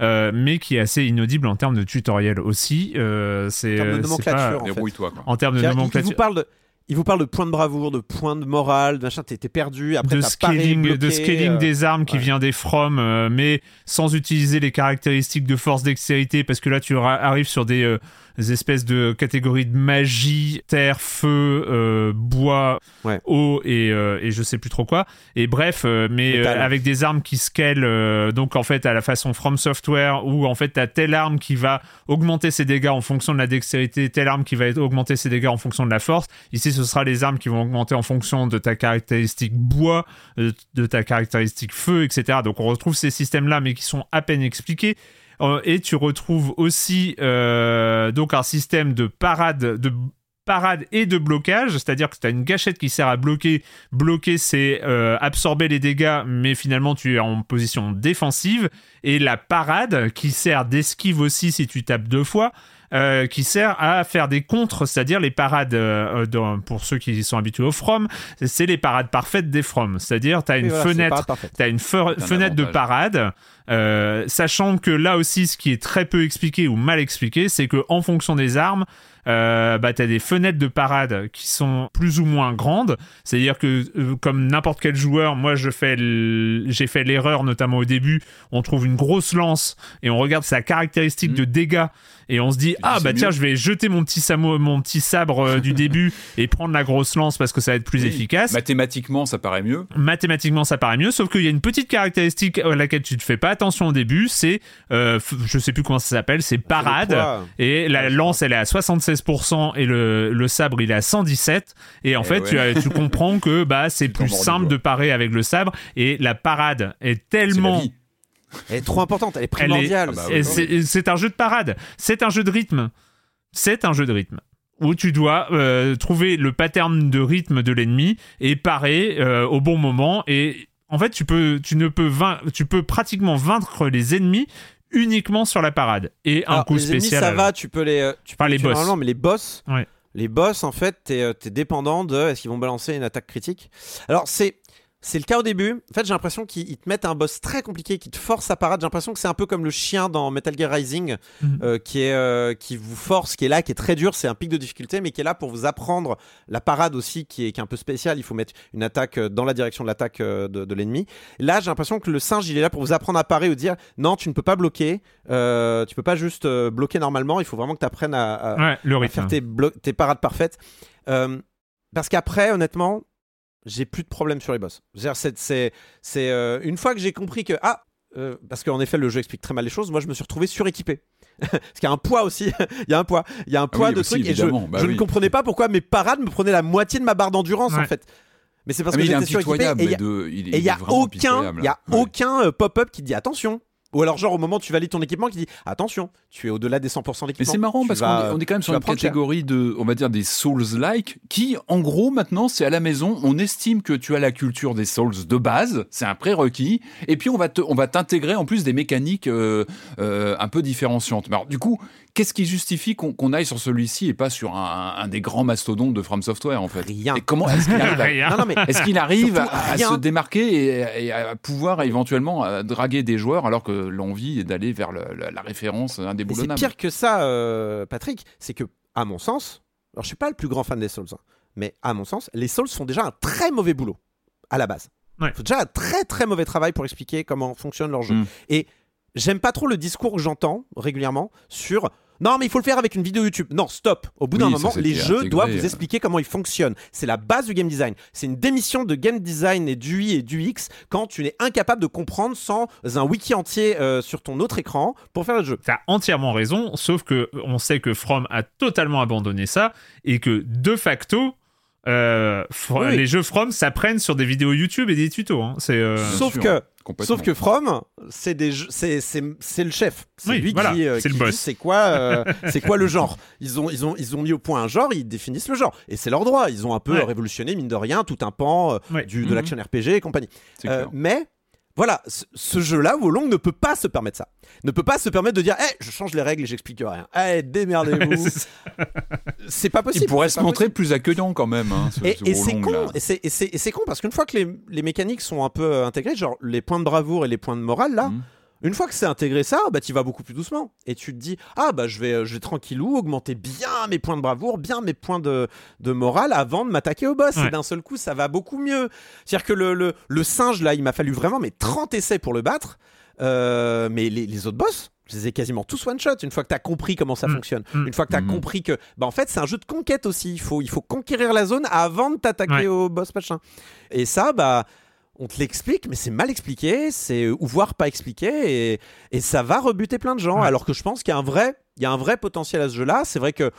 euh, mais qui est assez inaudible en termes de tutoriel aussi. Euh, c'est En termes de nomenclature, pas- en fait. Débrouille-toi, quoi. En termes de C'est-à-dire, il- nomenclature. vous parle de, il vous parle de points de bravoure, de points de morale, de machin. T'es perdu. Après, de scaling, bloqué, de scaling euh, des armes qui ouais. vient des from, euh, mais sans utiliser les caractéristiques de force dextérité, parce que là tu arrives sur des, euh, des espèces de catégories de magie, terre, feu, euh, bois, Ouais. eau et, euh, et je sais plus trop quoi. Et bref, euh, mais avec des armes qui scalent, donc en fait à la façon From Software, où en fait t'as telle arme qui va augmenter ses dégâts en fonction de la dextérité, telle arme qui va augmenter ses dégâts en fonction de la force. Ici, ce sera les armes qui vont augmenter en fonction de ta caractéristique bois, de ta caractéristique feu, etc. Donc on retrouve ces systèmes-là, mais qui sont à peine expliqués. Euh, et tu retrouves aussi euh, donc un système de parade, de parade et de blocage, c'est-à-dire que tu as une gâchette qui sert à bloquer. Bloquer, c'est euh, absorber les dégâts, mais finalement tu es en position défensive. Et la parade, qui sert d'esquive aussi si tu tapes deux fois, euh, qui sert à faire des contres, c'est-à-dire les parades, euh, dans- pour ceux qui sont habitués au From, c'est les parades parfaites des From. C'est-à-dire tu as une fenêtre. T'as une fe- C'est un fenêtre de parade, euh, sachant que là aussi, ce qui est très peu expliqué ou mal expliqué, c'est que en fonction des armes, euh, bah t'as des fenêtres de parade qui sont plus ou moins grandes. C'est-à-dire que euh, comme n'importe quel joueur, moi je fais, l- j'ai fait l'erreur notamment au début. On trouve une grosse lance et on regarde sa caractéristique Mm. de dégâts et on se dit ah bah tiens je vais jeter mon petit samo- mon petit sabre euh, du *laughs* début et prendre la grosse lance parce que ça va être plus Oui. efficace Mathématiquement, ça paraît mieux. mathématiquement ça paraît mieux sauf qu'il y a une petite caractéristique à laquelle tu ne fais pas attention au début c'est euh, je sais plus comment ça s'appelle c'est parade et la lance elle est à 76% et le, le sabre il est à 117 et en Eh fait ouais. tu, comprends que bah *laughs* c'est plus simple de parer avec le sabre. Et la parade est tellement. Elle est trop importante, elle est primordiale. Ah bah c'est c'est un jeu de parade. C'est un jeu de rythme. C'est un jeu de rythme où tu dois euh, trouver le pattern de rythme de l'ennemi et parer euh, au bon moment. Et en fait tu peux tu ne peux vain- tu peux pratiquement vaincre les ennemis uniquement sur la parade et un Alors, coup les ennemis, spécial ça à- va, tu peux les, euh, tu peux Pas les tuer boss. normalement, mais les boss, Ouais. les boss, en fait, t'es euh, t'es dépendant de est-ce qu'ils vont balancer une attaque critique? Alors c'est c'est le cas au début. En fait, j'ai l'impression qu'ils ils te mettent un boss très compliqué qui te force à parade. J'ai l'impression que c'est un peu comme le chien dans Metal Gear Rising, Mhm. euh, qui est euh, qui vous force, qui est là, qui est très dur. C'est un pic de difficulté, mais qui est là pour vous apprendre la parade aussi, qui est, qui est un peu spéciale. Il faut mettre une attaque euh, dans la direction de l'attaque de, de l'ennemi. Là, j'ai l'impression que le singe, il est là pour vous apprendre à parer ou dire non, tu ne peux pas bloquer. Euh, tu peux pas juste bloquer normalement. Il faut vraiment que tu apprennes à, à- ouais le à faire tes, tes parades parfaites. Parce qu'après, honnêtement, j'ai plus de problème sur les boss. C'est, c'est, c'est, euh, une fois que j'ai compris que ah, euh, parce qu'en effet, le jeu explique très mal les choses. Moi, je me suis retrouvé suréquipé. *laughs* parce qu'il y a un poids aussi. *laughs* il y a un poids. Il y a un poids oui, de aussi, trucs et je. Bah je ne comprenais pas pourquoi mes parades me prenaient la moitié de ma barre d'endurance Ouais. en fait. Mais c'est parce Ah, mais que il est j'étais suréquipé et il y a- de- il est- et il il y est a vraiment aucun, impitoyable. il y a Ouais. aucun euh, pop-up qui dit attention. Ou alors, genre, au moment où tu valides ton équipement, qui dit attention, tu es au-delà des 100% Mais d'équipement. c'est marrant Tu parce qu'on est, on est quand même sur une cher. catégorie de, on va dire, des Souls-like qui, en gros, maintenant, c'est à la maison. On estime que tu as la culture des Souls de base, c'est un prérequis. Et puis, on va te- on va t'intégrer en plus des mécaniques euh, euh, un peu différenciantes. Mais alors, du coup, qu'est-ce qui justifie qu'on qu'on aille sur celui-ci et pas sur un, un des grands mastodontes de From Software, en fait? Rien. Et comment est-ce qu'il arrive à- *laughs* Rien. Non, non, mais *laughs* Est-ce qu'il arrive Surtout à, à rien. se démarquer et, et à pouvoir éventuellement euh, draguer des joueurs alors que l'envie est d'aller vers le- le- la référence Et c'est indéboulonnable pire que ça, euh, Patrick. C'est que, à mon sens, alors je suis pas le plus grand fan des Souls, hein, mais à mon sens, les Souls font déjà un très mauvais boulot à la base. Ouais. Ils font déjà un très très mauvais travail pour expliquer comment fonctionne leur jeu. Mm. Et j'aime pas trop le discours que j'entends régulièrement sur non mais il faut le faire avec une vidéo YouTube. Non, stop. Au bout d'un Oui, moment, les jeux intégré, doivent vous euh. expliquer comment ils fonctionnent. C'est la base du game design. C'est une démission de game design et du UI et du X quand tu n'es incapable de comprendre sans un wiki entier euh, sur ton autre écran pour faire le jeu. T'as entièrement raison, sauf que on sait que From a totalement abandonné ça et que de facto, euh, Fr- Oui. les jeux From s'apprennent sur des vidéos YouTube et des tutos. hein. C'est euh, Sauf sûr, que. Sauf que From, c'est des jeux- c'est c'est c'est le chef. C'est Oui, lui voilà, qui, euh, c'est le boss. dit c'est quoi euh, *laughs* c'est quoi le genre. Ils ont ils ont ils ont mis au point un genre, ils définissent le genre et c'est leur droit. Ils ont un peu Ouais. révolutionné mine de rien tout un pan euh, Ouais. du de Mhm. l'action RPG et compagnie. Euh, mais voilà, ce, ce jeu-là, Wolong ne peut pas se permettre ça. Ne peut pas se permettre de dire, Eh, je change les règles et j'explique rien. Eh, démerdez-vous. *laughs* c'est pas possible. Il pourrait se montrer possible. plus accueillant quand même. Hein, ce, Et, ce et c'est con, là. et c'est- con parce qu'une fois que les, les mécaniques sont un peu euh, intégrées, genre les points de bravoure et les points de morale là, Mhm. Une fois que c'est intégré ça, bah tu vas beaucoup plus doucement et tu te dis ah bah je vais euh, je vais tranquillou augmenter bien mes points de bravoure, bien mes points de, de morale avant de m'attaquer au boss Ouais. et d'un seul coup ça va beaucoup mieux. C'est-à-dire que le, le, le singe là, il m'a fallu vraiment mais 30 essais pour le battre, Euh, mais les, les autres boss je les ai quasiment tous one shot une fois que tu as compris comment ça Mm. fonctionne. Mm. Une fois que tu as Mhm. compris que bah en fait c'est un jeu de conquête aussi, il faut il faut conquérir la zone avant de t'attaquer Ouais. au boss machin. Et ça bah on te l'explique, mais c'est mal expliqué, c'est ou voire pas expliqué, et, et ça va rebuter plein de gens. Ouais. Alors que je pense qu'il y a un vrai, il y a un vrai potentiel à ce jeu-là. C'est vrai que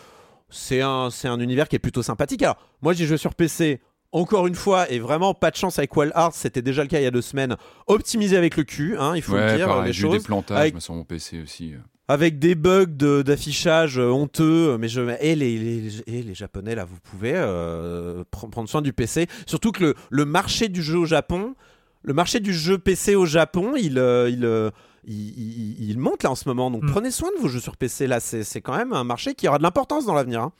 c'est un, c'est un univers qui est plutôt sympathique. Alors moi j'ai joué sur PC. Encore une fois, et vraiment pas de chance avec Wild Hearts, c'était déjà le cas il y a deux semaines. Optimisé avec le cul, hein, il faut Ouais, le dire, pareil, les j'ai eu des plantages avec- sur mon PC aussi. Avec des bugs d'affichage euh, honteux, mais je et les, les, et les japonais là, vous pouvez euh, pr- prendre soin du PC. Surtout que le, le marché du jeu au Japon, le marché du jeu PC au Japon, il euh, il, euh, il, il- il monte là en ce moment. Donc Mm. prenez soin de vos jeux sur PC là, c'est quand même un marché qui aura de l'importance dans l'avenir. hein.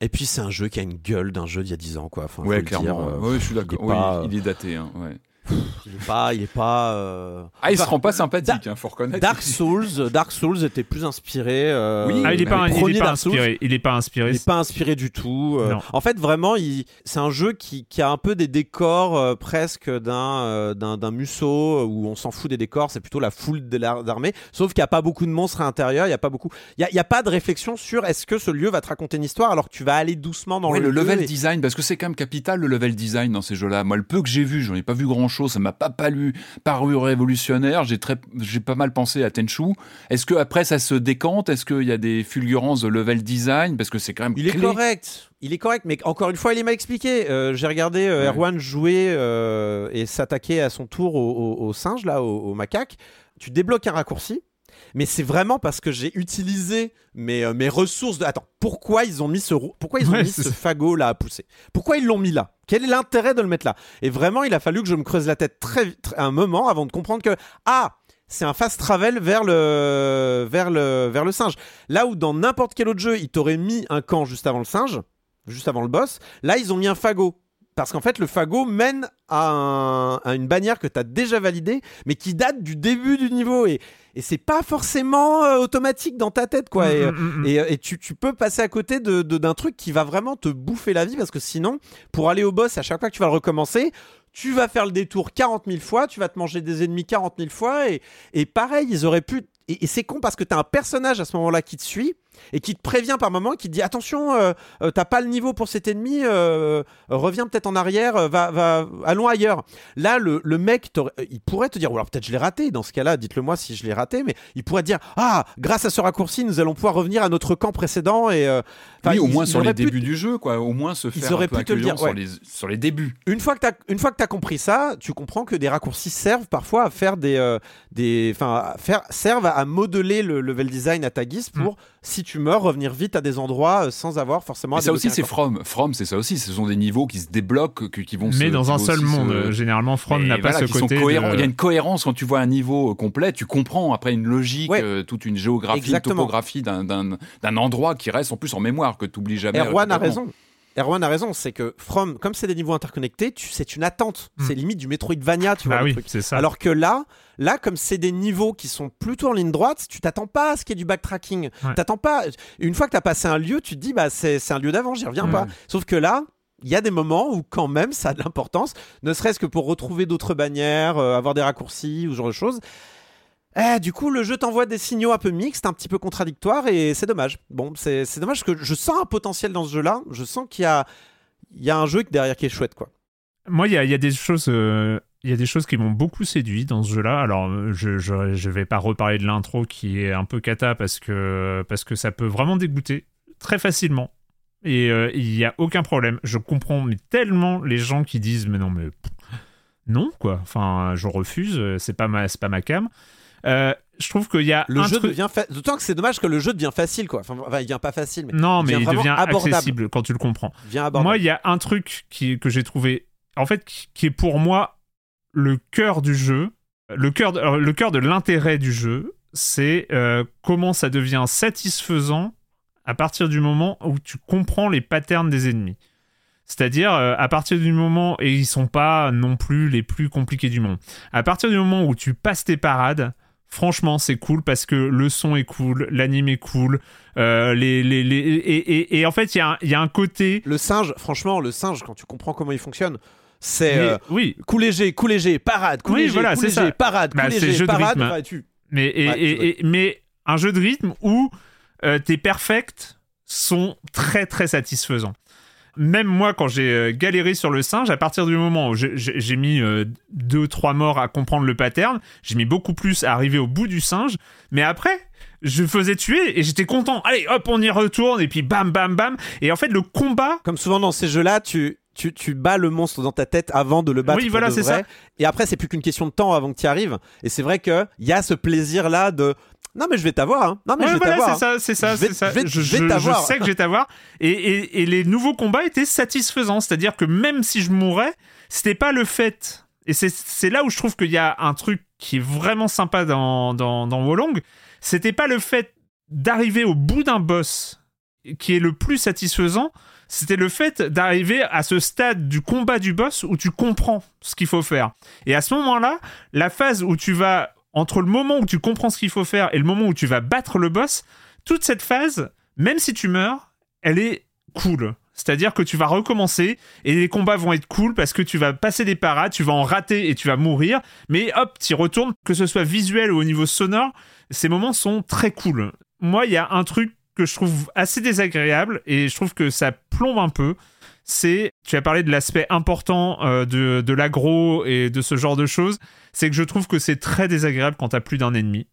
Et puis c'est un jeu qui a une gueule d'un jeu d'il y a 10 ans quoi. Enfin, Ouais, clairement. dire, euh, ouais, je suis d'accord. Oui, euh, il est daté. hein, ouais. Il est pas, il est pas. euh, Ah, il se enfin, rend pas sympathique, hein, faut reconnaître. Dark Souls, Dark Souls était plus inspiré. euh, Oui, Ah, il est pas, le il est premier pas Dark Souls, inspiré. Il est pas inspiré. Il n'est pas inspiré du tout. euh, en fait, vraiment, il... c'est un jeu qui, qui a un peu des décors euh, presque d'un euh, d'un d'un Musso où on s'en fout des décors. C'est plutôt la foule de la- d'armée. Sauf qu'il n'y a pas beaucoup de monstres à l'intérieur. Il n'y a pas beaucoup. Il y a, il y a pas de réflexion sur est-ce que ce lieu va te raconter une histoire alors que tu vas aller doucement dans Ouais, le, le level et- design, parce que c'est quand même capital le level design dans ces jeux-là. Moi, le peu que j'ai vu, j'en ai pas vu grand-chose, ça m'a pas paru, paru révolutionnaire. J'ai très, j'ai pas mal pensé à Tenchu. Est-ce que après ça se décante? Est-ce qu'il y a des fulgurances de level design? Parce que c'est quand même Il est correct. Il est correct, mais encore une fois, il est mal expliqué. Euh, J'ai regardé euh, Ouais. Erwan jouer euh, et s'attaquer à son tour au, au- au singe, là, au, au macaque. Tu débloques un raccourci, mais c'est vraiment parce que j'ai utilisé mes, euh, mes ressources. De... Attends, pourquoi ils ont mis ce, pourquoi ils ont Ouais, mis c'est ce fagot là à pousser? Pourquoi ils l'ont mis là? Quel est l'intérêt de le mettre là? Et vraiment, il a fallu que je me creuse la tête très, très un moment avant de comprendre que ah c'est un fast travel vers le, vers le, vers le singe. Là où dans n'importe quel autre jeu, ils t'auraient mis un camp juste avant le singe, juste avant le boss, là ils ont mis un fagot. Parce qu'en fait, le fagot mène à, un- à une bannière que tu as déjà validée, mais qui date du début du niveau. Et, et c'est pas forcément euh, automatique dans ta tête, quoi. Et, Mm, mm, mm. et, euh, et tu, tu peux passer à côté de- de- d'un truc qui va vraiment te bouffer la vie parce que sinon, pour aller au boss, à chaque fois que tu vas le recommencer, tu vas faire le détour 40 000 fois, tu vas te manger des ennemis 40 000 fois. Et, et pareil, ils auraient pu. Et, et c'est con parce que tu as un personnage à ce moment-là qui te suit. Et qui te prévient par moment, qui te dit attention, euh, euh, t'as pas le niveau pour cet ennemi, euh, reviens peut-être en arrière, va, va, allons ailleurs. Là, le, le mec, il pourrait te dire, ou alors peut-être je l'ai raté. Dans ce cas-là, dites-le moi si je l'ai raté, mais il pourrait te dire ah, grâce à ce raccourci, nous allons pouvoir revenir à notre camp précédent et oui, au moins il sur les débuts du jeu, quoi. Au moins se Ils faire auraient un peu pu te le dire, sur, les, sur les débuts. Une fois que t'as compris ça, tu comprends que des raccourcis servent parfois à faire des des faire servent à modeler le level design à ta guise Hmm. pour si tu meurs revenir vite à des endroits euh, sans avoir forcément. à Mais ça aussi, c'est. From. From, c'est ça aussi. Ce sont des niveaux qui se débloquent, que- qui vont se- Mais dans un seul se- monde. euh, Généralement, From n'a pas voilà, ce côté. de- Il y a une cohérence quand tu vois un niveau complet. Tu comprends après une logique, Ouais. euh, toute une géographie, Exactement. une topographie d'un- d'un d'un endroit qui reste en plus en mémoire, que tu oublies jamais. Erwan a raison. Erwan a raison, c'est que From, comme c'est des niveaux interconnectés, tu, c'est une attente. Hmm. C'est limite du Metroidvania, tu vois. Le oui, truc. c'est ça. Alors que là, là, comme c'est des niveaux qui sont plutôt en ligne droite, tu t'attends pas à ce qu'il y ait du backtracking. Ouais. T'attends pas. Une fois que t'as passé un lieu, tu te dis, bah, c'est c'est un lieu d'avant, j'y reviens Ouais. pas. Sauf que là, il y a des moments où quand même ça a de l'importance, ne serait-ce que pour retrouver d'autres bannières, euh, avoir des raccourcis ou ce genre de choses. Eh, du coup, le jeu t'envoie des signaux un peu mixtes, un petit peu contradictoires, et c'est dommage. Bon, c'est dommage que je sens un potentiel dans ce jeu-là. Je sens qu'il y a, y a un jeu derrière qui est chouette, quoi. Moi, il y y a des choses. euh, Il y a des choses qui m'ont beaucoup séduit dans ce jeu-là. Alors, je, je, vais pas reparler de l'intro qui est un peu cata parce que, parce que ça peut vraiment dégoûter très facilement. Et euh, il y a aucun problème. Je comprends mais tellement les gens qui disent mais non mais non quoi. Enfin, je refuse. C'est pas c'est pas ma cam. Euh, je trouve qu'il y a Le un jeu truc- devient fa- d'autant que c'est dommage que le jeu devient facile, quoi. Enfin, enfin, il devient pas facile, mais Non, il mais devient il devient abordable. accessible quand tu le comprends. il. Moi, il y a un truc qui, que j'ai trouvé, en fait, qui, est pour moi le cœur du jeu, le cœur de, alors, le cœur de l'intérêt du jeu, c'est euh, comment ça devient satisfaisant à partir du moment où tu comprends les patterns des ennemis. C'est-à-dire, euh, à partir du moment, et ils sont pas non plus les plus compliqués du monde, à partir du moment où tu passes tes parades, franchement, c'est cool parce que le son est cool, l'anime est cool, euh, les, les, les, et, et, et en fait, il y, a un- il y a un côté Le singe, franchement, le singe, quand tu comprends comment il fonctionne, c'est euh, oui, coup léger, coup léger, parade, coup Oui, léger, voilà, coup c'est léger, ça. parade, coup Bah, c'est léger, jeu de parade. rythme. enfin, tu... mais, et, Ouais, mais un jeu de rythme où euh, tes perfects sont très très satisfaisants. Même moi, quand j'ai euh, galéré sur le singe, à partir du moment où j'ai- mis euh, deux trois morts à comprendre le pattern, j'ai mis beaucoup plus à arriver au bout du singe. Mais après, je faisais tuer et j'étais content. Allez, hop, on y retourne et puis bam bam bam. Et en fait, le combat Comme souvent dans ces jeux-là, tu, tu, tu bats le monstre dans ta tête avant de le battre. Oui, voilà, c'est ça. Et après, c'est plus qu'une question de temps avant que tu y arrives. Et c'est vrai qu'il y a ce plaisir-là de. Non, mais je vais t'avoir. Hein. Non, mais Ouais, je vais voilà, t'avoir. c'est hein. ça, c'est ça, Je vais- c'est ça. je vais- Je, je vais je- je t'avoir. sais que je vais t'avoir. Et, et, et les nouveaux combats étaient satisfaisants. C'est-à-dire que même si je mourais, c'était pas le fait. Et c'est- c'est là où je trouve qu'il y a un truc qui est vraiment sympa dans, dans, dans Wolong. C'était pas le fait d'arriver au bout d'un boss qui est le plus satisfaisant. C'était le fait d'arriver à ce stade du combat du boss où tu comprends ce qu'il faut faire. Et à ce moment-là, la phase où tu vas entre le moment où tu comprends ce qu'il faut faire et le moment où tu vas battre le boss, toute cette phase, même si tu meurs, elle est cool. C'est-à-dire que tu vas recommencer et les combats vont être cool parce que tu vas passer des parades, tu vas en rater et tu vas mourir, mais hop, tu retournes, que ce soit visuel ou au niveau sonore, ces moments sont très cool. Moi, il y a un truc que je trouve assez désagréable et je trouve que ça plombe un peu. C'est, tu as parlé de l'aspect important euh, de, de l'agro et de ce genre de choses, c'est que je trouve que c'est très désagréable quand t'as plus d'un ennemi.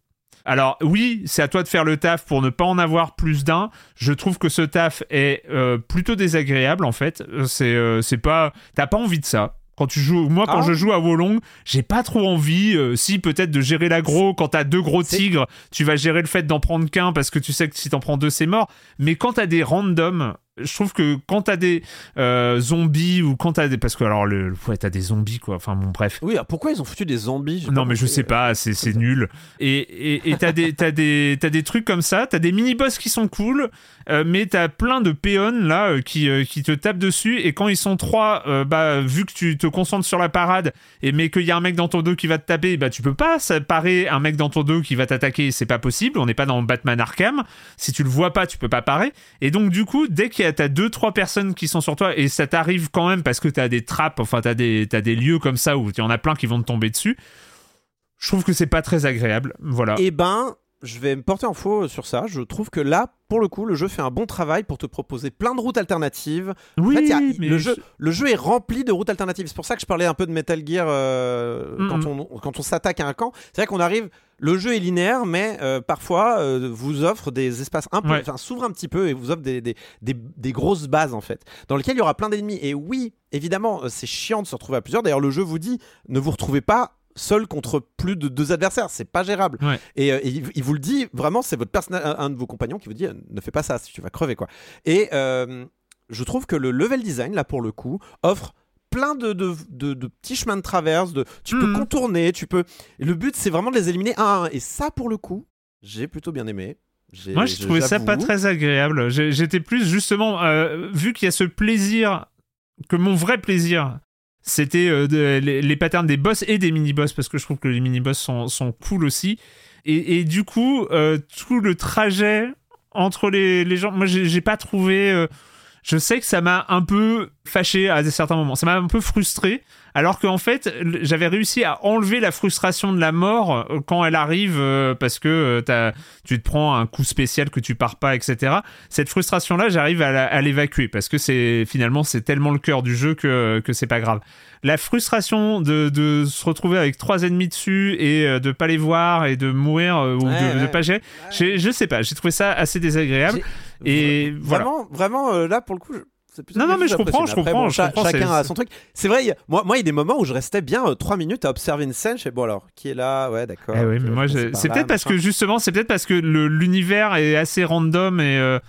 Alors oui, c'est à toi de faire le taf pour ne pas en avoir plus d'un. Je trouve que ce taf est euh, plutôt désagréable en fait. Euh, C'est euh, c'est pas t'as pas envie de ça. Quand tu joues, moi quand Ah. je joue à Wolong, j'ai pas trop envie. euh, si peut-être de gérer l'agro quand t'as deux gros tigres, tu vas gérer le fait d'en prendre qu'un parce que tu sais que si t'en prends deux c'est mort. Mais quand t'as des randoms, je trouve que quand t'as des euh, zombies ou quand t'as des parce que alors le ouais t'as des zombies quoi. Enfin bon bref. Oui, alors pourquoi ils ont foutu des zombies Non, mais je sais pas, c'est c'est nul. Et et et t'as des t'as des t'as des trucs comme ça, t'as des mini boss qui sont cool, euh, mais t'as plein de péons là euh, qui qui te tapent dessus et quand ils sont trois, bah vu que tu te concentres sur la parade et mais qu'il y a un mec dans ton dos qui va te taper, bah tu peux pas parer un mec dans ton dos qui va t'attaquer, c'est pas possible. On n'est pas dans Batman Arkham. Si tu le vois pas, tu peux pas parer. Et donc du coup, dès qu'il y a t'as deux trois personnes qui sont sur toi et ça t'arrive quand même parce que t'as des trappes, enfin t'as des t'as des lieux comme ça où il y en a plein qui vont te tomber dessus. Je trouve que c'est pas très agréable. Voilà. Eh ben, je vais me porter en faux sur ça. Je trouve que là, pour le coup, le jeu fait un bon travail pour te proposer plein de routes alternatives. Oui, en fait, il y a- mais le, je- jeu, le jeu est rempli de routes alternatives. C'est pour ça que je parlais un peu de Metal Gear euh, quand on, quand on s'attaque à un camp. C'est vrai qu'on arrive. Le jeu est linéaire, mais euh, parfois euh, vous offre des espaces un peu, Ouais. enfin s'ouvre un petit peu et vous offre des, des, des- des grosses bases en fait, dans lesquelles il y aura plein d'ennemis. Et oui, évidemment, euh, c'est chiant de se retrouver à plusieurs. D'ailleurs, le jeu vous dit ne vous retrouvez pas seul contre plus de deux adversaires, c'est pas gérable. Ouais. Et, euh, et il, il vous le dit vraiment, c'est votre personnage, un, un de vos compagnons qui vous dit euh, ne fais pas ça, si tu vas crever quoi. Et euh, je trouve que le level design là pour le coup offre plein de, de, de- de petits chemins de traverse, de, tu peux Mhm. contourner, tu peux. le but c'est vraiment de les éliminer un à un. Et ça pour le coup, j'ai plutôt bien aimé. Moi, j'ai trouvé ça pas très agréable. J'étais plus justement euh, vu qu'il y a ce plaisir que mon vrai plaisir. C'était euh, les, patterns des boss et des mini-boss parce que je trouve que les mini-boss sont, sont cool aussi. Et, et du coup, euh, tout le trajet entre les, les gens, moi j'ai pas trouvé. Je sais que ça m'a un peu fâché à certains moments. Ça m'a un peu frustré. Alors qu'en fait, j'avais réussi à enlever la frustration de la mort euh, quand elle arrive euh, parce que euh, tu te prends un coup spécial que tu pars pas, etc. Cette frustration-là, j'arrive à l'évacuer parce que c'est finalement c'est tellement le cœur du jeu que, que c'est pas grave. La frustration de, de se retrouver avec trois ennemis dessus et de pas les voir et de mourir ou Ouais, de, de ouais. pas gérer, je sais pas, j'ai trouvé ça assez désagréable. Et voilà. Vraiment, vraiment, euh, là pour le coup. je- Non, non, mais je comprends, je comprends, bon, je cha- comprends, Chacun a son truc. C'est vrai, moi, moi, il y a des moments où je restais bien 3 minutes à observer une scène. Je fais bon alors, qui est là? Ouais, d'accord. Eh par c'est peut-être parce que justement, c'est peut-être parce que le- l'univers est assez random et euh,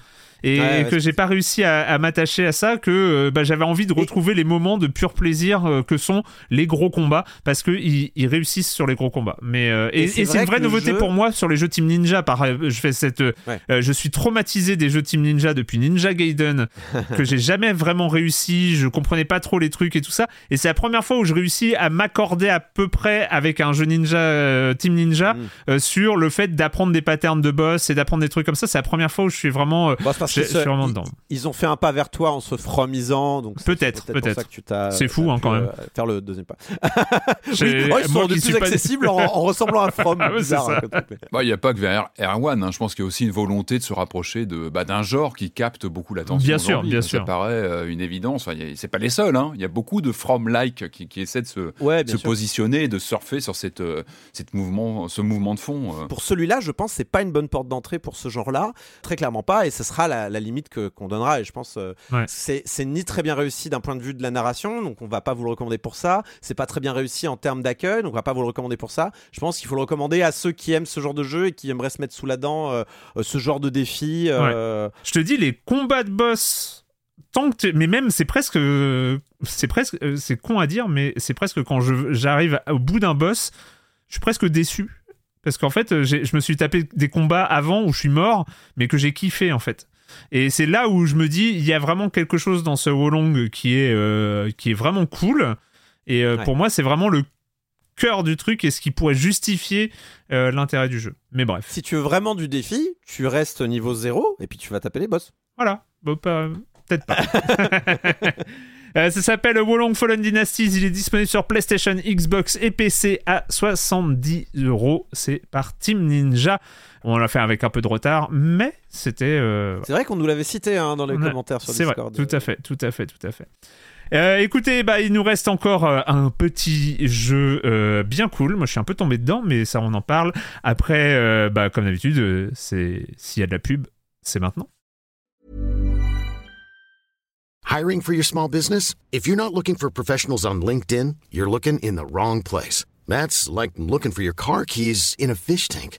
et Ouais, que j'ai pas réussi à, à m'attacher à ça que euh, bah, j'avais envie de retrouver les moments de pur plaisir euh, que sont les gros combats parce que ils, réussissent sur les gros combats. Mais euh, et, c'est vrai une vraie nouveauté jeu- pour moi sur les jeux Team Ninja. Par, je fais cette, Ouais. je suis traumatisé des jeux Team Ninja depuis Ninja Gaiden *laughs* que j'ai jamais vraiment réussi. Je comprenais pas trop les trucs et tout ça. Et c'est la première fois où je réussis à m'accorder à peu près avec un jeu Ninja euh, Team Ninja Mm. euh, sur le fait d'apprendre des patterns de boss et d'apprendre des trucs comme ça. C'est la première fois où je suis vraiment, euh, parce vraiment ils- dedans. Ils ont fait un pas vers toi en se fromisant, donc c'est Peut-être, pour peut-être. ça que tu t'as. C'est fou, hein, quand même. euh, faire le deuxième pas. *laughs* Oui, oh, ils sont qui plus pas- accessibles en, en ressemblant à From. *laughs* Ah ouais, ça. hein, Bah, Il n'y a pas que vers Erwan, hein. je pense qu'il y a aussi une volonté de se rapprocher de, bah, d'un genre qui capte beaucoup l'attention. Bien sûr, bien Ça sûr. paraît euh, une évidence. Enfin, c'est pas les seuls. hein. Il y a beaucoup de From-like qui, qui essaient de se, Ouais, se positionner et de surfer sur cette, euh, cette mouvement, ce mouvement de fond. euh. Pour celui-là, je pense que c'est pas une bonne porte d'entrée pour ce genre-là, très clairement pas, et ce sera la, la limite que qu'on donnera. Et je pense euh, Ouais. c'est c'est ni très bien réussi d'un point de vue de la narration, donc on va pas vous le recommander pour ça. C'est pas très bien réussi en termes d'accueil, donc on va pas vous le recommander pour ça. Je pense qu'il faut le recommander à ceux qui aiment ce genre de jeu et qui aimeraient se mettre sous la dent euh, euh, ce genre de défi. euh, Je te dis, les combats de boss, tant que mais même c'est presque, c'est presque, c'est con à dire, mais c'est presque quand je- j'arrive au bout d'un boss, je suis presque déçu. Parce qu'en fait, j'ai- je me suis tapé des combats avant où je suis mort, mais que j'ai kiffé en fait. Et c'est là où je me dis, il y a vraiment quelque chose dans ce Wolong qui est, euh, qui est vraiment cool. Et euh, Ouais. pour moi, c'est vraiment le cœur du truc et ce qui pourrait justifier euh, l'intérêt du jeu. Mais bref, Si tu veux vraiment du défi, tu restes niveau 0 et puis tu vas taper les boss. voilà. Bon, pas- peut-être pas. *laughs* Euh, ça s'appelle Wolong Fallen Dynasties. Il est disponible sur PlayStation, Xbox et PC à 70 euros. C'est par Team Ninja. On l'a fait avec un peu de retard, mais c'était. euh, C'est vrai qu'on nous l'avait cité hein, dans les commentaires sur C'est vrai, Discord. tout à fait, tout à fait, tout à fait. Euh, écoutez, bah, il nous reste encore euh, un petit jeu euh, bien cool. Moi, je suis un peu tombé dedans, mais ça, on en parle. Après, euh, bah, comme d'habitude, euh, c'est s'il y a de la pub, c'est maintenant. Hiring for your small business? If you're not looking for professionals on LinkedIn, you're looking in the wrong place. That's like looking for your car keys in a fish tank.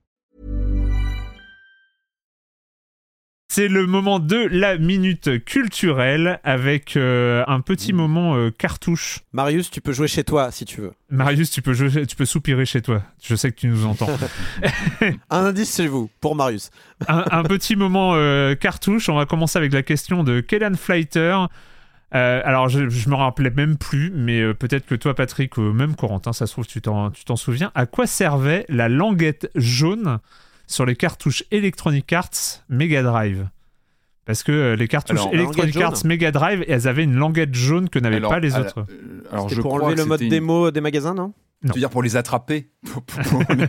C'est le moment de la minute culturelle avec euh, un petit moment euh, cartouche. Marius, tu peux jouer chez toi si tu veux. Marius, tu peux, jouer- tu peux soupirer chez toi. Je sais que tu nous entends. *laughs* Un indice chez vous pour Marius. un, un petit moment euh, cartouche. On va commencer avec la question de Kellan. Euh, alors, je, je me rappelais même plus, mais euh, peut-être que toi, Patrick, ou même Corentin, ça se trouve, tu t'en, tu t'en souviens. À quoi servait la languette jaune sur les cartouches Electronic Arts Mega Drive Parce que euh, les cartouches Alors, Electronic Arts Mega Drive, elles avaient une languette jaune que n'avaient pas les la- autres. euh, alors, C'était je pour crois enlever le mode démo des magasins, non? Tu veux dire pour les attraper *laughs* *laughs*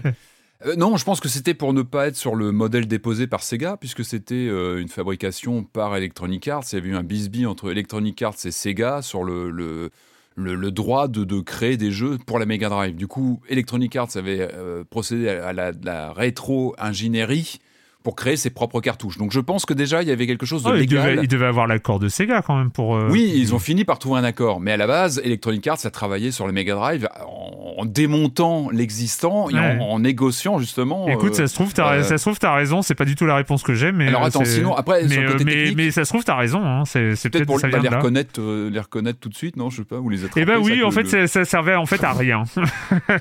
Euh, Non, je pense que c'était pour ne pas être sur le modèle déposé par Sega, puisque c'était euh, une fabrication par Electronic Arts. Il y avait eu un bisbee entre Electronic Arts et Sega sur le, le, le, droit de, de créer des jeux pour la Mega Drive. Du coup, Electronic Arts avait euh, procédé à la rétro-ingénierie pour créer ses propres cartouches. Donc je pense que déjà, il y avait quelque chose de Oh, ils, légal. devaient, ils devaient avoir l'accord de Sega quand même pour. euh, Oui, ils ont fini par trouver un accord. Mais à la base, Electronic Arts a travaillé sur le Mega Drive en, démontant l'existant et Ouais. en, en négociant justement. Écoute, euh, ça se trouve, t'as, euh, ça se trouve, t'as raison. C'est pas du tout la réponse que j'ai, mais. Alors euh, attends, sinon, après, mais, sur le euh, côté mais, ça se trouve, t'as raison. hein, C'est, c'est peut-être peut-être, pour ça vient les reconnaître, euh, les reconnaître tout de suite, non Je sais pas, ou les attraper. Eh ben oui, ça, en fait, le- ça, servait en fait à rien.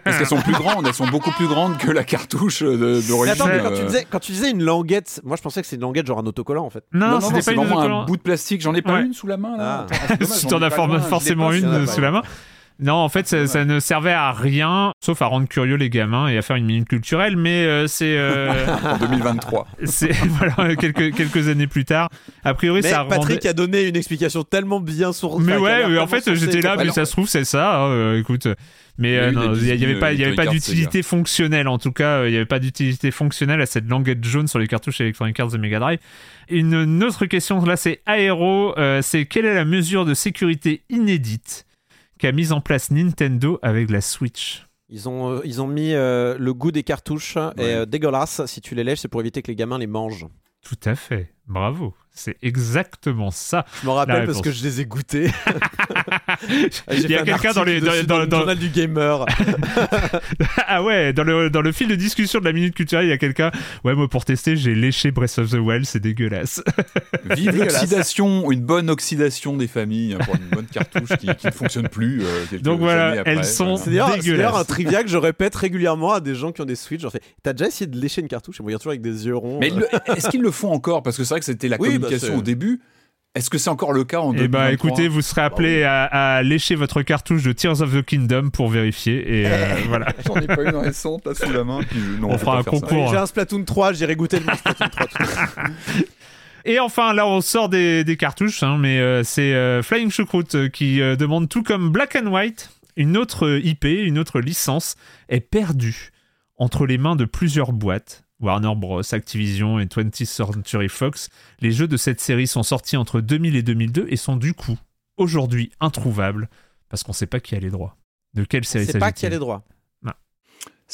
parce qu'elles sont plus grandes, elles sont beaucoup plus grandes que la cartouche de- Mais d'origine. attends, mais quand tu, disais, quand tu disais une languette, moi je pensais que c'est une languette genre un autocollant en fait. Non, Non, non, c'était pas une vraiment autocollant. un bout de plastique. J'en ai pas Ouais. une sous la main là. Ah. C'est dommage, *laughs* t'en as forcément une sous la main. Non, en fait, ça, ça ne servait à rien, sauf à rendre curieux les gamins et à faire une minute culturelle, mais euh, c'est, euh, *laughs* En 2023. c'est *laughs* voilà, quelques, quelques années plus tard. A priori, Mais ça Patrick rendait... a donné une explication tellement bien sourcée. Mais ouais, en fait, j'étais là, mais ça se trouve, c'est ça. hein, euh, écoute, mais Il y a euh, eu non, des il y, avait pas, d'utilité fonctionnelle. En tout cas, euh, il y avait pas d'utilité fonctionnelle à cette languette jaune sur les cartouches Electronic Arts de Mega Drive. Une, une autre question là, c'est aéro. euh, c'est quelle est la mesure de sécurité inédite? Qu'a mise en place Nintendo avec la Switch Ils ont, euh, ils ont mis euh, le goût des cartouches et euh, dégueulasse. Si tu les lèches, c'est pour éviter que les gamins les mangent. Tout à fait. Bravo. C'est exactement ça. Je me rappelle parce que je les ai goûtés. *laughs* Il y a quelqu'un dans, les, dans, dans- le journal du gamer. *laughs* ah ouais, dans le, dans le fil de discussion de la minute culturelle, il y a quelqu'un. Ouais, moi pour tester, j'ai léché Breath of the Wild, c'est dégueulasse. *laughs* Vive l'oxydation, une bonne oxydation des familles pour une bonne cartouche qui, qui ne fonctionne plus. euh, quelques Donc voilà, années après. elles sont- C'est d'ailleurs c'est un trivia que je répète régulièrement à des gens qui ont des Switch. Genre, fait, t'as déjà essayé de lécher une cartouche? Et moi, ils me regardent toujours avec des yeux ronds. Mais euh. est-ce qu'ils le font encore? Parce que c'est vrai que c'était la Oui, communication au début. Est-ce que c'est encore le cas en Et bah 2023 écoutez, vous serez appelé à, à lécher votre cartouche de Tears of the Kingdom pour vérifier. Et euh, voilà. *laughs* J'en ai pas une récente là sous la main. puis je- non, On fera un concours. J'ai un Splatoon 3, j'irai goûter le Splatoon 3 tout à l'heure. *laughs* Et enfin, là, on sort des, des cartouches, hein, mais euh, c'est euh, Flying Choucroute euh, qui euh, demande, tout comme Black and White, une autre euh, IP, une autre licence est perdue entre les mains de plusieurs boîtes. Warner Bros, Activision et 20th Century Fox. Les jeux de cette série sont sortis entre 2000 et 2002 et sont du coup aujourd'hui introuvables parce qu'on sait pas qui a les droits. De quelle série C'est pas s'agit-il qui a les droits.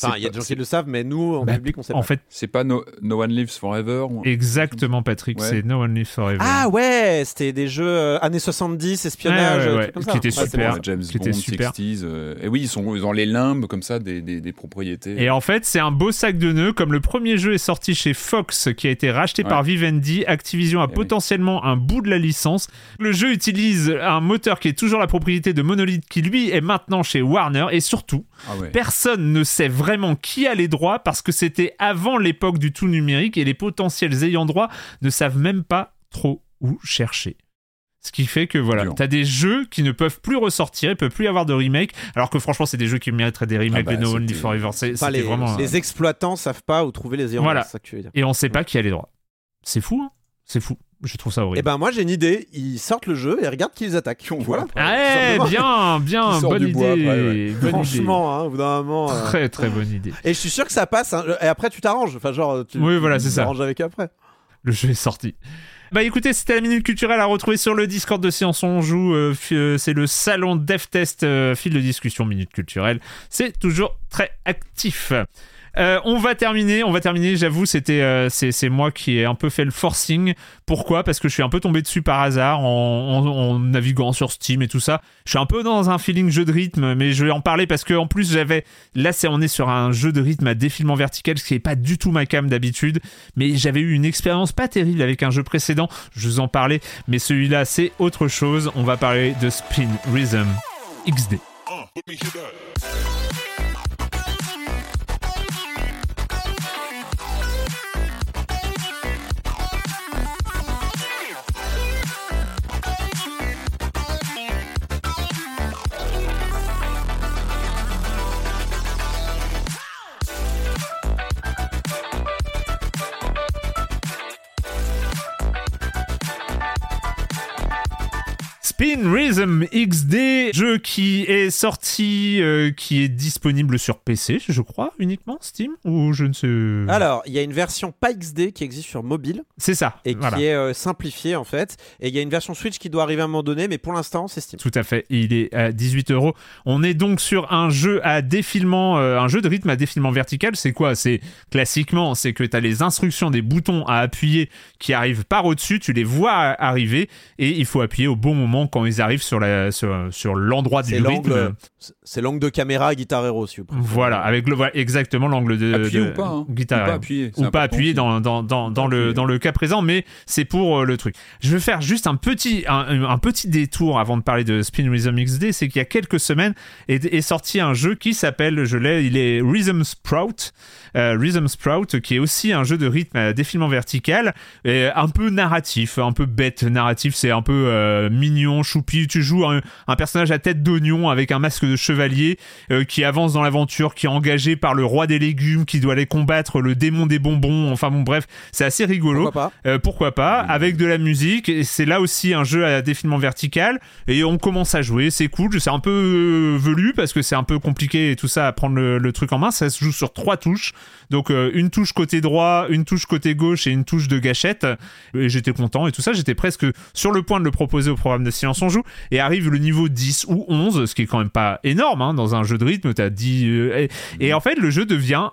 Enfin, il y a des gens qui le savent, mais nous, en Bah, public, on sait En pas. fait, C'est pas no, No One Lives Forever ou- exactement, Patrick, Ouais. c'est No One Lives Forever. Ah ouais, c'était des jeux euh, années 70, espionnage, Ouais, ouais, ouais, trucs comme qui ça. étaient Ouais, c'est super. bon. James qui Bond, super. 60s. euh, et oui, ils, sont, ils ont les limbes comme ça des, des, des propriétés. Et en fait, c'est un beau sac de nœuds. Comme le premier jeu est sorti chez Fox, qui a été racheté Ouais. par Vivendi, Activision a Eh oui. potentiellement un bout de la licence. Le jeu utilise un moteur qui est toujours la propriété de Monolith, qui lui est maintenant chez Warner. Et surtout, Ah ouais. personne ne sait vraiment qui a les droits parce que c'était avant l'époque du tout numérique et les potentiels ayants droit ne savent même pas trop où chercher. Ce qui fait que voilà, t'as des jeux qui ne peuvent plus ressortir, il peut plus y avoir de remake, alors que franchement, c'est des jeux qui mériteraient des remakes Ah bah, de No Lives Forever. C'est les, vraiment. les exploitants savent pas où trouver les ayants. Voilà. C'est ça que tu veux dire. Et on sait pas qui a les droits. C'est fou, hein C'est fou. Je trouve ça Et horrible. ben moi j'ai une idée, ils sortent le jeu et regardent qui les attaque. on ah ouais, bien, bien, bonne bois idée. après, ouais. bonne Franchement, hein, au bout d'un moment. idée. euh, Très, très bonne idée. Et je suis sûr que ça passe. hein. Et après tu t'arranges. Enfin genre tu. Oui, voilà, c'est ça. t'arranges avec après. Le jeu est sorti. Bah écoutez, c'était la minute culturelle à retrouver sur le Discord de Séance On Joue. Euh, euh, c'est le salon DevTest, euh, fil de discussion minute culturelle. C'est toujours très actif. Euh, on va terminer, on va terminer. J'avoue, c'était euh, c'est moi qui ai un peu fait le forcing. Pourquoi? Parce que je suis un peu tombé dessus par hasard en, naviguant sur Steam et tout ça. Je suis un peu dans un feeling jeu de rythme, mais je vais en parler parce que en plus j'avais là c'est on est sur un jeu de rythme à défilement vertical, ce qui est pas du tout ma cam d'habitude. Mais j'avais eu une expérience pas terrible avec un jeu précédent. Je vous en parlais, mais celui-là c'est autre chose. On va parler de Spin Rhythm XD. Spin Rhythm XD, jeu qui est sorti, euh, qui est disponible sur PC, je crois, uniquement, Steam, ou je ne sais... Alors, il y a une version pas XD qui existe sur mobile C'est ça, et voilà. qui est euh, simplifiée en fait. Et il y a une version Switch qui doit arriver à un moment donné, mais pour l'instant, c'est Steam. Tout à fait, il est à 18 euros. On est donc sur un jeu à défilement, euh, un jeu de rythme à défilement vertical. C'est quoi? C'est classiquement, c'est que tu as les instructions des boutons à appuyer qui arrivent par au-dessus, tu les vois arriver et il faut appuyer au bon moment quand ils arrivent sur la sur, sur l'endroit du rythme. C'est l'angle de caméra Guitar Hero, si vous préférez. Voilà, avec le voilà, exactement l'angle de, Appuyer de ou pas, hein. Guitar Ou pas c'est ou pas aussi. dans, dans, dans, le dans le cas présent, mais c'est pour euh, le truc. Je vais faire juste un petit un, un petit détour avant de parler de Spin Rhythm XD, c'est qu'il y a quelques semaines est, est sorti un jeu qui s'appelle, je l'ai, il est Rhythm Sprout, euh, Rhythm Sprout, qui est aussi un jeu de rythme à défilement vertical, et un peu narratif, un peu bête narratif, c'est un peu euh, mignon, choupi. Tu joues un, un personnage à tête d'oignon avec un masque de chevalier euh, qui avance dans l'aventure, qui est engagé par le roi des légumes, qui doit aller combattre le démon des bonbons. Enfin bon, bref, c'est assez rigolo. Pourquoi pas Euh, pourquoi pas avec de la musique. Et c'est là aussi un jeu à défilement vertical. Et on commence à jouer c'est cool. C'est un peu euh, velu parce que c'est un peu compliqué et tout ça à prendre le, le truc en main. Ça se joue sur trois touches. Donc une touche côté droit une touche côté gauche et une touche de gâchette. Et j'étais content et tout ça. J'étais presque sur le point de le proposer au programme de Silence on joue. Et arrive le niveau 10 ou 11 ce qui est quand même pas énorme hein, dans un jeu de rythme t'as 10 euh, et, et en fait le jeu devient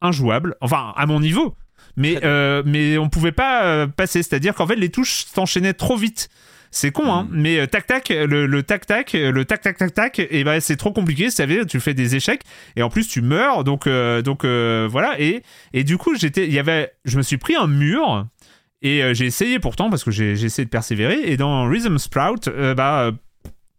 injouable enfin à mon niveau mais, euh, mais on pouvait pas euh, passer. C'est-à-dire qu'en fait, les touches s'enchaînaient trop vite. C'est con, hein, mais euh, tac tac, le, le tac tac, le tac tac tac tac, et ben c'est trop compliqué. Ça veut dire tu fais des échecs et en plus tu meurs. Donc euh, donc euh, voilà et et du coup j'étais, il y avait, je me suis pris un mur et euh, j'ai essayé pourtant parce que j'ai essayé de persévérer et dans Rhythm Sprout, bah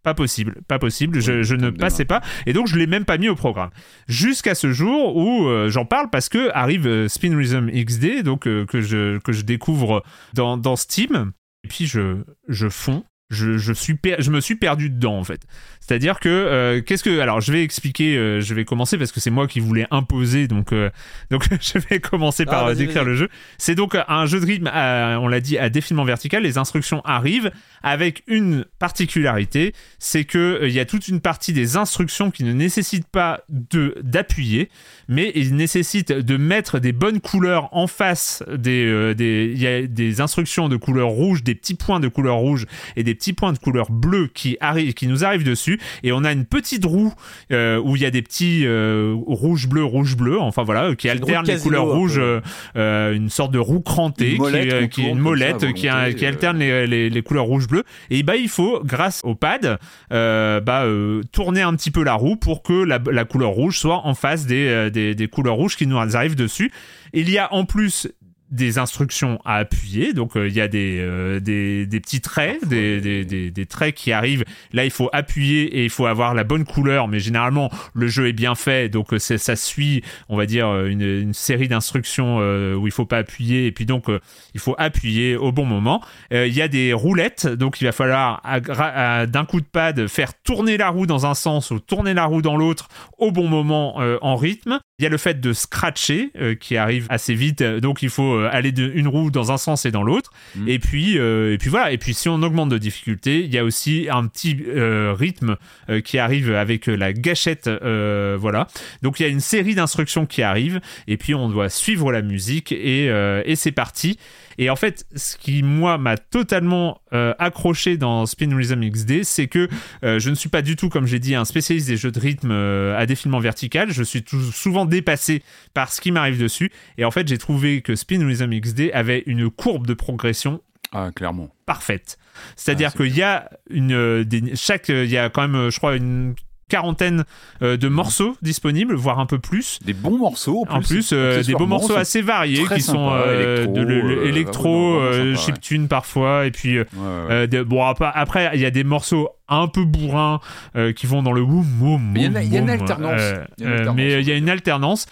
pas possible, pas possible, je, ne passais pas et donc je l'ai même pas mis au programme. Jusqu'à ce jour où euh, j'en parle parce que arrive euh, Spin Rhythm XD, donc euh, que je que je découvre dans, dans Steam et puis je je fonds. Je, je, suis per- je me suis perdu dedans en fait. C'est-à-dire que euh, qu'est-ce que alors je vais expliquer, euh, je vais commencer parce que c'est moi qui voulais imposer donc euh, *laughs* donc *laughs* je vais commencer Ah, par décrire le jeu. C'est donc un jeu de rythme, à- on l'a dit, à défilement vertical. Les instructions arrivent avec une particularité, c'est que il y a toute une partie des instructions qui ne nécessitent pas de d'appuyer, mais ils nécessitent de mettre des bonnes couleurs en face des des il y a des instructions de couleur rouge, des petits points de couleur rouge et des petits points de couleur bleue qui arrivent qui nous arrivent dessus et on a une petite roue euh, où il y a des petits euh, rouge bleu rouge bleu enfin voilà qui une roue alternent les couleurs rouges euh, euh, une sorte de roue crantée Une molette qui, euh, qui est une ça molette qui, qui euh. alterne les, les, les couleurs rouge bleu et bah il faut grâce au pad euh, bah, euh, tourner un petit peu la roue pour que la, la couleur rouge soit en face des, euh, des, des couleurs rouges qui nous arrivent dessus. Il y a en plus des instructions à appuyer. Donc euh, il y a des, euh, des, des petits traits, des, des, des, des traits qui arrivent. Là, il faut appuyer et il faut avoir la bonne couleur. Mais généralement, le jeu est bien fait, donc euh, c'est- ça suit, on va dire, euh, une, une série d'instructions où il faut pas appuyer. Et puis donc, il faut appuyer au bon moment. Il y a des roulettes, donc il va falloir à gra- à- d'un coup de pad faire tourner la roue dans un sens ou tourner la roue dans l'autre au bon moment euh, en rythme. Il y a le fait de scratcher euh, qui arrive assez vite, euh, donc il faut euh, aller d'une roue dans un sens et dans l'autre. Mm. Et puis euh, et puis voilà. Et puis si on augmente de difficulté, il y a aussi un petit euh, rythme qui arrive avec la gâchette, voilà. Donc il y a une série d'instructions qui arrivent et puis on doit suivre la musique et, et c'est parti. Et en fait, ce qui moi m'a totalement euh, accroché dans Spin Rhythm XD, c'est que euh, je ne suis pas du tout, comme j'ai dit, un spécialiste des jeux de rythme euh, à défilement vertical. Je suis tout- souvent dépassé par ce qui m'arrive dessus. Et en fait, j'ai trouvé que Spin Rhythm XD avait une courbe de progression Ah, clairement. parfaite. C'est-à-dire Ah, qu'il y a une des- chaque il y a quand même je crois une quarantaine euh, de morceaux disponibles, voire un peu plus. Des bons morceaux. En plus, euh, des beaux morceaux assez variés qui sont euh, électro, de le- le- électro, vraiment, vraiment sympa, ouais. chiptune parfois, et puis Ouais, ouais. de- bon ap- après il y a des morceaux un peu bourrins euh, qui vont dans le woum woum. Il y a une- alternance. mais il y a une alternance.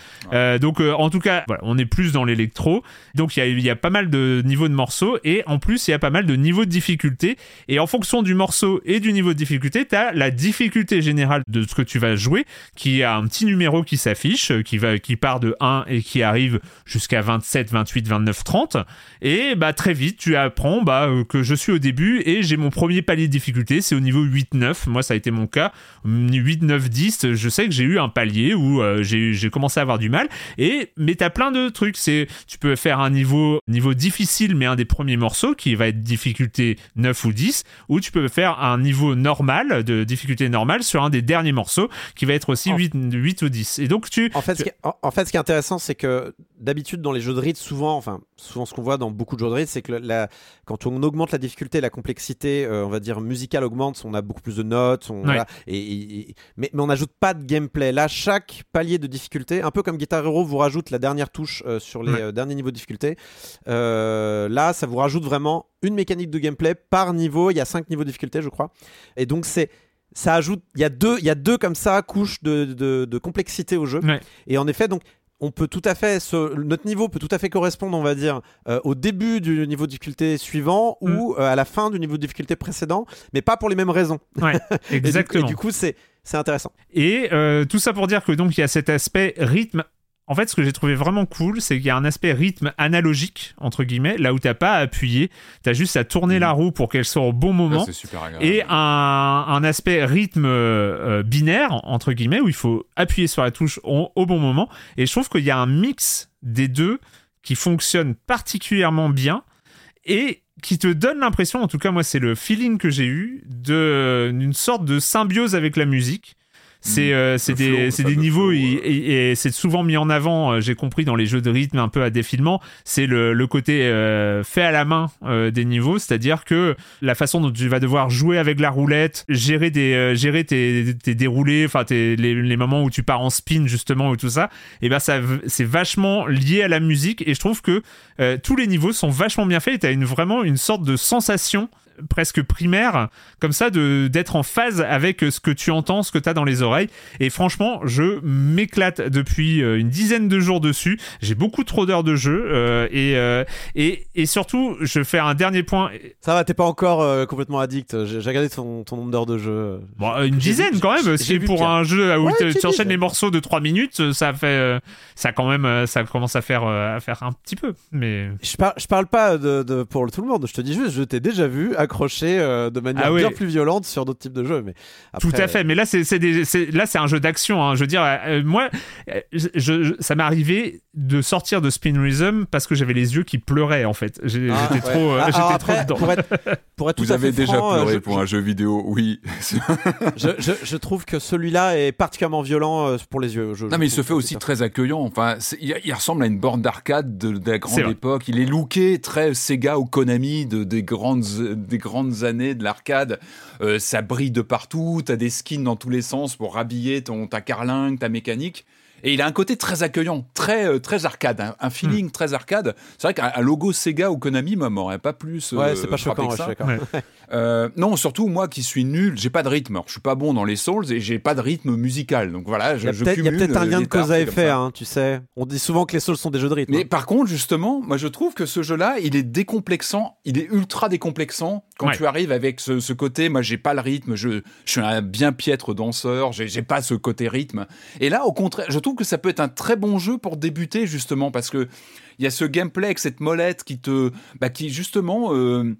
Donc euh, en tout cas, voilà, on est plus dans l'électro. Donc il y y a pas mal de niveaux de morceaux et en plus il y a pas mal de niveaux de difficulté. Et en fonction du morceau et du niveau de difficulté, tu as la difficulté générale de ce que tu vas jouer qui a un petit numéro qui s'affiche, euh, qui, va, qui part de 1 et qui arrive jusqu'à 27, 28, 29, 30. Et bah très vite, tu apprends bah, que je suis au début et j'ai mon premier palier de difficulté, c'est au niveau 8-9. Moi, ça a été mon cas. 8, 9, 10, je sais que j'ai eu un palier où euh, j'ai commencé à avoir du mal. Et mais t'as plein de trucs. C'est tu peux faire un niveau niveau difficile, mais un des premiers morceaux qui va être difficulté 9 ou 10, ou tu peux faire un niveau normal de difficulté normale sur un des derniers morceaux qui va être aussi En- 8, 8 ou 10. Et donc tu En fait, ce qui est, en, en fait, ce qui est intéressant, c'est que d'habitude dans les jeux de rythme, souvent, enfin, souvent ce qu'on voit dans beaucoup de jeux de rythme, c'est que la, quand on augmente la difficulté, la complexité, euh, on va dire musicale augmente, on a beaucoup plus de notes, on, voilà, et, et- et- mais, mais on n'ajoute pas de gameplay. Là, chaque palier de difficulté, un peu comme Guitar Hero vous rajoute la dernière touche euh, sur les Ouais. euh, derniers niveaux de difficulté, euh, là, ça vous rajoute vraiment une mécanique de gameplay par niveau. Il y a cinq niveaux de difficulté, je crois, et donc c'est ça ajoute, il y a deux, il y a deux comme ça couches de, de- de complexité au jeu. Ouais. Et en effet, donc, on peut tout à fait, ce- notre niveau peut tout à fait correspondre, on va dire, euh, au début du niveau de difficulté suivant Mm. ou euh, à la fin du niveau de difficulté précédent, mais pas pour les mêmes raisons. ouais, *laughs* Et du- exactement. Et du, coup, c'est c'est intéressant. Et euh, tout ça pour dire que donc il y a cet aspect rythme. En fait, ce que j'ai trouvé vraiment cool, c'est qu'il y a un aspect rythme analogique entre guillemets, là où t'as pas à appuyer, t'as juste à tourner la roue pour qu'elle soit au bon Ça, moment. super agréable. Et un, un aspect rythme euh, binaire, entre guillemets, où il faut appuyer sur la touche au, au bon moment. Et je trouve qu'il y a un mix des deux qui fonctionne particulièrement bien et qui te donne l'impression, en tout cas moi c'est le feeling que j'ai eu, de- d'une sorte de symbiose avec la musique. C'est euh, c'est Le des, flow, c'est des niveaux flow, et, euh. et- et c'est souvent mis en avant, euh, j'ai compris, dans les jeux de rythme un peu à défilement, c'est le, le côté euh, fait à la main euh, des niveaux, c'est-à-dire que la façon dont tu vas devoir jouer avec la roulette, gérer des euh, gérer tes, tes déroulés, enfin tes- les, les moments où tu pars en spin justement ou tout ça, et ben ça c'est vachement lié à la musique. Et je trouve que euh, tous les niveaux sont vachement bien faits. Et t'as une vraiment une sorte de sensation presque primaire comme ça de d'être en phase avec ce que tu entends ce que tu as dans les oreilles et franchement je m'éclate depuis euh, une dizaine de jours dessus j'ai beaucoup trop d'heures de jeu euh, et, euh, et et surtout je fais un dernier point Ça va, t'es pas encore euh, complètement addict. J'ai j'ai regardé ton, ton nombre d'heures de jeu. Bon, euh, une dizaine quand même. vu pour un jeu où Ouais, tu- enchaînes les morceaux de 3 minutes, ça fait, euh, ça quand même, euh, ça commence à faire, euh, à faire un petit peu. Mais Je, par- je parle pas de, de- pour tout le monde, je te dis juste, je t'ai déjà vu accroché euh, de manière Ah bien plus violente sur d'autres types de jeux. Mais tout à fait. Mais là, c'est, c'est des- c'est- là, c'est un jeu d'action. hein. Je veux dire, euh, moi, euh, je, je- ça m'est arrivé de sortir de Spin Rhythm parce que j'avais les yeux qui pleuraient en fait. J'ai- Ah, j'étais ouais. trop, euh, Ah, j'étais trop dedans. Pour être, pour être tout Vous à avez fait déjà franc, pleuré je- pour un jeu vidéo, oui. *laughs* je, je, je trouve que celui-là est particulièrement violent pour les yeux. Je- Non, je mais il se fait aussi très accueillant. Enfin, il, il ressemble à une borne d'arcade de, de la grande époque. Il est looké très Sega ou Konami de, des, grandes, des grandes années de l'arcade. Euh, ça brille de partout. T'as des skins dans tous les sens pour rhabiller ton, ta carlingue, ta mécanique. Et il a un côté très accueillant, très, euh, très arcade, un, un Hmm. feeling très arcade. C'est vrai qu'un un logo Sega ou Konami m'aurait pas plus. euh, Ouais, c'est pas choquant, que ouais, je ça. suis d'accord. Ouais. Euh, non, surtout moi qui suis nul, j'ai pas de rythme. Alors, je suis pas bon dans les Souls et j'ai pas de rythme musical. Donc voilà, Il je, il y a peut-être un euh, lien de cause à effet, hein, tu sais. On dit souvent que les Souls sont des jeux de rythme. Mais hein. par contre, justement, moi je trouve que ce jeu-là, il est décomplexant, il est ultra décomplexant quand Ouais. tu arrives avec ce, ce côté. Moi, j'ai pas le rythme, je, je suis un bien piètre danseur, j'ai j'ai pas ce côté rythme. Et là, au contraire, je trouve que ça peut être un très bon jeu pour débuter justement parce que il y a ce gameplay avec cette molette qui te, bah, qui justement. euh,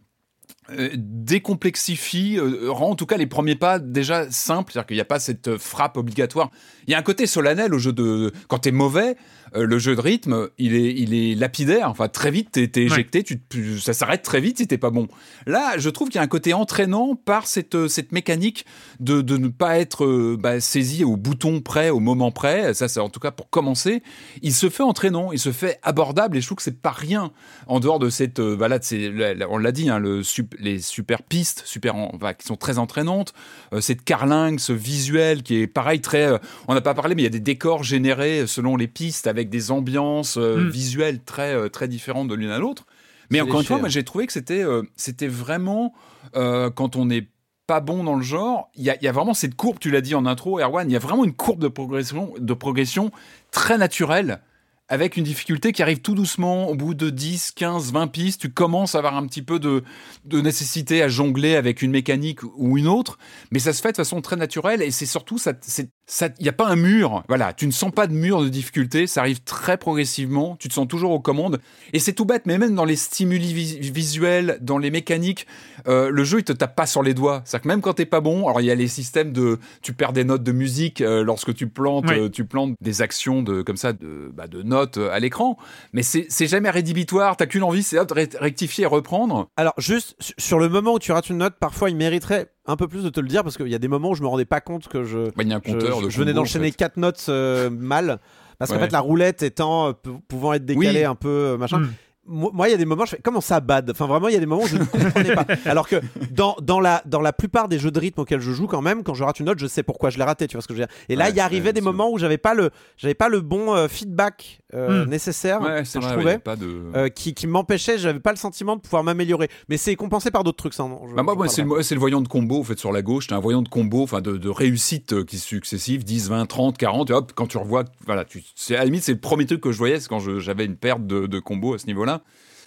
euh, décomplexifie, euh, rend en tout cas les premiers pas déjà simples, c'est-à-dire qu'il n'y a pas cette frappe obligatoire. Il y a un côté solennel au jeu de... Quand t'es mauvais, euh, le jeu de rythme, il est, il est lapidaire, enfin très vite t'es t'es éjecté, tu, ça s'arrête très vite si t'es pas bon. Là, je trouve qu'il y a un côté entraînant par cette, euh, cette mécanique de, de ne pas être euh, bah, saisi au bouton près, au moment près, ça c'est en tout cas pour commencer, il se fait entraînant, il se fait abordable et je trouve que c'est pas rien. En dehors de cette, euh, on l'a dit, hein, le les super pistes, super, enfin, qui sont très entraînantes, cette carlingue, ce visuel qui est pareil très, on n'a pas parlé, mais il y a des décors générés selon les pistes avec des ambiances euh, Mm. visuelles très euh, très différentes de l'une à l'autre. Mais encore une fois, hein. moi j'ai trouvé que c'était euh, c'était vraiment quand on est pas bon dans le genre, il y a, il y a vraiment cette courbe, tu l'as dit en intro, Erwan, il y a vraiment une courbe de progression, de progression très naturelle avec une difficulté qui arrive tout doucement, au bout de 10, 15, 20 pistes, tu commences à avoir un petit peu de, de nécessité à jongler avec une mécanique ou une autre, mais ça se fait de façon très naturelle et c'est surtout, ça, c'est, ça, il n'y a pas un mur, voilà, tu ne sens pas de mur de difficulté, ça arrive très progressivement, tu te sens toujours aux commandes, et c'est tout bête, mais même dans les stimuli vis- visuels, dans les mécaniques, euh, le jeu il te tape pas sur les doigts, c'est-à-dire que même quand t'es pas bon, alors il y a les systèmes de, tu perds des notes de musique euh, lorsque tu plantes, Ouais. euh, tu plantes des actions de comme ça de, bah, de notes euh, à l'écran, mais c'est c'est jamais rédhibitoire, t'as qu'une envie, c'est hop, de ré- rectifier et reprendre. Alors, juste su- sur le moment où tu rates une note, parfois il mériterait un peu plus de te le dire parce qu'il y a des moments où je me rendais pas compte que je, Bah, il y a un je, compteur je- de je venais d'enchaîner en fait. quatre notes euh, *laughs* mal. Parce qu'en fait, la roulette étant euh, pou- pouvant être décalée Oui. un peu euh, machin. Mm. Moi, il y a des moments, je fais comment ça bad? Enfin, vraiment, il y a des moments où je ne comprenais pas. *laughs* Alors que dans, dans, la, dans la plupart des jeux de rythme auxquels je joue, quand même, quand je rate une note, je sais pourquoi je l'ai raté. Tu vois ce que je veux dire Et là, Ouais, il y arrivait des moments où j'avais pas le, j'avais pas le bon euh, feedback euh, Mm. nécessaire. Ouais, je trouvais. pas de. euh, qui, qui m'empêchait, j'avais pas le sentiment de pouvoir m'améliorer. Mais c'est compensé par d'autres trucs, ça. non, je- Bah, moi, c'est le, c'est le voyant de combo, en fait, sur la gauche. T'as un voyant de combo, enfin, de, de réussite qui est successive, 10, 20, 30, 40. Et hop, quand tu revois, voilà, tu, c'est, à la limite, c'est le premier truc que je voyais, c'est quand j'avais une perte de, de combo à ce niveau-là.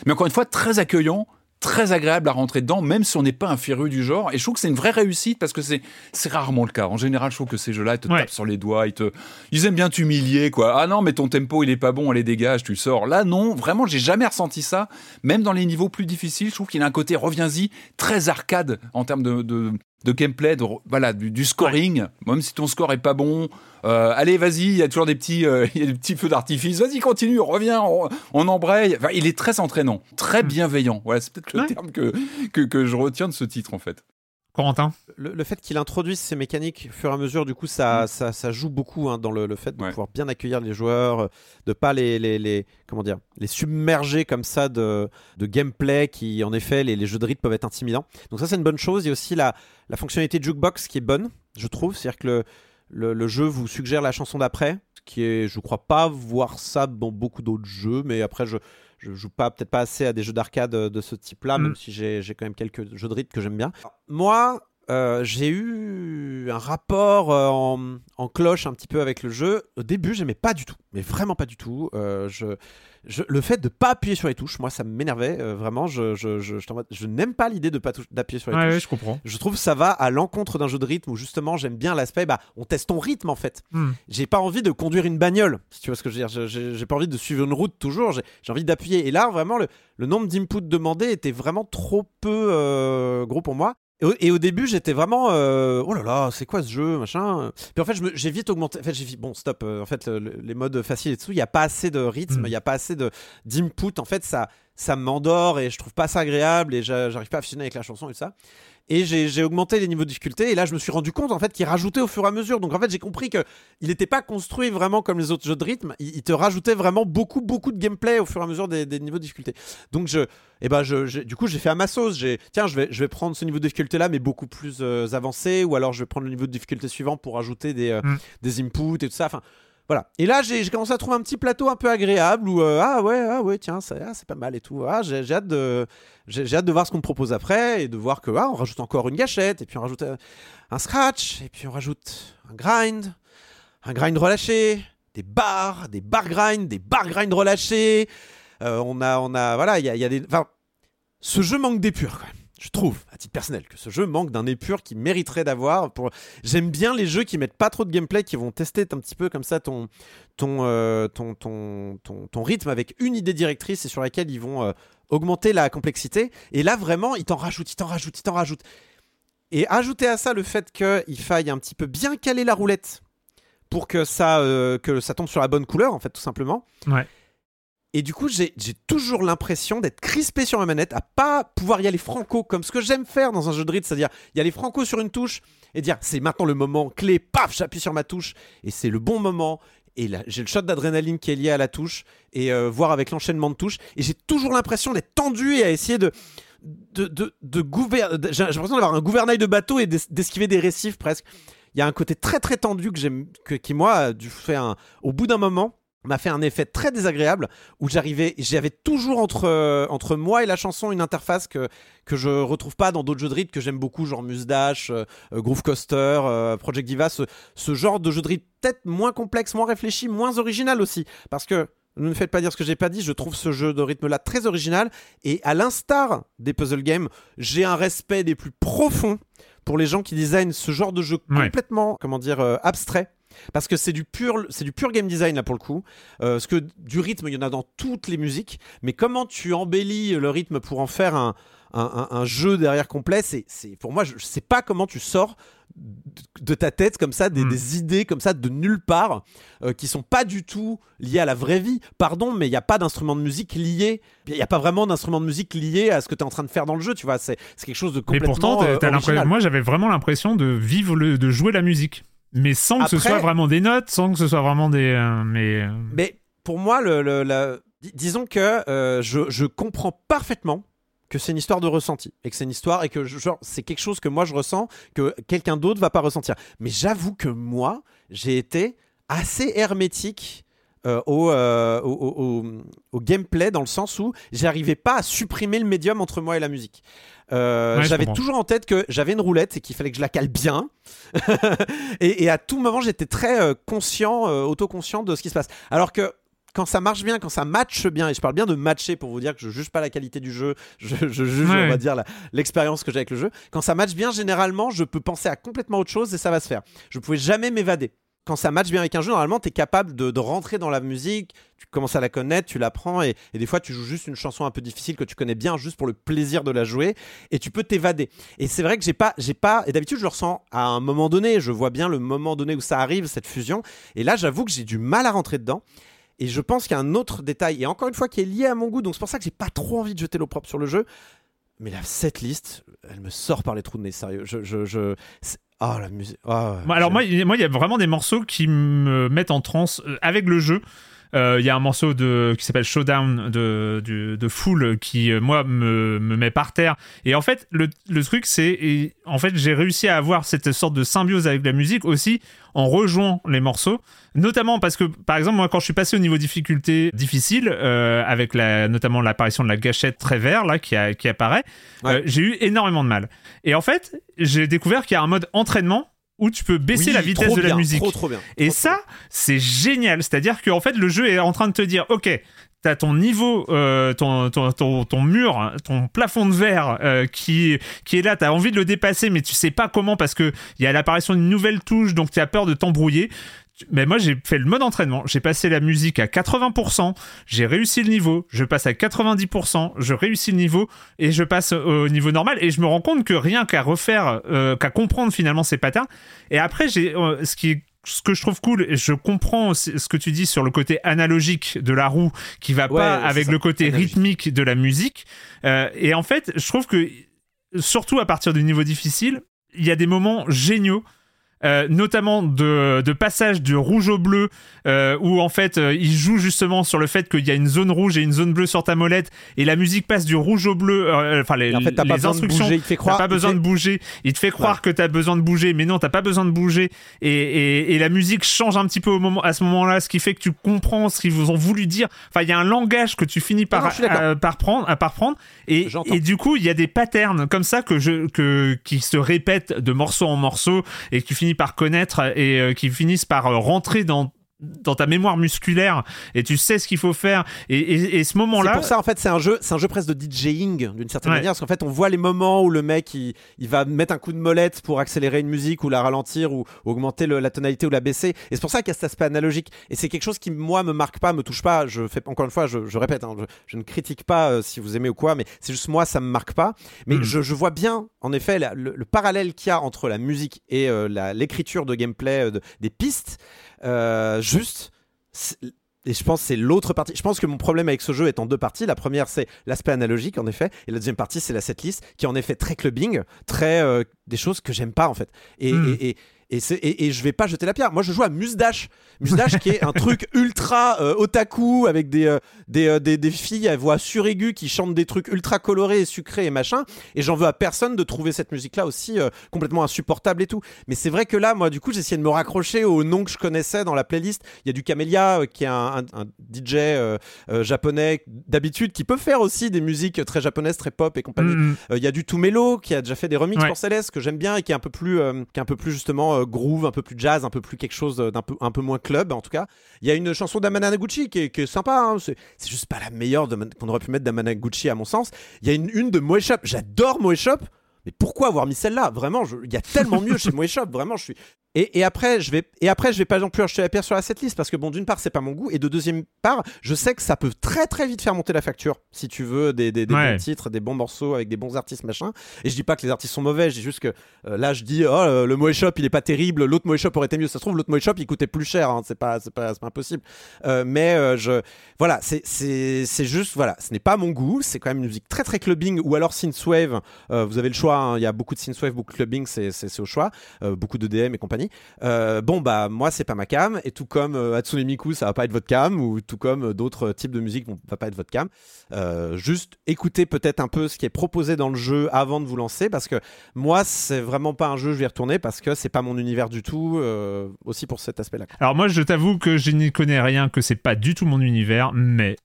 Mais encore une fois, très accueillant, très agréable à rentrer dedans, même si on n'est pas un féru du genre. Et je trouve que c'est une vraie réussite parce que c'est, c'est rarement le cas. En général, je trouve que ces jeux-là, ils te Ouais. tapent sur les doigts, ils te, ils aiment bien t'humilier, quoi. Ah non, mais ton tempo, il est pas bon, allez, dégage, tu sors. Là, non, vraiment, j'ai jamais ressenti ça. Même dans les niveaux plus difficiles, je trouve qu'il a un côté, reviens-y, très arcade en termes de, de, de gameplay, de, voilà, du, du scoring. Même si ton score est pas bon, euh, allez, vas-y, il y a toujours des petits, euh, *laughs* y a des petits feux d'artifice. Vas-y, continue, reviens, on, on embraye. Enfin, il est très entraînant, très bienveillant. Voilà, c'est peut-être le Ouais. terme que, que, que je retiens de ce titre, en fait. Corentin le, le fait qu'il introduise ces mécaniques au fur et à mesure, du coup, ça, ça, ça joue beaucoup hein, dans le, le fait de Mm. Ouais. pouvoir bien accueillir les joueurs, euh, de pas les, les, les- comment dire, les submerger comme ça de, de gameplay qui, en effet, les, les jeux de rythme peuvent être intimidants. Donc ça, c'est une bonne chose. Il y a aussi la, la fonctionnalité jukebox qui est bonne, je trouve. C'est-à-dire que le, le, le jeu vous suggère la chanson d'après, ce qui est, je crois pas voir ça dans beaucoup d'autres jeux, mais après, je je joue pas peut-être pas assez à des jeux d'arcade euh, de ce type-là, Mm. même si j'ai j'ai quand même quelques jeux de rythme que j'aime bien. Moi, euh, j'ai eu un rapport euh, en, en cloche un petit peu avec le jeu. Au début, j'aimais pas du tout, mais vraiment pas du tout. Euh, je, je- le fait de pas appuyer sur les touches, moi, ça m'énervait vraiment. Je, n'aime pas l'idée de pas d'appuyer sur les Ouais, touches. je comprends. Je trouve que ça va à l'encontre d'un jeu de rythme où justement j'aime bien l'aspect, bah, on teste ton rythme en fait. Hmm. J'ai pas envie de conduire une bagnole, si tu vois ce que je veux dire. J'ai pas envie de suivre une route toujours, j'ai envie d'appuyer. Et là, vraiment, le, le nombre d'inputs demandés était vraiment trop peu gros pour moi. Et au, et au début, j'étais vraiment, euh, oh là là, c'est quoi ce jeu, machin. Puis en fait, j'ai vite augmenté. En fait, j'ai vite, bon, stop. euh, en fait, le- le- les modes faciles et tout, il y a pas assez de rythme, il Mm. y a pas assez de d'input. En fait, ça, ça m'endort et je trouve pas ça agréable et j'a- j'arrive pas à fusionner avec la chanson et tout ça. Et j'ai augmenté les niveaux de difficulté et là je me suis rendu compte en fait qu'il rajoutait au fur et à mesure. Donc en fait j'ai compris que il n'était pas construit vraiment comme les autres jeux de rythme. Il, il te rajoutait vraiment beaucoup beaucoup de gameplay au fur et à mesure des, des niveaux de difficulté. Donc je, eh ben je, je- du coup j'ai fait à ma sauce. J'ai tiens je vais je vais prendre ce niveau de difficulté là mais beaucoup plus euh, avancé ou alors je vais prendre le niveau de difficulté suivant pour ajouter des euh, Mm. des inputs et tout ça. Enfin voilà. Et là, j'ai commencé à trouver un petit plateau un peu agréable où euh, ah ouais, ah ouais, tiens, ah, c'est pas mal et tout. Ah, j'ai hâte de hâte de voir ce qu'on me propose après et de voir que ah, on rajoute encore une gâchette et puis on rajoute un, scratch et puis on rajoute un grind, un grind relâché, des barres, des bar grind, des bar grind relâchés. Euh, on a on a voilà, il y a, y a des enfin ce jeu manque d'épure quand. Je trouve, à titre personnel, que ce jeu manque d'un épure qui mériterait d'avoir. Pour... J'aime bien les jeux qui mettent pas trop de gameplay, qui vont tester un petit peu comme ça ton, ton, euh, ton, ton, ton, ton rythme avec une idée directrice et sur laquelle ils vont euh, augmenter la complexité. Et là, vraiment, ils t'en rajoutent, ils t'en rajoutent, ils t'en rajoutent. Et ajouter à ça le fait qu'il faille un petit peu bien caler la roulette pour que ça, euh, que ça tombe sur la bonne couleur, en fait, tout simplement. Ouais. Et du coup, j'ai toujours l'impression d'être crispé sur ma manette, à pas pouvoir y aller franco, comme ce que j'aime faire dans un jeu de rythme, c'est-à-dire y aller franco sur une touche et dire c'est maintenant le moment clé, paf, j'appuie sur ma touche et c'est le bon moment. Et là, j'ai le shot d'adrénaline qui est lié à la touche et euh, voir avec l'enchaînement de touches. Et j'ai toujours l'impression d'être tendu et à essayer de de, de, de gouver- de- J'ai l'impression d'avoir un gouvernail de bateau et d'es- d'esquiver des récifs presque. Il y a un côté très très tendu que qui moi a dû faire au bout d'un moment m'a fait un effet très désagréable où j'arrivais, j'avais toujours entre, euh, entre moi et la chanson une interface que, que je retrouve pas dans d'autres jeux de rythme que j'aime beaucoup, genre Musdash, euh, euh, Groove Coaster, euh, Project Diva, ce, ce genre de jeu de rythme peut-être moins complexe, moins réfléchi, moins original aussi. Parce que, ne me faites pas dire ce que j'ai pas dit, je trouve ce jeu de rythme là très original et à l'instar des puzzle games, j'ai un respect des plus profonds pour les gens qui designent ce genre de jeu Ouais. complètement, comment dire, euh, abstrait. Parce que c'est du pur, c'est du pur game design là pour le coup. Euh, parce que du rythme, il y en a dans toutes les musiques. Mais comment tu embellis le rythme pour en faire un, un, un- un jeu derrière complet, c'est, c'est pour moi, je, je sais pas comment tu sors de- ta tête comme ça des, Mm. des idées comme ça de nulle part euh, qui sont pas du tout liées à la vraie vie. Pardon, mais il n'y a pas d'instrument de musique lié. Il n'y a pas vraiment d'instrument de musique lié à ce que tu es en train de faire dans le jeu. Tu vois, c'est, quelque chose de Mais complètement. pourtant, t'as- euh, moi j'avais vraiment l'impression de vivre, le, de jouer la musique. Mais sans que ce soit vraiment des notes, sans que ce soit vraiment des. euh, mais, euh, Mais pour moi, le, le- la- dis- disons que euh, je, je comprends parfaitement que c'est une histoire de ressenti et que c'est une histoire et que genre c'est quelque chose que moi je ressens que quelqu'un d'autre va pas ressentir. Mais j'avoue que moi, j'ai été assez hermétique. euh, au, euh, au, au- au- au gameplay dans le sens où j'arrivais pas à supprimer le médium entre moi et la musique. Euh, Ouais, j'avais toujours en tête que j'avais une roulette et qu'il fallait que je la cale bien. *laughs* et, et à tout moment, j'étais très euh, conscient, euh, autoconscient de ce qui se passe. Alors que quand ça marche bien, quand ça matche bien, et je parle bien de matcher pour vous dire que je juge pas la qualité du jeu, *laughs* je, je juge, Ouais. on va dire, l'expérience que j'ai avec le jeu. Quand ça matche bien, généralement, je peux penser à complètement autre chose et ça va se faire. Je pouvais jamais m'évader. Quand ça matche bien avec un jeu, normalement, tu es capable de, de rentrer dans la musique, tu commences à la connaître, tu l'apprends, et, des fois, tu joues juste une chanson un peu difficile que tu connais bien, juste pour le plaisir de la jouer, et tu peux t'évader. Et c'est vrai que j'ai pas, j'ai pas, et d'habitude, je le ressens à un moment donné, je vois bien le moment donné où ça arrive, cette fusion, et là, j'avoue que j'ai du mal à rentrer dedans. Et je pense qu'il y a un autre détail, et encore une fois, qui est lié à mon goût, donc c'est pour ça que j'ai pas trop envie de jeter l'opprobre sur le jeu. Mais la setlist, elle me sort par les trous de nez, sérieux. Je, je, je... Ah, la musique. Ah, ouais, alors moi, il moi, il y a vraiment des morceaux qui me mettent en transe euh, avec le jeu. Euh, Il y a un morceau de, qui s'appelle Showdown de, de, de Fool qui, euh, moi, me, me met par terre. Et en fait, le, le truc, c'est. En fait, j'ai réussi à avoir cette sorte de symbiose avec la musique aussi en rejouant les morceaux. Notamment parce que, par exemple, moi, quand je suis passé au niveau difficulté difficile, euh, avec la, notamment l'apparition de la gâchette très vert, là, qui, a- qui apparaît, Ouais. euh, j'ai eu énormément de mal. Et en fait, j'ai découvert qu'il y a un mode entraînement où tu peux baisser Oui, la vitesse de la musique. Trop, trop bien. Et Trop, ça, c'est génial. C'est-à-dire qu'en fait, le jeu est en train de te dire, ok, t'as ton niveau, euh, ton, ton, ton, ton mur, ton plafond de verre euh, qui, qui est là, t'as envie de le dépasser, mais tu sais pas comment parce que il y a l'apparition d'une nouvelle touche, donc tu as peur de t'embrouiller. Mais moi, j'ai fait le mode entraînement. J'ai passé la musique à 80%. J'ai réussi le niveau. Je passe à 90%. Je réussis le niveau et je passe au niveau normal. Et je me rends compte que rien qu'à refaire, euh, qu'à comprendre finalement ces patterns. Et après, j'ai euh, ce qui est ce que je trouve cool, et je comprends ce que tu dis sur le côté analogique de la roue qui va Ouais, pas avec ça, le côté analogique. rythmique de la musique. Euh, et en fait, je trouve que surtout à partir du niveau difficile, il y a des moments géniaux. Euh, notamment de, de passage du rouge au bleu euh, où en fait euh, il joue justement sur le fait qu'il y a une zone rouge et une zone bleue sur ta molette et la musique passe du rouge au bleu euh, enfin les, Et en fait, t'as les pas instructions. bouger, il te fait croire- t'as pas besoin fait- de bouger. Il te fait croire que t'as besoin de bouger mais non t'as pas besoin de bouger. Et, et, et la musique change un petit peu au moment, à ce moment-là ce qui fait que tu comprends ce qu'ils vous ont voulu dire. Enfin il y a un langage que tu finis par, Non, euh, par prendre, à par prendre. Et, et du coup il y a des patterns comme ça que je que qui se répètent de morceau en morceau et que tu par connaître et euh, qui finissent par euh, rentrer dans dans ta mémoire musculaire et tu sais ce qu'il faut faire et, et, et ce moment C'est pour ça en fait c'est un jeu, c'est un jeu presque de DJing d'une certaine Ouais. manière parce qu'en fait on voit les moments où le mec il, il va mettre un coup de molette pour accélérer une musique ou la ralentir ou augmenter le- la tonalité ou la baisser et c'est pour ça qu'il y a cet aspect analogique et c'est quelque chose qui moi me marque pas, me touche pas. Je fais encore une fois, je, je répète, hein, je, je ne critique pas euh, si vous aimez ou quoi, mais c'est juste moi ça me marque pas. Mais Mm. je, je vois bien en effet la- le, le parallèle qu'il y a entre la musique et euh, l'écriture de gameplay euh, de- des pistes. Euh, juste et je pense que c'est l'autre partie. Je pense que mon problème avec ce jeu est en deux parties. La première, c'est l'aspect analogique, en effet. Et la deuxième partie, c'est la setlist, qui est en effet très clubbing, très. euh, des choses que j'aime pas en fait. Et, Hmm. et, et, et, et, et je vais pas jeter la pierre. Moi, je joue à Musdash. Musdash qui est un *laughs* truc ultra euh, otaku avec des, euh, des, euh, des, des filles à voix suraiguë qui chantent des trucs ultra colorés et sucrés et machin. Et j'en veux à personne de trouver cette musique-là aussi complètement insupportable et tout. Mais c'est vrai que là, moi, du coup, essayé de me raccrocher aux noms que je connaissais dans la playlist. Il y a du Camélia qui est un, un- un DJ japonais d'habitude qui peut faire aussi des musiques très japonaises, très pop et compagnie. Mm, Il y a du Tumelo qui a déjà fait des remixes Ouais. pour Céleste que j'aime bien et qui est un peu plus, qui est un peu plus justement euh, groove, un peu plus jazz, un peu plus quelque chose d'un peu, un peu moins club en tout cas. Il y a une chanson d'Amanaguchi qui qui est sympa. hein. C'est juste pas la meilleure qu'on aurait pu mettre d'Amanaguchi à mon sens. Il y a une, une de Moe Shop. J'adore Moe Shop. Mais pourquoi avoir mis celle-là? Vraiment, il y a tellement mieux chez Moe Shop. Vraiment, je suis. Et, et après, je vais et après, je vais pas non plus acheter la pierre sur la setlist parce que bon, d'une part, c'est pas mon goût, et de deuxième part, je sais que ça peut très très vite faire monter la facture si tu veux des, des, des Ouais. bons titres, des bons morceaux avec des bons artistes machin. Et je dis pas que les artistes sont mauvais, je dis juste que euh, là, je dis oh euh, le Moe Shop il est pas terrible, l'autre Moe Shop aurait été mieux. Ça se trouve l'autre Moe Shop il coûtait plus cher, hein. c'est pas c'est pas pas impossible. Euh, mais euh, je voilà, c'est c'est c'est juste voilà, ce n'est pas mon goût, c'est quand même une musique très très clubbing ou alors synthwave. Vous avez le choix, hein. il y a beaucoup de synthwave, beaucoup de clubbing, c'est au choix, beaucoup de DM et compagnie. Euh, bon bah moi c'est pas ma cam et tout comme euh, Hatsune Miku ça va pas être votre cam ou tout comme euh, d'autres types de musique vont va pas être votre cam. Euh, juste écoutez peut-être un peu ce qui est proposé dans le jeu avant de vous lancer parce que moi c'est vraiment pas un jeu je vais y retourner parce que c'est pas mon univers du tout euh, aussi pour cet aspect-là. Alors moi, je t'avoue que je n'y connais rien, que c'est pas du tout mon univers, mais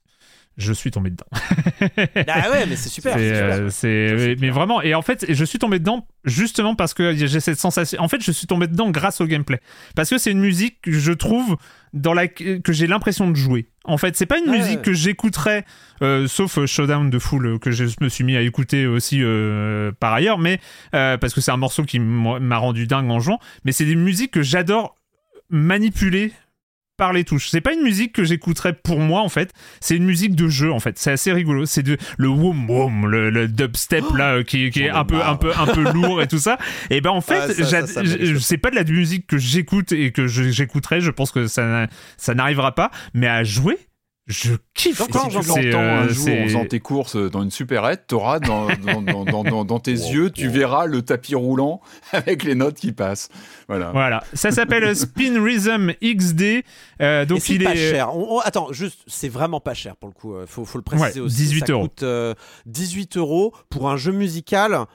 je suis tombé dedans. *laughs* ah ouais mais c'est super. Super. euh, c'est- mais vraiment, et en fait, je suis tombé dedans justement parce que j'ai cette sensation. En fait, je suis tombé dedans grâce au gameplay, parce que c'est une musique que je trouve dans la que j'ai l'impression de jouer. En fait, c'est pas une Ouais. musique que j'écouterais, euh, sauf euh, Showdown de Fool euh, que je me suis mis à écouter aussi euh, par ailleurs, mais euh, parce que c'est un morceau qui m'a m'a rendu dingue en jouant. Mais c'est des musiques que j'adore manipuler par les touches. C'est pas une musique que j'écouterais pour moi en fait, c'est une musique de jeu en fait. C'est assez rigolo. C'est de le woom woom, le, le dubstep là euh, qui, qui est un peu un peu un peu lourd et tout ça. Et ben en fait, Ah, je- cheveux. c'est pas de la musique que j'écoute et que j'écouterai. Je pense que ça ça n'arrivera pas. Mais à jouer, je kiffe. Quand l'entends un euh, jour en faisant tes courses dans une supérette, t'auras dans, dans, dans, dans, dans- dans tes *laughs* yeux, tu verras le tapis roulant *laughs* avec les notes qui passent. Voilà. Voilà, ça s'appelle *laughs* Spin Rhythm XD. euh, donc c'est il pas est cher. On- on- attends, juste, c'est vraiment pas cher pour le coup. euh, Faut, faut le préciser Ouais, aussi. 18 Ça euros. coûte, euh, 18 euros pour un jeu musical.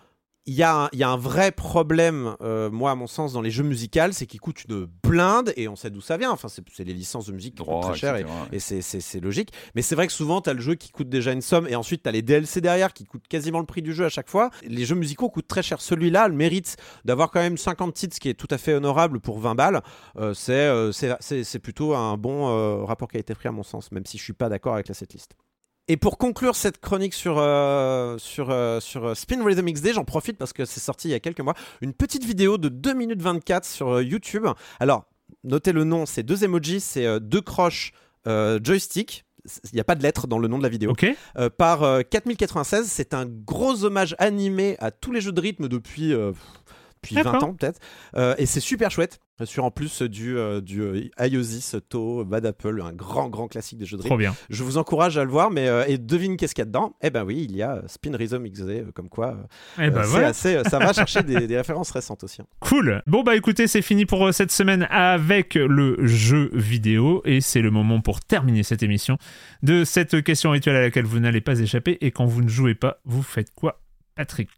Il y, a un, il y a un vrai problème, euh, moi à mon sens, dans les jeux musicaux, c'est qu'ils coûtent une blinde et on sait d'où ça vient. Enfin, c'est les licences de musique qui coûtent très cher et, c'est- logique. Mais c'est vrai que souvent, tu as le jeu qui coûte déjà une somme et ensuite tu as les DLC derrière qui coûtent quasiment le prix du jeu à chaque fois. Les jeux musicaux coûtent très cher. Celui-là le mérite d'avoir quand même 50 titres, ce qui est tout à fait honorable pour 20 balles. Euh, c'est euh, c'est- plutôt un bon rapport qui a été pris à mon sens, même si je suis pas d'accord avec la setlist. Et pour conclure cette chronique sur, euh, sur, euh, sur euh, Spin Rhythm XD, j'en profite parce que c'est sorti il y a quelques mois, une petite vidéo de 2 minutes 24 sur YouTube. Alors, notez le nom, c'est deux emojis, c'est deux croches joystick. Il n'y a pas de lettres dans le nom de la vidéo. ok. Euh, par euh, 4096. C'est un gros hommage animé à tous les jeux de rythme depuis, euh, depuis 20 D'accord. ans peut-être. Euh, et c'est super chouette. Sur en plus du, euh, du euh, Iosis, To, Bad Apple, un grand grand classique des jeux de rythme. Trop bien. Je vous encourage à le voir, mais euh, et devine qu'est-ce qu'il y a dedans? Eh ben oui, il y a Spin Rhythm euh, comme quoi Et ben voilà. assez, ça va *laughs* chercher des, des références récentes aussi. hein. Cool. Bon bah écoutez, c'est fini pour cette semaine avec le jeu vidéo et c'est le moment pour terminer cette émission de cette question rituelle à laquelle vous n'allez pas échapper et quand vous ne jouez pas, vous faites quoi Patrick?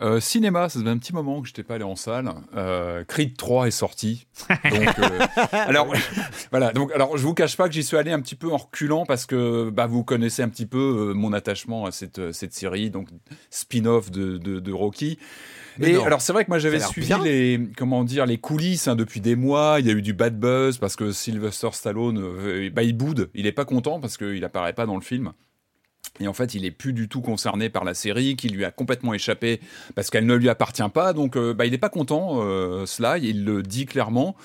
Euh, cinéma, ça faisait un petit moment que je n'étais pas allé en salle. Euh, Creed 3 est sorti. *laughs* Donc, euh, alors, *laughs* voilà. Donc, alors, je vous cache pas que j'y suis allé un petit peu en reculant parce que bah, vous connaissez un petit peu euh, mon attachement à cette, euh, cette série, donc spin-off de, de, de Rocky. Mais Et non. alors c'est vrai que moi j'avais suivi bien. les comment dire les coulisses hein, depuis des mois. Il y a eu du bad buzz parce que Sylvester Stallone, bah, il boude, il est pas content parce qu'il apparaît pas dans le film. Et en fait, il est plus du tout concerné par la série, qui lui a complètement échappé parce qu'elle ne lui appartient pas. Donc, euh, bah, il n'est pas content, euh, Sly, il le dit clairement.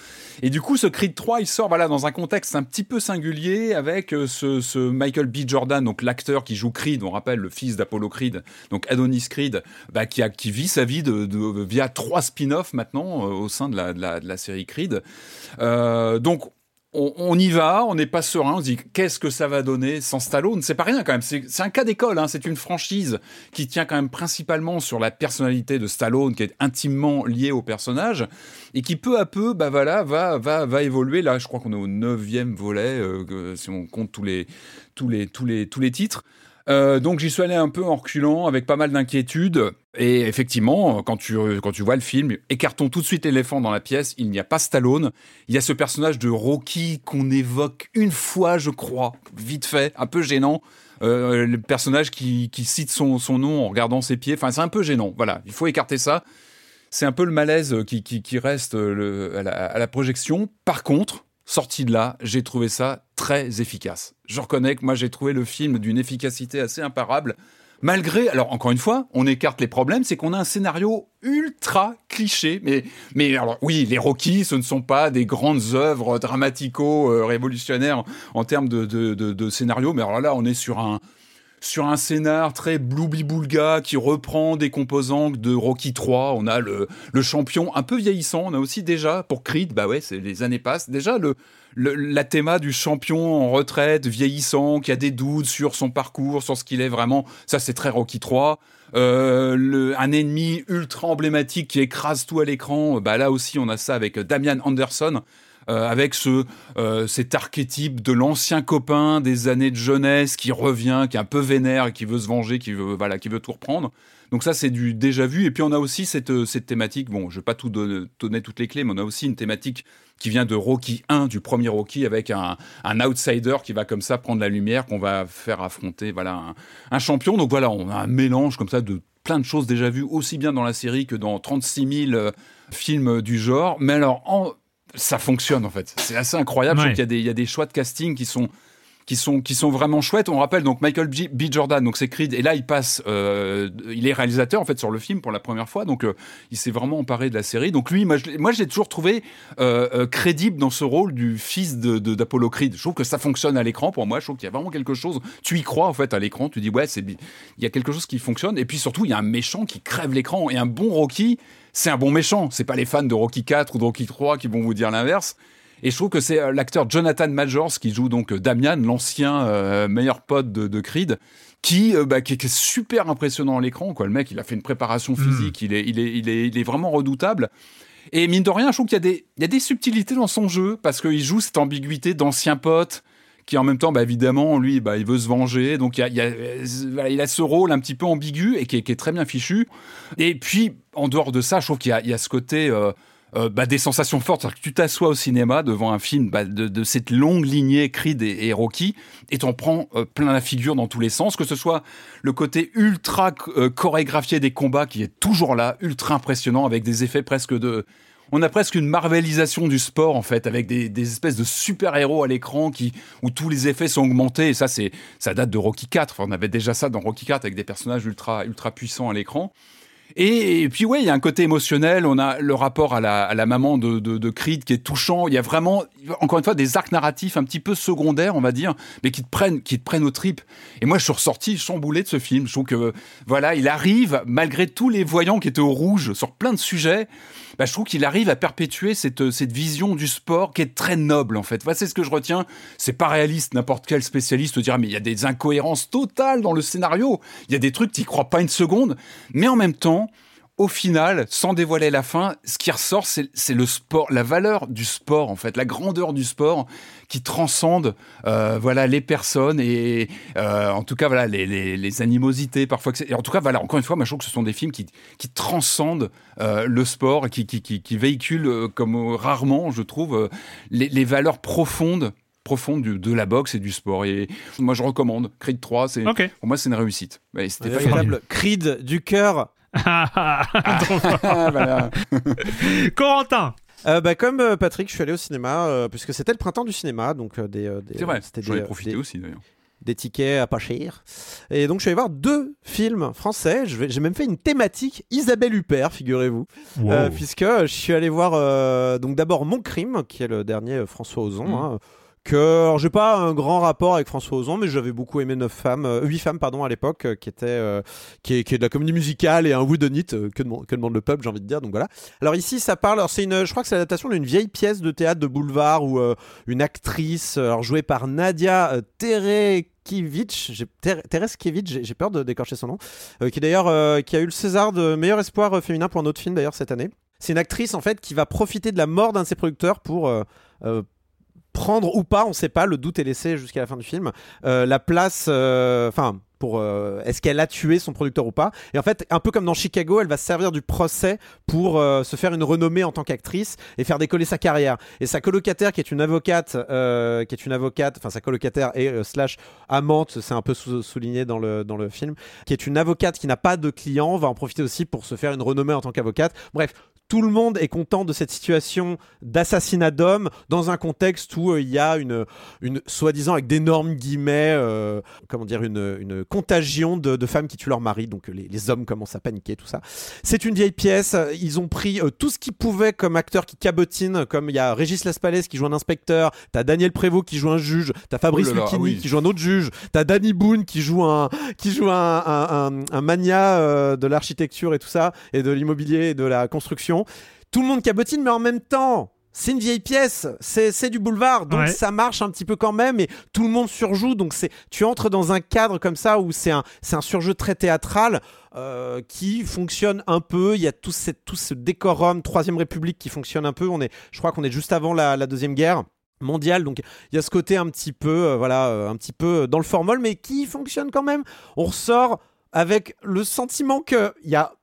Et du coup, ce Creed 3, il sort voilà, dans un contexte un petit peu singulier avec euh, ce, Michael B. Jordan, donc l'acteur qui joue Creed, on rappelle le fils d'Apollo Creed, donc Adonis Creed, bah, qui, a, qui vit sa vie de, via trois spin-offs maintenant euh, au sein de la, de la- de la série Creed. Donc, on, y va, on n'est pas serein, on se dit qu'est-ce que ça va donner sans Stallone? C'est pas rien quand même, c'est un cas d'école, hein, c'est une franchise qui tient quand même principalement sur la personnalité de Stallone, qui est intimement liée au personnage, et qui peu à peu, bah voilà, va, va, va évoluer. Là, je crois qu'on est au neuvième volet, euh, si on compte tous les, tous les, tous les, tous les titres. Euh, donc j'y suis allé un peu en reculant, avec pas mal d'inquiétudes. Et effectivement, quand tu, quand tu vois le film, écartons tout de suite l'éléphant dans la pièce, il n'y a pas Stallone. Il y a ce personnage de Rocky qu'on évoque une fois, je crois, vite fait, un peu gênant. Euh, le personnage qui, cite son, son nom en regardant ses pieds. Enfin, c'est un peu gênant. Voilà, il faut écarter ça. C'est un peu le malaise qui, qui, reste le- à, la, à la projection. Par contre, sorti de là, j'ai trouvé ça très efficace. Je reconnais que moi, j'ai trouvé le film d'une efficacité assez imparable. Malgré, alors encore une fois, on écarte les problèmes, c'est qu'on a un scénario ultra cliché. Mais, oui, les Rocky, ce ne sont pas des grandes œuvres dramatico-révolutionnaires en termes de, de scénario. Mais alors là, on est sur un, sur un scénar très bloubli-boulga qui reprend des composants de Rocky 3. On a le, le champion un peu vieillissant. On a aussi déjà, pour Creed, bah ouais, les années passent. Déjà, le, le, la théma du champion en retraite, vieillissant, qui a des doutes sur son parcours, sur ce qu'il est vraiment. Ça, c'est très Rocky 3. Euh, un ennemi ultra emblématique qui écrase tout à l'écran. Bah là aussi, on a ça avec Damian Anderson. Euh, avec ce euh, cet archétype de l'ancien copain des années de jeunesse qui revient, qui est un peu vénère, qui veut se venger, qui veut voilà, qui veut tout reprendre. Donc ça c'est du déjà vu. Et puis on a aussi cette euh, cette thématique. Bon, je vais pas tout donner, toutes les clés, mais on a aussi une thématique qui vient de Rocky 1, du premier Rocky, avec un, un outsider qui va comme ça prendre la lumière, qu'on va faire affronter voilà un, un champion. Donc voilà, on a un mélange comme ça de plein de choses déjà vues, aussi bien dans la série que dans 36 000 euh, films du genre. Mais alors, en, ça fonctionne en fait. C'est assez incroyable. Je Ouais. trouve qu'il y a des, il y a des choix de casting qui sont qui sont qui sont vraiment chouettes. On rappelle donc Michael B. Jordan, donc c'est Creed, et là il passe, euh, il est réalisateur en fait sur le film pour la première fois, donc euh, il s'est vraiment emparé de la série. Donc lui, moi je, l'ai- moi je l'ai toujours trouvé euh, crédible dans ce rôle du fils de de- d'Apollo Creed. Je trouve que ça fonctionne à l'écran pour moi. Je trouve qu'il y a vraiment quelque chose. Tu y crois en fait à l'écran. Tu dis ouais, c'est il y a quelque chose qui fonctionne. Et puis surtout, il y a un méchant qui crève l'écran et un bon Rocky. C'est un bon méchant. C'est pas les fans de Rocky 4 ou de Rocky 3 qui vont vous dire l'inverse. Et je trouve que c'est euh, l'acteur Jonathan Majors qui joue donc euh, Damian, l'ancien euh, meilleur pote de, de Creed, qui, euh, bah, qui, est- qui est super impressionnant à l'écran. Quoi. Le mec, il a fait une préparation physique, il, est, il, est, il, est, il est vraiment redoutable. Et mine de rien, je trouve qu'il y, a des- il y a des subtilités dans son jeu, parce qu'il joue cette ambiguïté d'ancien pote, qui en même temps, bah, évidemment, lui, bah, il veut se venger. Donc il, y a, il, y a, voilà, il a ce rôle un petit peu ambigu et qui est, qui est très bien fichu. Et puis, en dehors de ça, je trouve qu'il y a, ce côté... euh, euh, bah, des sensations fortes. Que tu t'assois au cinéma devant un film bah, de, cette longue lignée Creed et, Rocky et t'en prends euh, plein la figure dans tous les sens, que ce soit le côté ultra chorégraphié des combats qui est toujours là, ultra impressionnant avec des effets presque de... On a presque une marvelisation du sport en fait, avec des, des espèces de super-héros à l'écran qui où tous les effets sont augmentés. Et ça, c'est ça date de Rocky 4. Enfin, on avait déjà ça dans Rocky 4 avec des personnages ultra ultra puissants à l'écran. Et, puis ouais, il y a un côté émotionnel. On a le rapport à la, à la maman de, de, de Creed qui est touchant. Il y a vraiment, encore une fois, des arcs narratifs un petit peu secondaires, on va dire, mais qui te prennent, qui te prennent aux tripes. Et moi, je suis ressorti chamboulé de ce film. Je trouve que voilà, il arrive malgré tous les voyants qui étaient au rouge sur plein de sujets. Bah, je trouve qu'il arrive à perpétuer cette, cette vision du sport qui est très noble en fait. Voilà, c'est ce que je retiens. C'est pas réaliste. N'importe quel spécialiste te dira mais il y a des incohérences totales dans le scénario. Il y a des trucs tu crois pas une seconde. Mais en même temps, au final, sans dévoiler la fin, ce qui ressort, c'est c'est le sport, la valeur du sport en fait, la grandeur du sport qui transcende euh, voilà les personnes et euh, en tout cas voilà les, les, les animosités parfois. Et en tout cas voilà encore une fois, moi je trouve que ce sont des films qui, qui transcendent euh, le sport, et qui, qui, qui, qui véhiculent euh, comme rarement, je trouve, euh, les, les valeurs profondes du- de la boxe et du sport. Et moi je recommande Creed 3, c'est pour moi c'est une réussite. Mais c'était pas Véritable Creed du cœur. *laughs* Fort. *laughs* Ah, voilà. Corentin Euh, bah, comme euh, Patrick, je suis allé au cinéma euh, puisque c'était le printemps du cinéma, donc euh, des, euh, des- C'est vrai, c'était j'en des, ai profité des- aussi d'ailleurs. des tickets à pas cher. Et donc je suis allé voir deux films français. J'ai même fait une thématique Isabelle Huppert, figurez-vous, Euh, puisque je suis allé voir euh, donc d'abord Mon crime, qui est le dernier François Ozon. Mm. hein, que j'ai pas un grand rapport avec François Ozon, mais j'avais beaucoup aimé 9 femmes, euh, 8 femmes pardon à l'époque, euh, qui était euh, qui, est, qui est de la comédie musicale et un whodunit euh, que, demande, que demande le peuple, j'ai envie de dire. Donc voilà. Alors ici, ça parle. Alors une, je crois que c'est l'adaptation d'une vieille pièce de théâtre de boulevard où une actrice, alors jouée par Nadia Terekiewicz, j'ai peur de décorcher son nom, qui d'ailleurs a eu le César de meilleur espoir féminin pour un autre film d'ailleurs cette année. C'est une actrice en fait qui va profiter de la mort d'un de ses producteurs pour prendre ou pas, on sait pas, le doute est laissé jusqu'à la fin du film, euh, la place, euh, enfin, pour euh, est-ce qu'elle a tué son producteur ou pas. Et en fait, un peu comme dans Chicago, elle va se servir du procès pour se faire une renommée en tant qu'actrice et faire décoller sa carrière. Et sa colocataire, qui est une avocate, qui est une avocate, enfin sa colocataire et slash amante, c'est un peu sou- souligné dans le dans le film, qui est une avocate qui n'a pas de clients, va en profiter aussi pour se faire une renommée en tant qu'avocate. Bref, tout le monde est content de cette situation d'assassinat d'homme dans un contexte où euh, il y a une, une soi-disant avec d'énormes guillemets, euh, comment dire, une, une contagion de, de femmes qui tuent leur mari. Donc les, les hommes commencent à paniquer, tout ça. C'est une vieille pièce. Ils ont pris euh, tout ce qu'ils pouvaient comme acteurs qui cabotinent, comme il y a Régis Laspalès qui joue un inspecteur, t'as Daniel Prévost qui joue un juge, t'as Fabrice Oh Lucchini ah oui. qui joue un autre juge, t'as Danny Boone qui joue un, qui joue un, un, un- un mania de l'architecture et tout ça, et de l'immobilier et de la construction. Tout le monde cabotine, mais en même temps, c'est une vieille pièce, c'est du boulevard, donc Ouais. ça marche un petit peu quand même, et tout le monde surjoue, donc c'est tu entres dans un cadre comme ça où c'est un, un surjeu très théâtral euh, qui fonctionne un peu, il y a tout, cette, tout ce décorum Troisième République qui fonctionne un peu, on est, je crois qu'on est juste avant la, la Deuxième Guerre mondiale donc il y a ce côté un petit peu euh, voilà euh, un petit peu dans le formol mais qui fonctionne quand même. On ressort avec le sentiment que il y a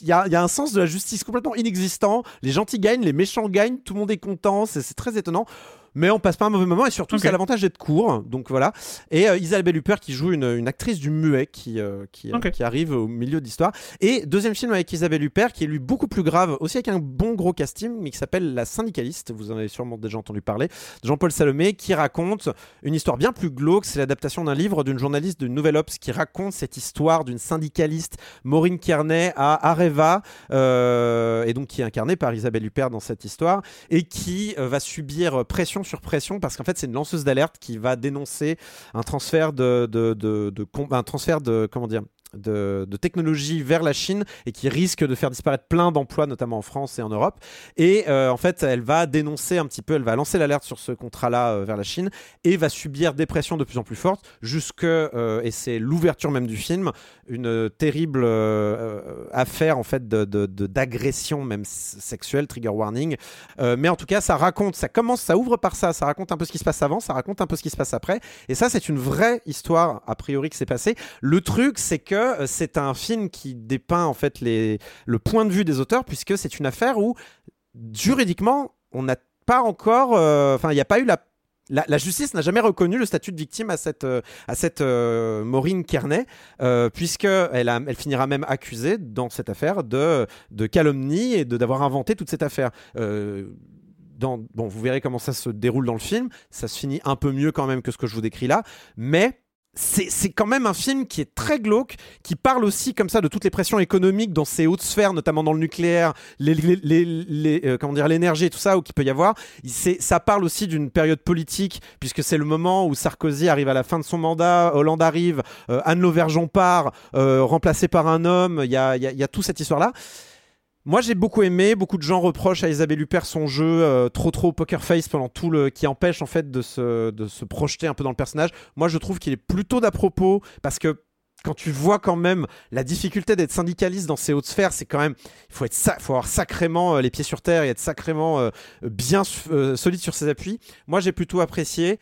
il y, y a un sens de la justice complètement inexistant. Les gentils gagnent, les méchants gagnent, tout le monde est content, c'est très étonnant. Mais on passe pas un mauvais moment et surtout, Ok. ça a l'avantage d'être court. Donc voilà. Et euh, Isabelle Huppert qui joue une, une actrice du muet qui, euh, qui, euh, qui arrive au milieu de l'histoire. Et deuxième film avec Isabelle Huppert qui est lui beaucoup plus grave, aussi avec un bon gros casting, mais qui s'appelle La syndicaliste. Vous en avez sûrement déjà entendu parler. Jean-Paul Salomé qui raconte une histoire bien plus glauque. C'est l'adaptation d'un livre d'une journaliste de Nouvelle Ops qui raconte cette histoire d'une syndicaliste, Maureen Kearney, à Areva, et donc qui est incarnée par Isabelle Huppert dans cette histoire, et qui va subir pression sur pression parce qu'en fait c'est une lanceuse d'alerte qui va dénoncer un transfert de, de, un transfert de comment dire de, technologie vers la Chine et qui risque de faire disparaître plein d'emplois, notamment en France et en Europe. Et euh, en fait, elle va dénoncer un petit peu, elle va lancer l'alerte sur ce contrat-là euh, vers la Chine et va subir des pressions de plus en plus fortes jusque, euh, et c'est l'ouverture même du film, une terrible affaire en fait de- de- de- d'agression même sexuelle, trigger warning. Mais en tout cas, ça raconte, ça commence, ça ouvre par ça, ça raconte un peu ce qui se passe avant, ça raconte un peu ce qui se passe après. Et ça, c'est une vraie histoire a priori qui s'est passée. Le truc, c'est que euh, c'est un film qui dépeint en fait le point de vue des auteurs, puisque c'est une affaire où juridiquement, on n'a pas encore, euh, enfin, il n'y a pas eu la la, justice n'a jamais reconnu le statut de victime à cette, euh, à cette Maureen Kearney, euh, puisque elle, finira même accusée dans cette affaire de, de calomnie et d'avoir inventé toute cette affaire. Bon, vous verrez comment ça se déroule dans le film. Ça se finit un peu mieux quand même que ce que je vous décris là, mais c'est quand même un film qui est très glauque, qui parle aussi comme ça de toutes les pressions économiques dans ces hautes sphères, notamment dans le nucléaire, les, les- les- euh, comment dire, l'énergie et tout ça, ou qu'il peut y avoir. Ça parle aussi d'une période politique, puisque c'est le moment où Sarkozy arrive à la fin de son mandat, Hollande arrive, euh, Anne Lauvergeon part, euh, remplacée par un homme. Il y a, y a- y a toute cette histoire-là. Moi, j'ai beaucoup aimé. Beaucoup de gens reprochent à Isabelle Huppert son jeu euh, trop trop poker face pendant tout le qui empêche en fait de se, de se projeter un peu dans le personnage. Moi, je trouve qu'il est plutôt d'à propos parce que quand tu vois quand même la difficulté d'être syndicaliste dans ces hautes sphères, c'est quand même il faut être faut avoir sacrément euh, les pieds sur terre et être sacrément euh, bien solide sur ses appuis. Moi, j'ai plutôt apprécié.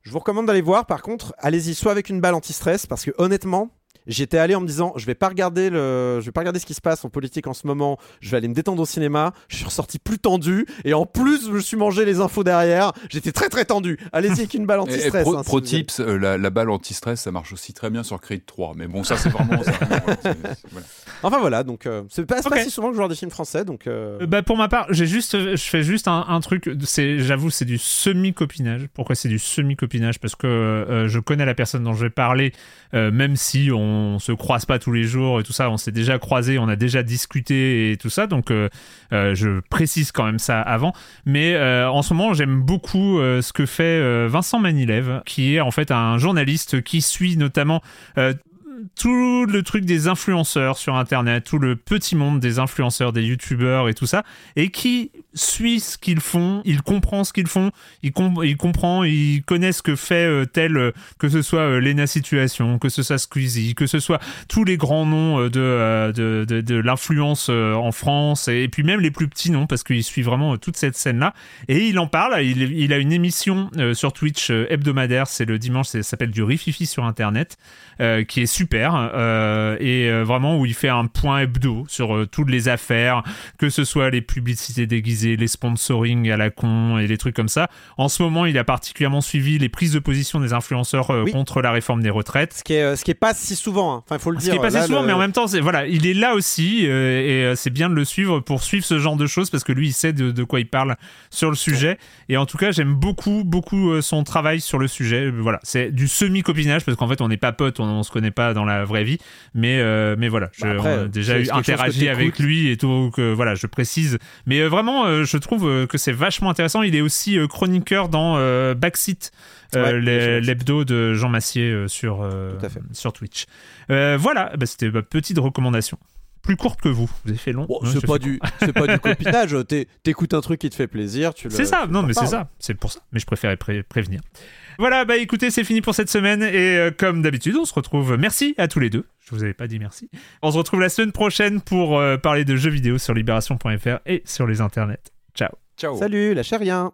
Je vous recommande d'aller voir. Par contre, allez-y soit avec une balle anti-stress parce que honnêtement, J'étais allé en me disant, je vais pas regarder le, je vais pas regarder ce qui se passe en politique en ce moment. Je vais aller me détendre au cinéma. Je suis ressorti plus tendu et en plus, je me suis mangé les infos derrière. J'étais très très tendu. Allez-y avec une balle *laughs* Et, et anti-stress. pro, hein, pro tips, euh, la, la balle anti-stress, ça marche aussi très bien sur Creed 3. Mais bon, ça, c'est vraiment. ça, *laughs* vraiment, voilà, c'est- c'est- voilà. Enfin voilà, donc euh, c'est pas, c'est pas Ok. si souvent que je vois des films français, donc. euh, Euh, Bah pour ma part, j'ai juste, je fais juste un, un truc. C'est, j'avoue, c'est du semi-copinage. Pourquoi c'est du semi-copinage? Parce que euh, je connais la personne dont je vais parler, euh, même si on, on se croise pas tous les jours et tout ça. On s'est déjà croisé, on a déjà discuté et tout ça. Donc, euh, euh, je précise quand même ça avant. Mais euh, en ce moment, j'aime beaucoup ce que fait Vincent Manilev, qui est en fait un journaliste qui suit notamment tout le truc des influenceurs sur internet, tout le petit monde des influenceurs, des youtubeurs et tout ça, et qui suit ce qu'ils font, il comprend ce qu'ils font, il, com- il comprend, il connaît ce que fait euh, tel, euh, que ce soit euh, Lena Situation, que ce soit Squeezie, que ce soit tous les grands noms euh, de, de, de, l'influence en France, et, puis même les plus petits noms, parce qu'il suit vraiment toute cette scène-là, et il en parle, il, il a une émission sur Twitch hebdomadaire, c'est le dimanche, ça s'appelle du Rififi sur Internet, qui est super euh, et euh, vraiment où il fait un point hebdo sur euh, toutes les affaires, que ce soit les publicités déguisées, les sponsoring à la con et les trucs comme ça. En ce moment, il a particulièrement suivi les prises de position des influenceurs Oui. contre la réforme des retraites. Ce qui est, ce qui est pas si souvent. hein. Enfin, il faut le Ce dire. qui est Là, souvent, le- mais en même temps, c'est voilà, il est là aussi et c'est bien de le suivre pour suivre ce genre de choses parce que lui, il sait de, de quoi il parle sur le sujet. Et en tout cas, j'aime beaucoup, beaucoup son travail sur le sujet. Voilà, c'est du semi-copinage parce qu'en fait, on n'est pas potes, on, on se connaît pas dans la vraie vie, mais euh, mais voilà, je, Bah après, on a déjà eu interagi avec lui et tout. Que, voilà, je précise. Mais euh, vraiment, euh, je trouve que c'est vachement intéressant. Il est aussi chroniqueur dans Backseat. euh, Ouais, l'hebdo de Jean Massier euh, sur, euh, sur Twitch. Voilà, bah, c'était ma petite recommandation. Plus courte que vous. Vous avez fait long. Bon, Ouais, c'est pas du, pas *laughs* du copinage. T'é- T'écoutes un truc qui te fait plaisir, tu le. C'est ça, tu non, mais c'est ça, c'est pour ça. Mais je préférais pré- prévenir. Voilà, bah écoutez, c'est fini pour cette semaine et euh, comme d'habitude, on se retrouve. Merci à tous les deux. Je vous avais pas dit merci. On se retrouve la semaine prochaine pour euh, parler de jeux vidéo sur libération.fr et sur les internets. Ciao. Ciao. Salut, lâchez rien.